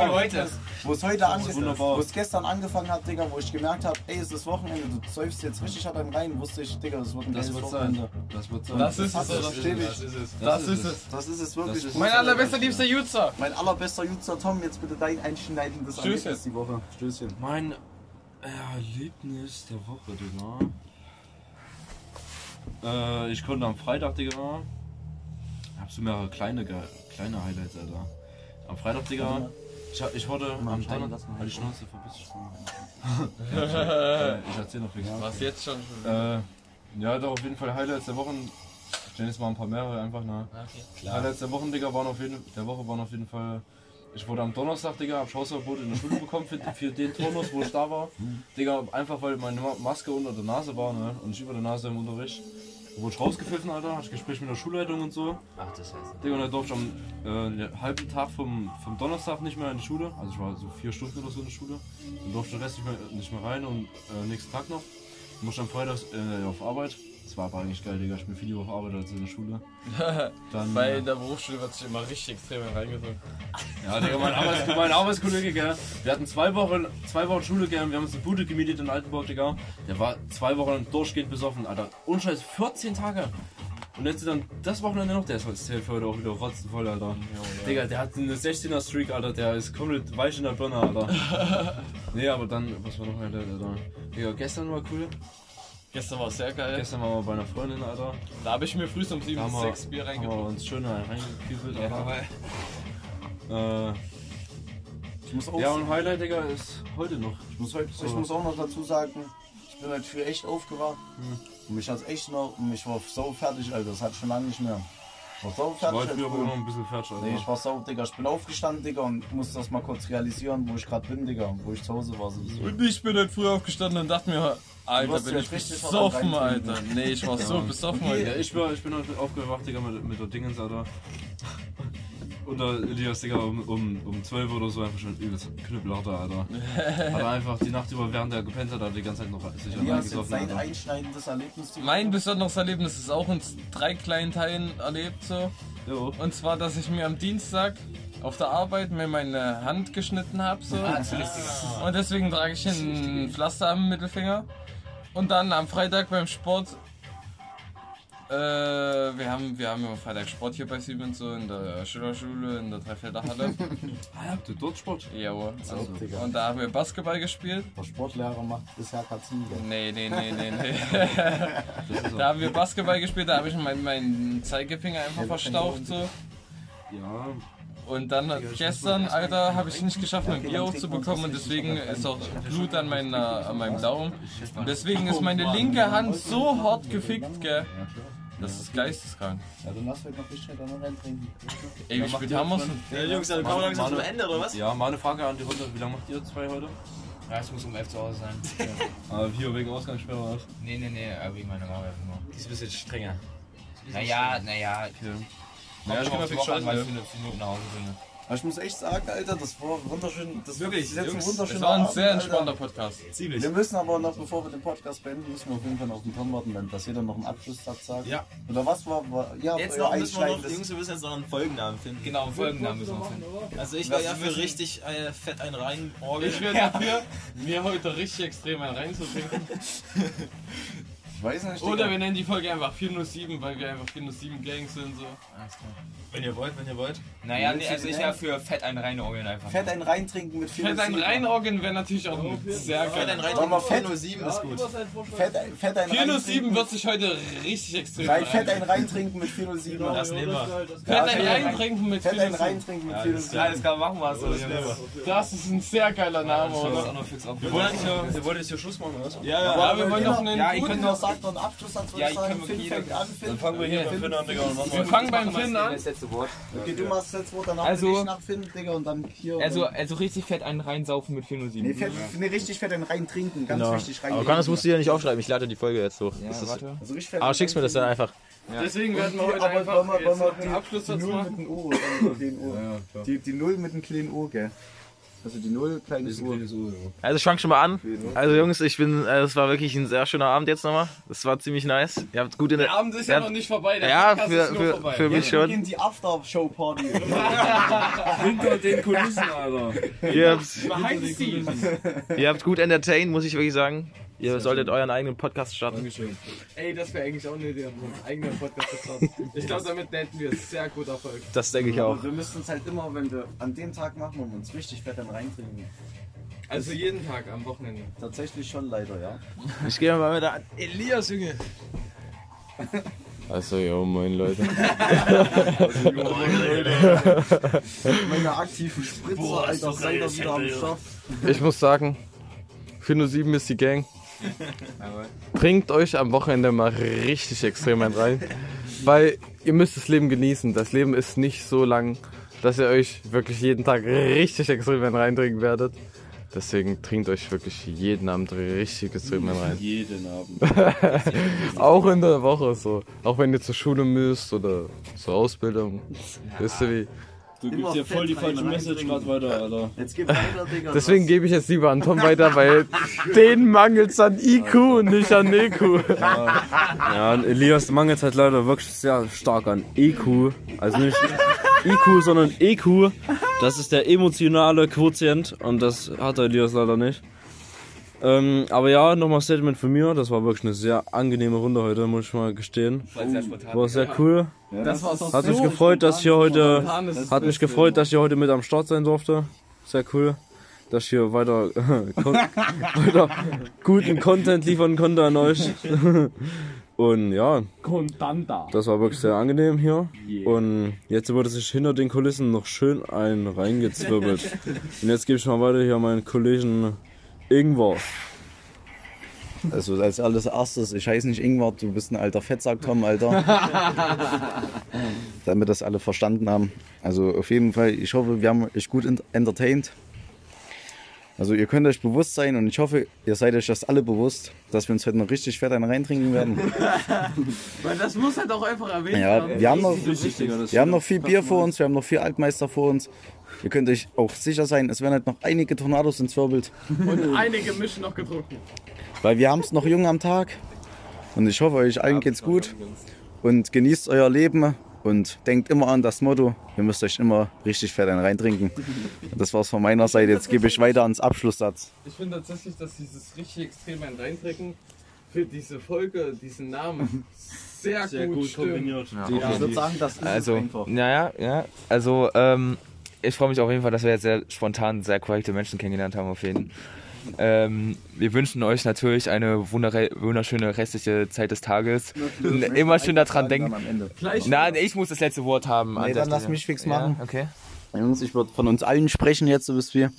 Wo es heute ange wunderbar. wo es gestern angefangen hat, Digga, wo ich gemerkt habe, ey, es ist Wochenende, du säufst jetzt richtig hart einen rein, wusste ich, Digga, das wird ein Das geiles wird Wochenende. sein. Das wird sein. Das ist Das es, ist das ist es. Das Das ist es. Das ist es wirklich. Mein allerbester liebster Jutzer. Mein allerbester Jutzer Tom, jetzt bitte dein einschneidendes. Erlebnis die Woche. Stößchen. Mein Erlebnis der Woche, Digga. Äh, ich konnte am Freitag, Digga. Hab so mehrere kleine, kleine Highlights, Alter. Am Freitag, Digga. Ich, hab- ich wurde am steigen Donner... lassen. Halt die Schnauze, verpiss dich. äh, ich erzähl noch nichts. Was jetzt schon? Äh, ja, doch auf jeden Fall Highlights der Wochen. Ich nenne jetzt mal ein paar mehrere einfach, ne? Highlights der Wochen, Digga, waren auf jeden, der Woche waren auf jeden Fall. Ich wurde am Donnerstag, Digga, hab Hausverbot in der Schule bekommen für, für den Turnus, wo ich da war. Digga, einfach weil meine Ma- Maske unter der Nase war, ne? Und ich über der Nase im Unterricht. Da wurde ich rausgepfiffen, Alter, hatte ich Gespräch mit der Schulleitung und so. Ach, das heißt. Digga, und dann durfte ich am äh, halben Tag vom, vom Donnerstag nicht mehr in die Schule. Also ich war so vier Stunden oder so in der Schule. Dann durfte ich den Rest nicht mehr, nicht mehr rein und äh, nächsten Tag noch. Musste am Freitag äh, auf Arbeit. Das war aber eigentlich geil, Digga. Ich bin viel auf Arbeit als in der Schule. Dann, Bei äh, der Berufsschule wird sich immer richtig extrem reingedrückt. Ja, Digga, mein, Arbeits mein Arbeitskollege, gell, wir hatten zwei Wochen, zwei Wochen Schule, gell, wir haben uns eine Bude gemietet in Altenburg, Digga. Der war zwei Wochen durchgehend besoffen, Alter. Unscheiß, 14 Tage. Und jetzt dann das Wochenende noch, der ist heute heute auch wieder rotzenvoll, Alter. Digga, der hat eine 16er Streak, Alter, der ist komplett weich in der Birne, Alter. nee, aber dann, was war noch, Alter. Digga, gestern war cool. Gestern war es sehr geil. Gestern waren wir bei einer Freundin, Alter. Da habe ich mir früh um 7 Da haben wir, 6 Bier haben wir reingedrückt. uns schön reingekübelt, Ja, weil Äh, Ich muss auch ja, und Highlight, Digga, ist heute noch. Ich muss, heute, ich muss auch noch dazu sagen, ich bin heute früh echt aufgewacht. Und mich hat's echt noch, und ich war so fertig, Alter, das hatte ich schon lange nicht mehr. Ich war so Ich war fertig. heute heute früh aber früh. immer ein bisschen fertig, Alter. Nee, ich war so, Digga, ich bin aufgestanden, Digga, und musste das mal kurz realisieren, wo ich gerade bin, Digga, wo ich zu Hause war. So. Und ich bin heute früh aufgestanden und dachte mir, Alter, bin ich besoffen. Alter. Nee, ich war so besoffen, Ja, Alter. ich, war, ich bin heute aufgewacht, Digga, mit, mit der Dingens, Alter. Und der Elias, Digga, um, um, um 12 oder so einfach schon übelst knüppelharter, Alter. Hat er einfach die Nacht über, während er gepennt hat, hat er die ganze Zeit noch sich reingesoffen, jetzt sein Alter. einschneidendes Erlebnis? Digga? Mein besonderes Erlebnis ist auch in drei kleinen Teilen erlebt so. Jo. Und zwar, dass ich mir am Dienstag auf der Arbeit mir meine Hand geschnitten habe so. Und deswegen trage ich ein Pflaster am Mittelfinger. Und dann am Freitag beim Sport. Äh, wir haben, wir haben am Freitag Sport hier bei Siemens, so in der Schülerschule, in der Dreifelder Halle. Ah, habt ihr dort Sport? Jawohl. So, Digga. Und da haben wir Basketball gespielt. Der Sportlehrer macht bisher Katzen. Nee, nee, nee, nee, nee. Da haben wir Basketball gespielt, da habe ich meinen meinen Zeigefinger einfach verstaucht so. Ja, Und dann gestern, Alter, habe ich nicht geschafft, mein Bier aufzubekommen und deswegen ist auch Blut an, meiner, an meinem Daumen. Und deswegen ist meine linke Hand so hart gefickt, gell. Das ist geisteskrank. Ja, dann lass heute noch richtig dann noch reintrinken. Ey, wie spät haben wir's denn? Ja, Jungs, dann kommen wir langsam zum Ende, oder was? ja, mal eine Frage an die Runde. Wie lange macht ihr zwei heute? Ja, ich muss um 11 zu Hause sein. Ah, hier wegen Ausgangssperre was? Nee, nee, nee, äh, wegen meiner Arbeit nur. Die ist ein bisschen strenger. Naja, naja. Okay. Ja, ich kann mal fix fix schalten, weil ich für fünf Minuten nach Hause bin. Aber ich muss echt sagen, Alter, das war wunderschön. Das Wirklich, das ist jetzt ein Jungs, wunderschöner Es war ein Abend, sehr Alter. entspannter Podcast. Ziemlich. Wir müssen aber noch, bevor wir den Podcast beenden, müssen wir auf jeden Fall auf den Tom warten, wenn- dass jeder noch einen Abschlusssatz sagt. Ja. Oder was war, war ja, Jetzt noch müssen wir noch, Jungs, wir müssen jetzt noch einen Folgennamen finden. Genau, einen Folgennamen müssen wir finden. Also ich wäre ja für richtig äh, fett ein rein Orgel. Ich wäre dafür, mir heute richtig extrem einen reinzutrinken. Ich weiß nicht. Oder Digga. wir nennen die Folge einfach 407, weil wir einfach 407 Gang sind. So. Alles klar. Wenn ihr wollt, wenn ihr wollt. Naja, nee, also ich wäre für Fett einen reinorgeln einfach. Fett ein reintrinken mit viel Fett ein Reinorgan wäre natürlich auch ein sehr Fett geil. ein rein. Wollen wir fett- 407 ist gut. Fett, ein- Fett ein 407 wird sich heute richtig extrem Nein, Fett ein rein. reintrinken mit 407. Das nehmen wir. Fett ein Reintrinken mit Fett ein 407. reintrinken mit 407. Alles klar, machen wir so. Das ist ein sehr geiler Name, oder? Wir wollen jetzt hier, Schluss machen, oder? Ja, ja. Ja, wir wollen noch einen Ja, ich guten- könnte noch sagt noch einen Abschlusssatz, würde Ja, ich sagen. Finn fängt an, Finn. Dann fangen wir hier beim Finn an, Digga, und machen Wir fangen beim Finn an. Das letzte Wort. Okay, du machst jetzt Wort, danach Also- ich nach Finn, Digga, und dann hier. Also, also richtig fett einen reinsaufen mit nee, 407. fett, nee, richtig fett ein reintrinken, ganz Genau. wichtig. Aber reintrinken. kann, das musst du ja nicht aufschreiben. Ich lade die Folge jetzt hoch. Ja, Das ist, warte. Also richtig fett aber schickst mir das dann einfach. Deswegen werden wir heute Aber einfach wollen wir, wollen jetzt wir noch die, einen die Abschlusssatz Null mit machen. dem O, kleinen die Null mit dem kleinen O, gell? Also die Null, kleines O. Also ich fange schon mal an. Also Jungs, ich bin, äh, es war wirklich ein sehr schöner Abend jetzt nochmal. Es war ziemlich nice. Ihr habt gut in Der der... Abend ist Ja. ja noch nicht vorbei. Der Ja, Podcast für, ist nur für, vorbei. für mich Jetzt schon. beginnt die After-Show-Party. Hinter den Kulissen, Alter. Ihr habt, Behind the scenes. ihr habt gut entertained, muss ich wirklich sagen. Ihr solltet euren eigenen Podcast starten. Ey, das wäre eigentlich auch eine Idee, einen eigenen Podcast zu starten. Ich glaube, damit hätten wir sehr gut Erfolg. Das denke ich auch. Aber wir müssen es halt immer, wenn wir an dem Tag machen und uns richtig fett dann reintrinken. Also jeden Tag am Wochenende. Tatsächlich schon leider, ja. Ich gehe mal mit der... Elias, Junge. Also, ja, moin Leute. Meine aktiven Spritzer, Alter, seid ihr wieder am Start. Ich muss sagen, 407 ist die Gang. Bringt euch am Wochenende mal richtig extrem rein. Weil ihr müsst das Leben genießen. Das Leben ist nicht so lang, dass ihr euch wirklich jeden Tag richtig extrem reintrinken werdet. Deswegen trinkt euch wirklich jeden Abend richtig extrem einen rein. Jeden Abend. Auch in der Woche so. Auch wenn ihr zur Schule müsst oder zur Ausbildung. Wisst ihr wie? Du gibst hier voll die falsche Message gerade weiter, Alter. Jetzt gib weiter, Digga. Deswegen gebe ich jetzt lieber an Tom weiter, weil den mangelt's an IQ und nicht an EQ. Ja, und Elias mangelt halt leider wirklich sehr stark an EQ. Also nicht IQ, sondern EQ. Das ist der emotionale Quotient und das hat der Elias leider nicht. Ähm, aber ja, nochmal Statement von mir. Das war wirklich eine sehr angenehme Runde heute, muss ich mal gestehen. War sehr cool. Das war so Hat mich gefreut, dass ich hier heute, hat mich gefreut, dass ich hier heute mit am Start sein durfte. Sehr cool. Dass ich hier weiter, weiter guten Content liefern konnte an euch. Und ja, das war wirklich sehr angenehm hier. Und jetzt wurde sich hinter den Kulissen noch schön ein reingezwirbelt. Und jetzt gebe ich mal weiter hier an meinen Kollegen Ingwer. Also als alles erstes, ich heiße nicht Ingwer, du bist ein alter Fettsack, Tom, Alter. Damit das alle verstanden haben. Also auf jeden Fall, ich hoffe, wir haben euch gut ent- entertained. Also ihr könnt euch bewusst sein und ich hoffe, ihr seid euch das alle bewusst, dass wir uns heute noch richtig fett einen reintrinken werden. Weil das muss halt auch einfach erwähnt Ja, werden. wir haben noch, wir haben noch viel Bier vor uns, wir haben noch viel Altmeister vor uns. Ihr könnt euch auch sicher sein, es werden halt noch einige Tornados entzwirbelt. Und einige Mischen noch getrunken. Weil wir haben es noch jung am Tag. Und ich hoffe, euch allen geht's gut. Und genießt euer Leben. Und denkt immer an das Motto, ihr müsst euch immer richtig fett einen reintrinken. Und das war's von meiner Seite. Jetzt gebe ich weiter ans Abschlusssatz. Ich finde tatsächlich, dass dieses richtig extrem ein Reintrecken für diese Folge, diesen Namen, sehr, sehr gut, gut stimmt. kombiniert. Ich würde sagen, das ist Also, es einfach. naja, ja. Also, ähm, ich freue mich auf jeden Fall, dass wir jetzt sehr spontan sehr korrekte Menschen kennengelernt haben, auf jeden ähm, Wir wünschen euch natürlich eine wunderschöne restliche Zeit des Tages. Immer schön daran denken. Nein, ich muss das letzte Wort haben. Nee, dann lass mich fix machen. Ja, okay. Jungs, ich würde von uns allen sprechen jetzt, so wisst ihr.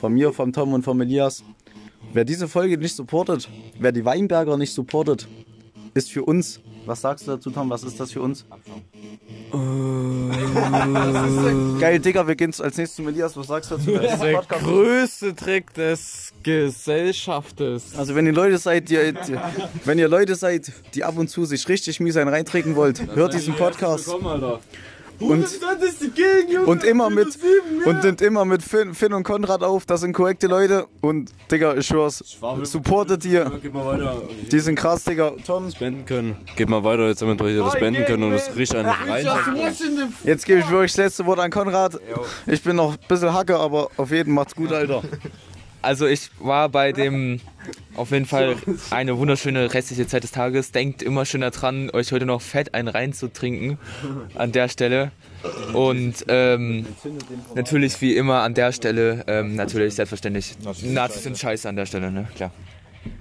Von mir, vom Tom und vom Elias. Wer diese Folge nicht supportet, wer die Weinberger nicht supportet, ist für uns. Was sagst du dazu, Tom? Was ist das für uns? Geil, Digga, wir gehen als nächstes zum Elias. Was sagst du dazu? Das ist ein Der Podcast. größte Trick des Gesellschaftes. Also wenn ihr Leute seid, die, die, wenn ihr Leute seid, die ab und zu sich richtig mies einen reintrinken wollt, hört diesen Podcast. Komm, Alter. Und, und immer mit und nimmt immer mit Finn, Finn und Konrad auf. Das sind korrekte Leute. Und Digga, ich schwör's, supportet ihr. Gib mal weiter. Die sind krass, Digga. Tom, Spenden können. Geht mal weiter, jetzt damit wir hier das beenden können und das richtig einen rein. jetzt gebe ich wirklich das letzte Wort an Konrad. Ich bin noch ein bisschen Hacke, aber auf jeden macht's gut, Alter. Also ich war bei dem auf jeden Fall eine wunderschöne restliche Zeit des Tages. Denkt immer schön daran, euch heute noch fett einen reinzutrinken an der Stelle. Und ähm, natürlich wie immer an der Stelle, ähm, natürlich selbstverständlich, Nazis sind scheiße an der Stelle, ne? Klar.